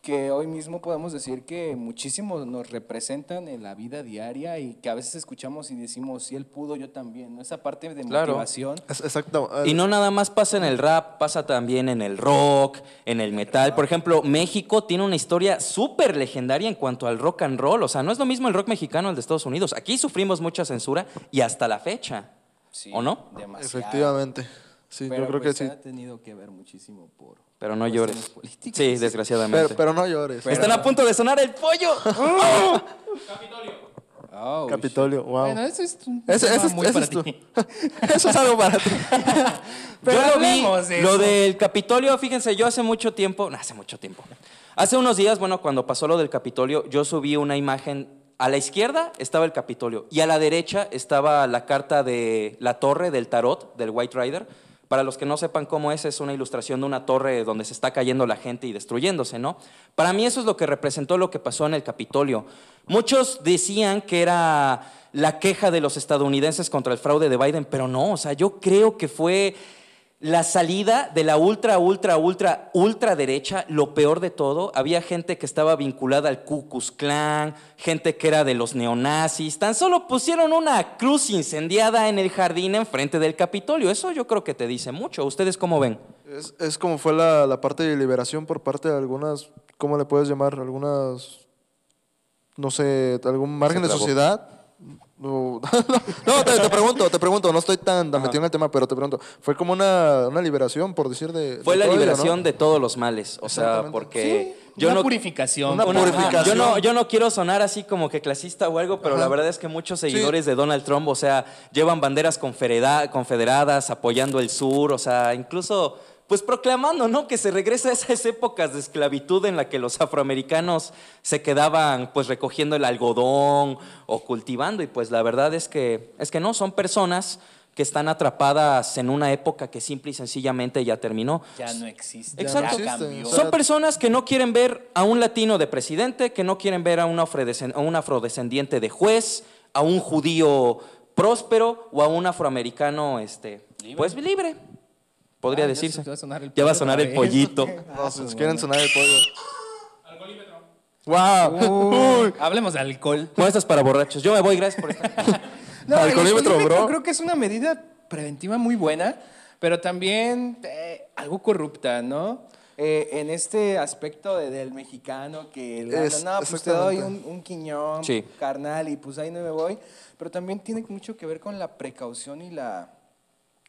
que hoy mismo podemos decir que muchísimos nos representan en la vida diaria y que a veces escuchamos y decimos, si él pudo, yo también, ¿no? esa parte de Claro. motivación. Es- exacto. Y no nada más pasa en el rap, pasa también en el rock, en el metal. Por ejemplo, México tiene una historia súper legendaria en cuanto al rock and roll. O sea, no es lo mismo el rock mexicano al de Estados Unidos. Aquí sufrimos mucha censura y hasta la fecha. Sí, ¿O no? Demasiado. Efectivamente. Sí, Pero yo creo pues que sí. ha tenido que ver muchísimo por Pero no cuestiones llores. políticas. Sí, desgraciadamente. Pero, pero no llores. Están a punto de sonar el pollo. Oh, Capitolio, shit. wow. Bueno, eso es un tema ese es- muy para es ti. Eso es algo para ti. Pero yo lo vi, de lo eso. del Capitolio, fíjense, yo hace mucho tiempo, no, hace mucho tiempo, hace unos días, bueno, cuando pasó lo del Capitolio, yo subí una imagen, a la izquierda estaba el Capitolio y a la derecha estaba la carta de la torre del tarot, del White Rider. Para los que no sepan cómo es, es una ilustración de una torre donde se está cayendo la gente y destruyéndose, ¿no? Para mí eso es lo que representó lo que pasó en el Capitolio. Muchos decían que era la queja de los estadounidenses contra el fraude de Biden, pero no, o sea, yo creo que fue la salida de la ultra, ultra, ultra, ultra derecha, lo peor de todo, había gente que estaba vinculada al Ku Klux Klan, gente que era de los neonazis, tan solo pusieron una cruz incendiada en el jardín enfrente del Capitolio. Eso yo creo que te dice mucho. ¿Ustedes cómo ven? Es, es como fue la, la parte de liberación por parte de algunas, ¿cómo le puedes llamar? Algunas, no sé, algún margen de sociedad. No, no, te, te pregunto, te pregunto, no estoy tan, tan metido en el tema, pero te pregunto, fue como una, una liberación, por decir de... Fue de la liberación ¿no? de todos los males. O sea, porque Sí, yo una no... purificación. Una Una- purificación. Yo no, yo no quiero sonar así como que clasista o algo, pero Ajá. la verdad es que muchos seguidores de Donald Trump, o sea, llevan banderas confederada- confederadas, apoyando el sur, o sea, incluso pues proclamando, ¿no? Que se regresa a esas épocas de esclavitud en la que los afroamericanos se quedaban pues recogiendo el algodón o cultivando y pues la verdad es que es que no son personas que están atrapadas en una época que simple y sencillamente ya terminó. Ya no existe. Exacto. Ya Son personas que no quieren ver a un latino de presidente, que no quieren ver a un, afrodescen- a un afrodescendiente de juez, a un judío próspero o a un afroamericano este, Libre. pues libre, podría Ah, ya decirse. se- ya va a sonar el Ya va a pollo sonar otra el vez. pollito. No, si nos quieren sonar el pollo. ¡Wow! Uy, hablemos de alcohol. Bueno, esto es para borrachos. Yo me voy, gracias por estar. No, Alcoholímetro, bro. creo que es una medida preventiva muy buena, pero también eh, algo corrupta, ¿no? Eh, en este aspecto de- del mexicano que le Es- no, pues te doy un, un quiñón, Sí. carnal, y pues ahí no me voy. Pero también tiene mucho que ver con la precaución y la,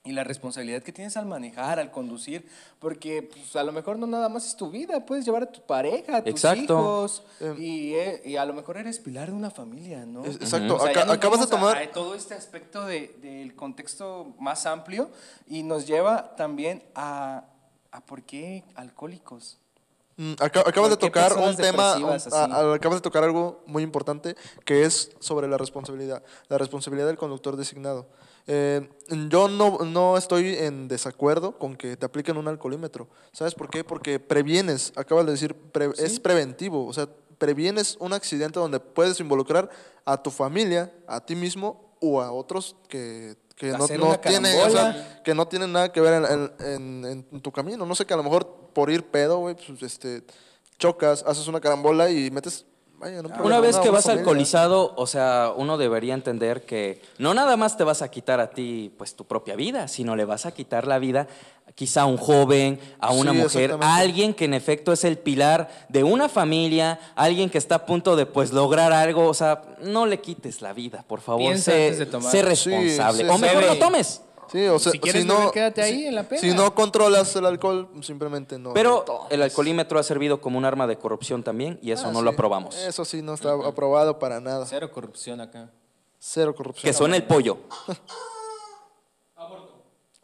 y la responsabilidad que tienes al manejar, al conducir, porque pues, a lo mejor no nada más es tu vida, puedes llevar a tu pareja, a tus Exacto. hijos, Em. y, eh, y a lo mejor eres pilar de una familia, ¿no? Exacto. O sea, Aca- ya nos acabas de vamos a- tomar- a todo este aspecto de- del contexto más amplio y nos lleva también a, a por qué alcohólicos. Mm, aca- acabas de ¿Por qué tocar un tema, un- a- acabas de tocar algo muy importante que es sobre la responsabilidad, la responsabilidad del conductor designado. Eh, yo no, no estoy en desacuerdo con que te apliquen un alcoholímetro. ¿Sabes por qué? Porque previenes, acabas de decir, pre- es preventivo, o sea, previenes un accidente donde puedes involucrar a tu familia, a ti mismo o a otros que, que no, no tienen, o sea, que no tienen nada que ver en, en- en- en tu camino. No sé, que a lo mejor por ir pedo, güey, pues este, chocas, haces una carambola y metes no Una vez que vas familia. alcoholizado, o sea, uno debería entender que no nada más te vas a quitar a ti pues tu propia vida, sino le vas a quitar la vida quizá a un joven, a una Sí, mujer, a alguien que en efecto es el pilar de una familia, alguien que está a punto de pues lograr algo, o sea, no le quites la vida, por favor, sé, sé responsable. sí, o mejor no tomes. Sí, o sea, Si quieres no, beber, quédate ahí si- en la. Si no controlas el alcohol, simplemente no. Pero no el alcoholímetro ha servido como un arma de corrupción también y eso Ah, no sí. lo aprobamos. Eso sí, no está aprobado para nada. Cero corrupción acá. Cero corrupción. Que suene el pollo.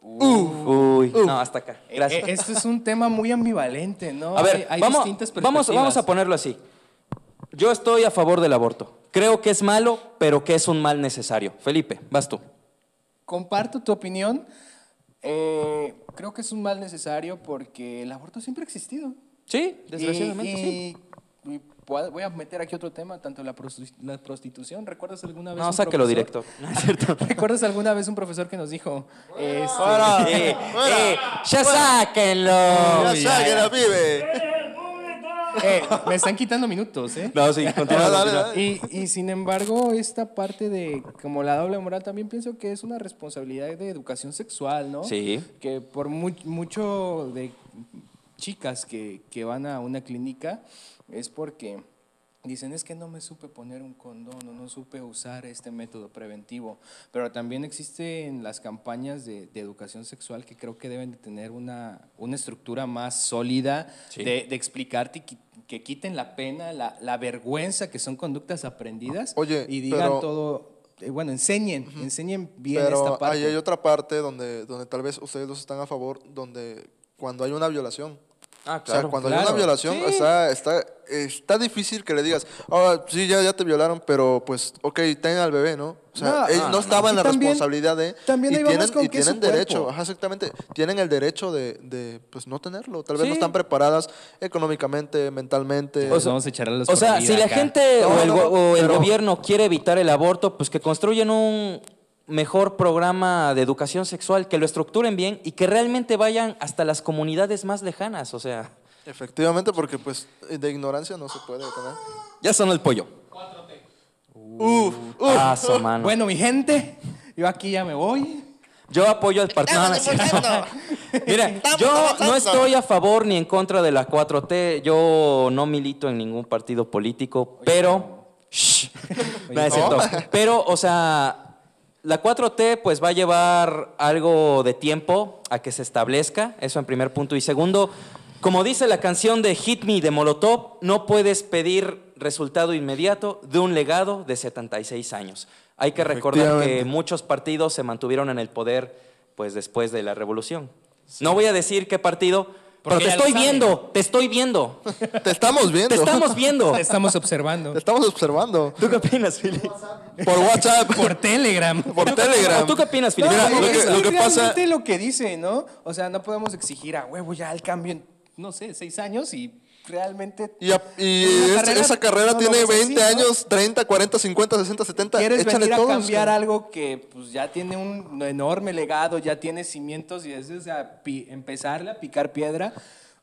Uy, no, hasta acá. Gracias. Eh, eh, esto es un tema muy ambivalente, ¿no? A ver, Hay- hay vamos, distintas vamos, vamos a perspectivas. ponerlo así. Yo estoy a favor del aborto. Creo que es malo, pero que es un mal necesario. Felipe, vas tú. Comparto tu opinión. Eh, creo que es un mal necesario porque el aborto siempre ha existido. Sí, desgraciadamente Y- sí. y- voy a- meter aquí otro tema, tanto la, prosti- la prostitución. ¿Recuerdas alguna vez? No, un sáquelo directo. No es cierto. ¿Recuerdas alguna vez un profesor que nos dijo? este, Eh, eh, ya sáquenlo. Ya Uy, sabe ya, que ya. la vive. Eh, me están quitando minutos, ¿eh? No, sí, continúa. Dale, dale. Y, y sin embargo, esta parte de como la doble moral también pienso que es una responsabilidad de educación sexual, ¿no? Sí. Que por mu- mucho de chicas que, que van a una clínica es porque dicen es que no me supe poner un condón o no supe usar este método preventivo. Pero también existen las campañas de, de educación sexual que creo que deben de tener una, una estructura más sólida Sí. de, de explicarte y que quiten la pena, la, la vergüenza, que son conductas aprendidas Oye, y digan pero- todo, eh, bueno, enseñen, enseñen bien Pero esta parte. ahí hay otra parte donde, donde tal vez ustedes dos están a favor, donde cuando hay una violación. Ah, O sea, claro. cuando hay claro. una violación, Sí. está, está, está difícil que le digas, ah, sí, ya, ya te violaron, pero pues, ok, ten al bebé, ¿no? O sea, No, ellos no, no, no, estaban no. en la también- responsabilidad de... también y tienen, con y que tienen derecho, ajá, exactamente, tienen el derecho de, de, pues, no tenerlo. Tal vez Sí. no están preparadas económicamente, mentalmente. Nos vamos a echar a los O sea, si la gente No, o el, o el pero- gobierno quiere evitar el aborto, pues que construyan un mejor programa de educación sexual, que lo estructuren bien y que realmente vayan hasta las comunidades más lejanas. O sea, Efectivamente, porque pues de ignorancia no se puede tener. ya sonó el pollo. Uf, uf. Ah, su mano. Bueno, mi gente, yo aquí ya me voy. Yo apoyo al partido. Mira, yo no estoy a favor ni en contra de la 4T. Yo no milito en ningún partido político, pero. Shh. No, es cierto. Pero, o sea, la 4T pues va a llevar algo de tiempo a que se establezca, eso en primer punto. Y segundo, como dice la canción de Hit Me de Molotov, no puedes pedir resultado inmediato de un legado de 76 años. Hay que recordar que muchos partidos se mantuvieron en el poder pues después de la revolución. No voy a decir qué partido, pero te estoy saben. viendo, te estoy viendo, Te estamos viendo. te estamos viendo. Te estamos observando. Te estamos observando. ¿Tú qué opinas, Fili? Por WhatsApp. Por Telegram. por Telegram. ¿Tú qué opinas, Fili? No, Mira, lo es que- lo que pasa- lo que dice, ¿no? O sea, no podemos exigir a huevo ya el cambio en, no sé, seis años y realmente... Y, a- y Una es- carrera, esa carrera no, tiene no, pues, 20 así, ¿no? años, 30, 40, 50, 60, 70. Quieres Échale venir a todos, cambiar algo que pues ya tiene un enorme legado, ya tiene cimientos y es o sea, pi- empezarle a picar piedra.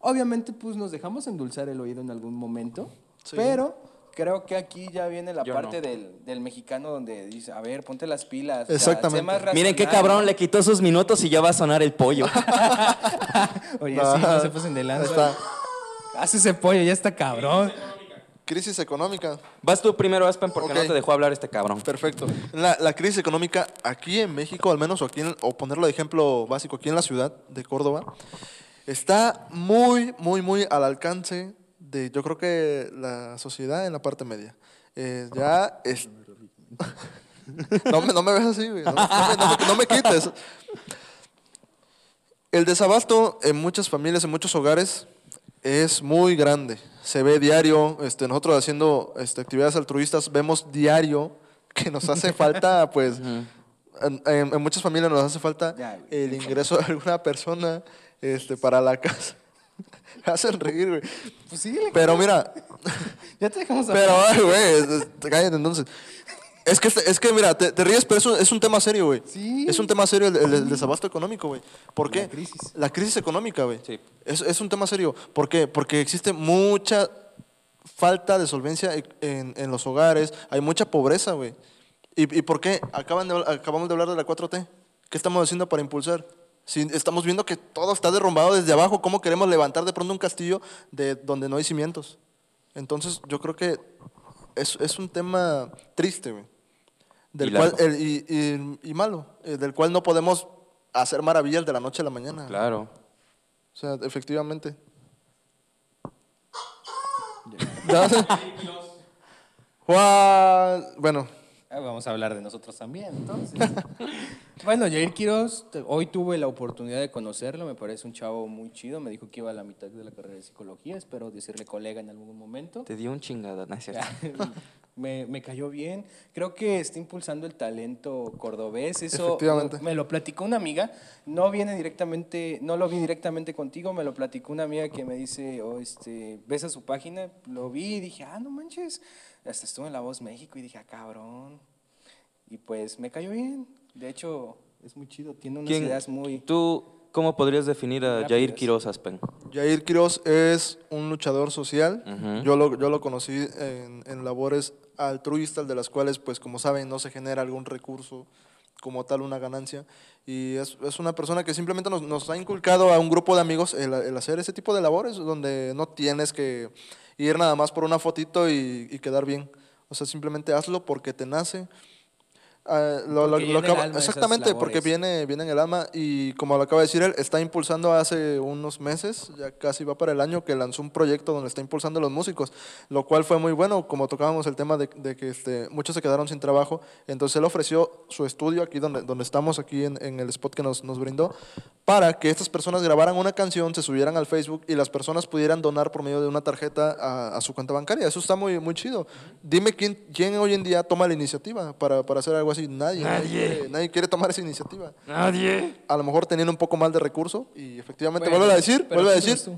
Obviamente pues nos dejamos endulzar el oído en algún momento, Sí. pero creo que aquí ya viene la Yo parte no. del, del mexicano donde dice, a ver, ponte las pilas. o sea, Exactamente. más Miren qué cabrón, le quitó sus minutos y ya va a sonar el pollo. Oye, No, sí, no se pasen de lanza. Hace ese pollo, ya está cabrón. Crisis económica. Vas tú primero, Aspen, porque Ok. no te dejó hablar este cabrón. Perfecto. La, la crisis económica aquí en México, al menos, o, aquí en- o ponerlo de ejemplo básico, aquí en la ciudad de Córdoba, está muy, muy, muy al alcance de, yo creo que la sociedad en la parte media. Eh, ya es... no, me, no me ves así, güey. No, no me, no me- no me quites. El desabasto en muchas familias, en muchos hogares, es muy grande. Se ve diario, este, nosotros haciendo este, actividades altruistas, vemos diario que nos hace falta, pues, en, en- en muchas familias nos hace falta el ingreso de alguna persona este, para la casa. Hacen reír, güey. Pues síguele. Pero mira, Ya te dejamos pero, hablar. ay, güey, cállate entonces. Es que, es que mira, te, te ríes, pero es un, es un tema serio, güey. Sí. Es un tema serio el, el- el desabasto económico, güey. ¿Por qué? La crisis. La crisis económica, güey. Sí. Es, es un tema serio. ¿Por qué? Porque existe mucha falta de solvencia en, en los hogares, hay mucha pobreza, güey. ¿Y, ¿Y por qué? Acaban de- acabamos de hablar de la 4T. ¿Qué estamos haciendo para impulsar? Si estamos viendo que todo está derrumbado desde abajo, ¿cómo queremos levantar de pronto un castillo de donde no hay cimientos? Entonces, yo creo que es, es un tema triste, güey. Del Y cual, el- y, y- y malo, eh, del cual no podemos hacer maravillas de la noche a la mañana. Claro. O sea, efectivamente. Juan, bueno, Ah, Vamos a hablar de nosotros también, entonces. bueno, Jair Quiroz, hoy tuve la oportunidad de conocerlo, me parece un chavo muy chido, me dijo que iba a la mitad de la carrera de psicología, espero decirle colega en algún momento. Te dio un chingada, ¿no es cierto? me, me cayó bien, creo que está impulsando el talento cordobés, eso Efectivamente. me lo platicó una amiga, no viene directamente, no lo vi directamente contigo, me lo platicó una amiga que me dice, oh, este, ves a su página, lo vi y dije, ah, no manches, hasta estuve en La Voz México y dije, ah, cabrón. Y pues me cayó bien. De hecho, es muy chido. Tiene unas ¿Quién- ideas muy. ¿Tú cómo podrías definir a Rápidas. Jair Quiroz Aspen? Jair Quiroz es un luchador social. Yo, lo, yo lo conocí en, en labores altruistas, de las cuales, pues como saben, no se genera algún recurso como tal, una ganancia. Y es, es una persona que simplemente nos, nos ha inculcado a un grupo de amigos el, el hacer ese tipo de labores, donde no tienes que ir nada más por una fotito y, y quedar bien. O sea, simplemente hazlo porque te nace. Ah, lo- lo- Porque exactamente, porque viene, viene en el alma y como lo acaba de decir él, está impulsando hace unos meses, ya casi va para el año, que lanzó un proyecto donde está impulsando a los músicos, lo cual fue muy bueno, como tocábamos el tema de, de que este, muchos se quedaron sin trabajo, entonces él ofreció su estudio aquí donde, donde estamos, aquí en, en el spot que nos, nos brindó, para que estas personas grabaran una canción, se subieran al Facebook y las personas pudieran donar por medio de una tarjeta a, a su cuenta bancaria. Eso está muy, muy chido. Dime quién, quién hoy en día toma la iniciativa para, para hacer algo así. Nadie. Nadie. quiere, nadie quiere tomar esa iniciativa. Nadie. A lo mejor teniendo un poco más de recurso y efectivamente, Bueno, vuelve a decir, vuelve a ¿quién decir.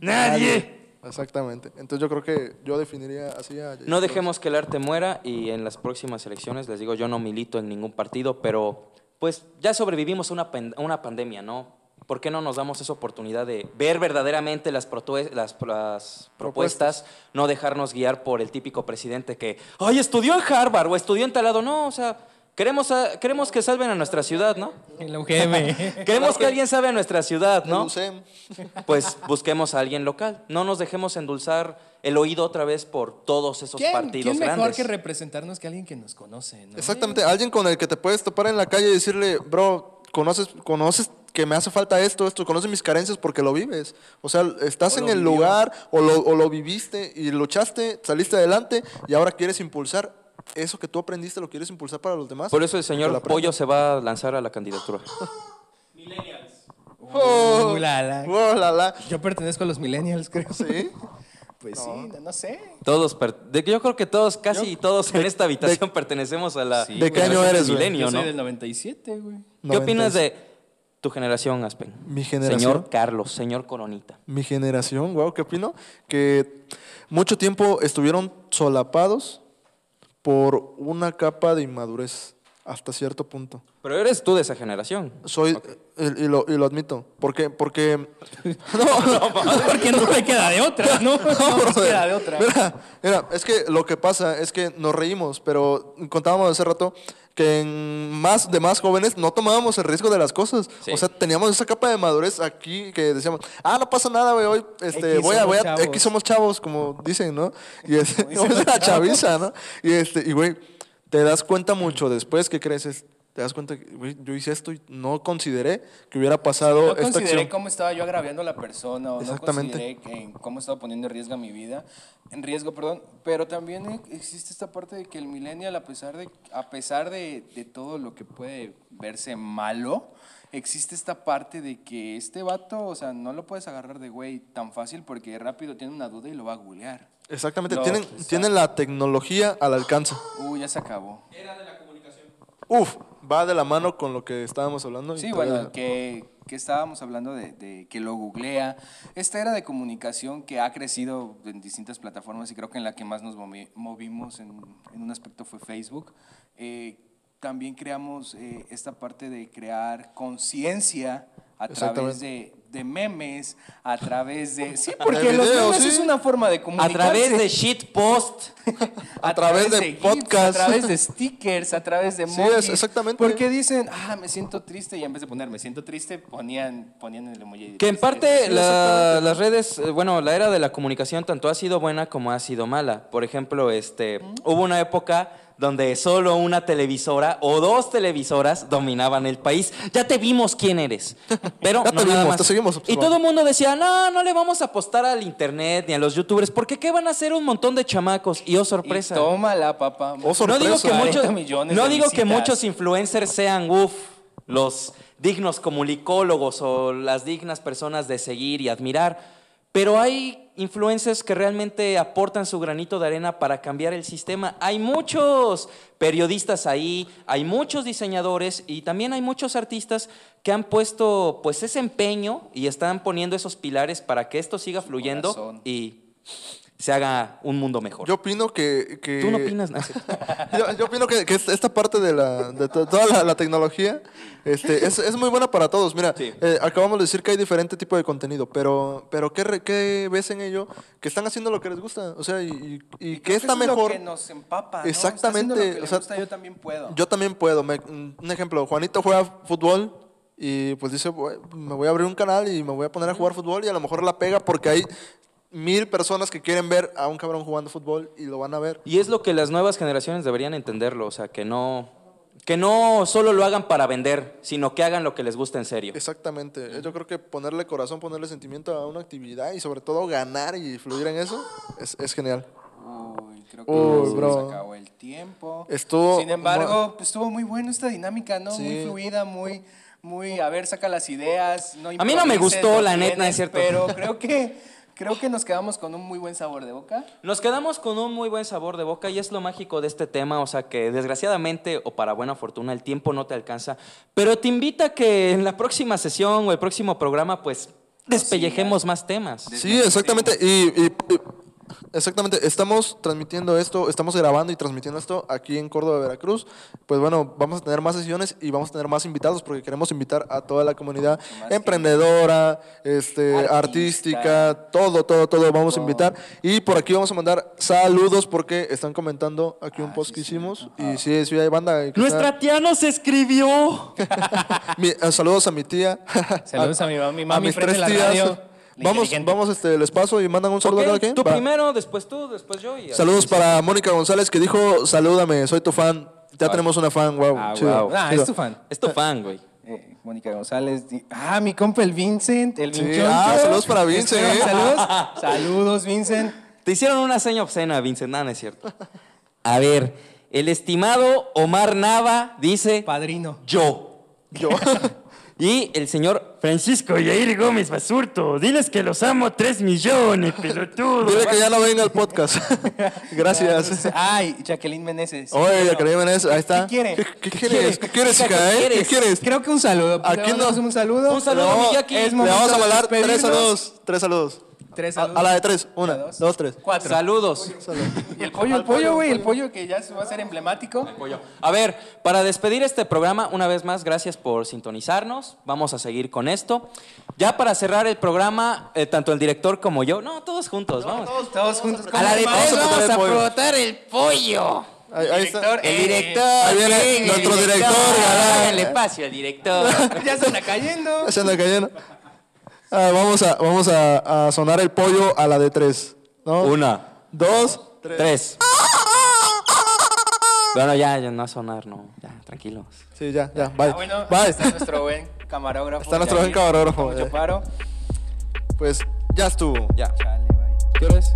Nadie. Exactamente. Entonces yo creo que yo definiría así a No dejemos que el arte muera y en las próximas elecciones, les digo, yo no milito en ningún partido, pero pues ya sobrevivimos a una, a una pandemia, ¿no? ¿Por qué no nos damos esa oportunidad de ver verdaderamente las, protue- las, las propuestas, no dejarnos guiar por el típico presidente que, ay, estudió en Harvard o estudió en tal lado? No, o sea, queremos, a- queremos que salven a nuestra ciudad, ¿no? En la UGM. Queremos que alguien salve a nuestra ciudad, El ¿no? Pues busquemos a alguien local. No nos dejemos endulzar el oído otra vez por todos esos ¿Quién, partidos quién mejor grandes. que representarnos que alguien que nos conoce? ¿no? Exactamente. Alguien con el que te puedes topar en la calle y decirle, bro, conoces, conoces que me hace falta esto, esto, conoces mis carencias porque lo vives. O sea, estás O en el vivió. lugar o lo, o lo viviste y luchaste, saliste adelante y ahora quieres impulsar eso que tú aprendiste, lo quieres impulsar para los demás. Por eso el señor. Pollo se va a lanzar a la candidatura. Oh, Uh, la, la. oh, la, la. Yo pertenezco a los millennials, creo. Sí. Pues sí, no, no sé. Todos, de- yo creo que todos, casi todos en esta habitación pertenecemos a la Sí, ¿De qué año del eres, güey? milenio, Yo soy ¿no? del 97, güey. ¿Qué opinas 96. de tu generación, Aspen? Mi generación. Señor Carlos, señor Coronita. Mi generación, wow, ¿qué opino? Que mucho tiempo estuvieron solapados por una capa de inmadurez hasta cierto punto. Pero eres tú de esa generación. Soy, y, y lo, y lo admito. ¿Por qué? Porque... No, Porque no me queda de otra, ¿no? No, me brother. queda de otra. Mira, mira, es que lo que pasa es que nos reímos, pero contábamos hace rato que en más de más jóvenes no tomábamos el riesgo de las cosas. Sí. O sea, teníamos esa capa de madurez aquí que decíamos, ah, no pasa nada, güey, hoy este, X voy a, voy a, chavos. X somos chavos, como dicen, ¿no? Y es, la chaviza, ¿no? Y este, y güey, te das cuenta mucho después que creces, te das cuenta que, yo hice esto y no consideré que hubiera pasado No esta consideré acción. cómo estaba yo agraviando a la persona, o no Exactamente. consideré que- en cómo estaba poniendo en riesgo mi vida, en riesgo, perdón, pero también eh, existe esta parte de que el millennial, a pesar de, a pesar de, de todo lo que puede verse malo, existe esta parte de que este vato, o sea, no lo puedes agarrar de güey tan fácil porque rápido tiene una duda y lo va a googlear. Exactamente, No, tienen, tienen la tecnología al alcance. Uy, ya se acabó. Uf, va de la mano con lo que estábamos hablando. Sí, bueno, que, que estábamos hablando de, de que lo googlea. Esta era de comunicación que ha crecido en distintas plataformas y creo que en la que más nos movi- movimos en, en un aspecto fue Facebook. Eh, también creamos eh, esta parte de crear conciencia a través de, de memes, a través de... Sí, porque De los videos, memes sí. es una forma de A comunicarse. través de shitpost. a través de GIFs, podcast. a través de stickers, a través de Sí, emojis. es- exactamente. Porque dicen, ah, me siento triste, y en vez de poner me siento triste, ponían, ponían el emoji. de Que en parte la- las redes, eh, bueno, la era de la comunicación tanto ha sido buena como ha sido mala. Por ejemplo, este, hubo una época donde solo una televisora o dos televisoras dominaban el país. Ya te vimos quién eres. Pero Ya te no nada vimos, más. te seguimos Y todo el mundo decía, no, no le vamos a apostar al internet ni a los youtubers, porque ¿qué van a hacer un montón de chamacos? Y oh, sorpresa. Y tómala, papá. Oh, No digo que 40 muchos, no digo que muchos influencers sean uff, los dignos comunicólogos o las dignas personas de seguir y admirar, pero hay influencers que realmente aportan su granito de arena para cambiar el sistema. Hay muchos periodistas ahí, hay muchos diseñadores y también hay muchos artistas que han puesto pues ese empeño y están poniendo esos pilares para que esto siga fluyendo corazón. y se haga un mundo mejor. Yo opino que, que- Tú no opinas nada. yo, yo opino que, que esta- parte de, la, de to- toda la, la tecnología este, es, es muy buena para todos. Mira, Sí. eh, acabamos de decir que hay diferente tipo de contenido, pero, pero ¿qué, re- qué ves en ello? Que están haciendo lo que les gusta. O sea, y, y- y que está eso es mejor. lo que nos empapa, ¿no? Exactamente, lo que o sea, gusta, yo también puedo. Yo también puedo. Me- un ejemplo, Juanito juega fútbol y pues dice, "Voy- me voy a abrir un canal y me voy a poner a jugar fútbol y a lo mejor la pega porque hay mil personas que quieren ver a un cabrón jugando fútbol y lo van a ver. Y es lo que las nuevas generaciones deberían entenderlo, o sea, que no, que no solo lo hagan para vender, sino que hagan lo que les gusta en serio. Exactamente. Yo creo que ponerle corazón, ponerle sentimiento a una actividad y sobre todo ganar y fluir en eso es, es genial. Uy, creo que Uy, se bro. nos acabó el tiempo. Estuvo- Sin embargo, pues, estuvo muy bueno esta dinámica, ¿no? Sí. Muy fluida, muy, muy, a ver, saca las ideas. No A mí no me gustó, no la neta, es cierto. Pero creo que, creo que nos quedamos con un muy buen sabor de boca. Nos quedamos con un muy buen sabor de boca y es lo mágico de este tema, o sea que desgraciadamente o para buena fortuna el tiempo no te alcanza, pero te invita a que en la próxima sesión o el próximo programa pues despellejemos más temas. Sí, exactamente. Y, y- y- exactamente, estamos transmitiendo esto, estamos grabando y transmitiendo esto aquí en Córdoba, Veracruz. Pues bueno, vamos a tener más sesiones y vamos a tener más invitados porque queremos invitar a toda la comunidad Más emprendedora, este, Artista. artística, todo, todo, todo vamos a invitar. Y por aquí vamos a mandar saludos porque están comentando aquí un Ah, post sí, que sí. hicimos. Y sí, sí hay banda. que está- Nuestra tía nos escribió. Mi- eh, saludos a mi tía. Saludos a mi mami. Mami, mis prende tres la tías. Vamos, vamos, este, les paso y mandan un saludo a cada Ok, quien. tú Va. primero, después tú, después yo. y. Saludos para Mónica González que dijo, salúdame, soy tu fan. Ya tenemos una fan, wow. Ah, chido, wow. Ah, chido. es tu fan. Es tu fan, güey. Eh, Mónica González. Ah, mi compa el Vincent, el Sí, ah, saludos para Vincent, eh. Saludos, saludos, Vincent. Te hicieron una seña obscena, Vincent, nada, no es cierto. A ver, el estimado Omar Nava dice Padrino. yo. Yo. Y el señor Francisco Yair Gómez Basurto, diles que los amo tres millones, pelotudo. Dile que ya no venga al podcast. Gracias. Ay, Jacqueline Meneses. Oye, que Jiménez, ahí está. ¿Qué quiere? ¿Qué, qué quieres? ¿Qué quieres, Hija, hija, ¿qué eh? ¿Qué quieres? quieres? Creo que un saludo. Aquí ¿Le mandamos no. un saludo? Un saludo, Le vamos a mandar tres saludos. Tres saludos. Tres A, la de tres. Una, dos. dos, tres. Cuatro. Saludos. Y el pollo, el pollo, güey, el pollo que ya se va a hacer emblemático. A ver, para despedir este programa, una vez más, gracias por sintonizarnos. Vamos a seguir con esto. Ya para cerrar el programa, eh, tanto el director como yo, no, todos juntos, vamos. Todos juntos. A la de ¿Cómo tres? Vamos a pollo. frotar el pollo. Ahí, ahí está. Director, El eh, director. Ahí viene sí, nuestro el director, galán. Háganle espacio al director. Ya se anda cayendo. Se anda cayendo. Ah, vamos a, vamos a, a sonar el pollo a la de tres. ¿no? Una, Dos, tres. Bueno, ya, ya no va a sonar, no. Ya, tranquilos. Sí, ya, ya. Bye. Ah, bueno, Bye. está nuestro buen camarógrafo. Está nuestro buen camarógrafo, Mucho eh. paro. Pues ya estuvo. Ya. Chale, bye. ¿Qué hora es?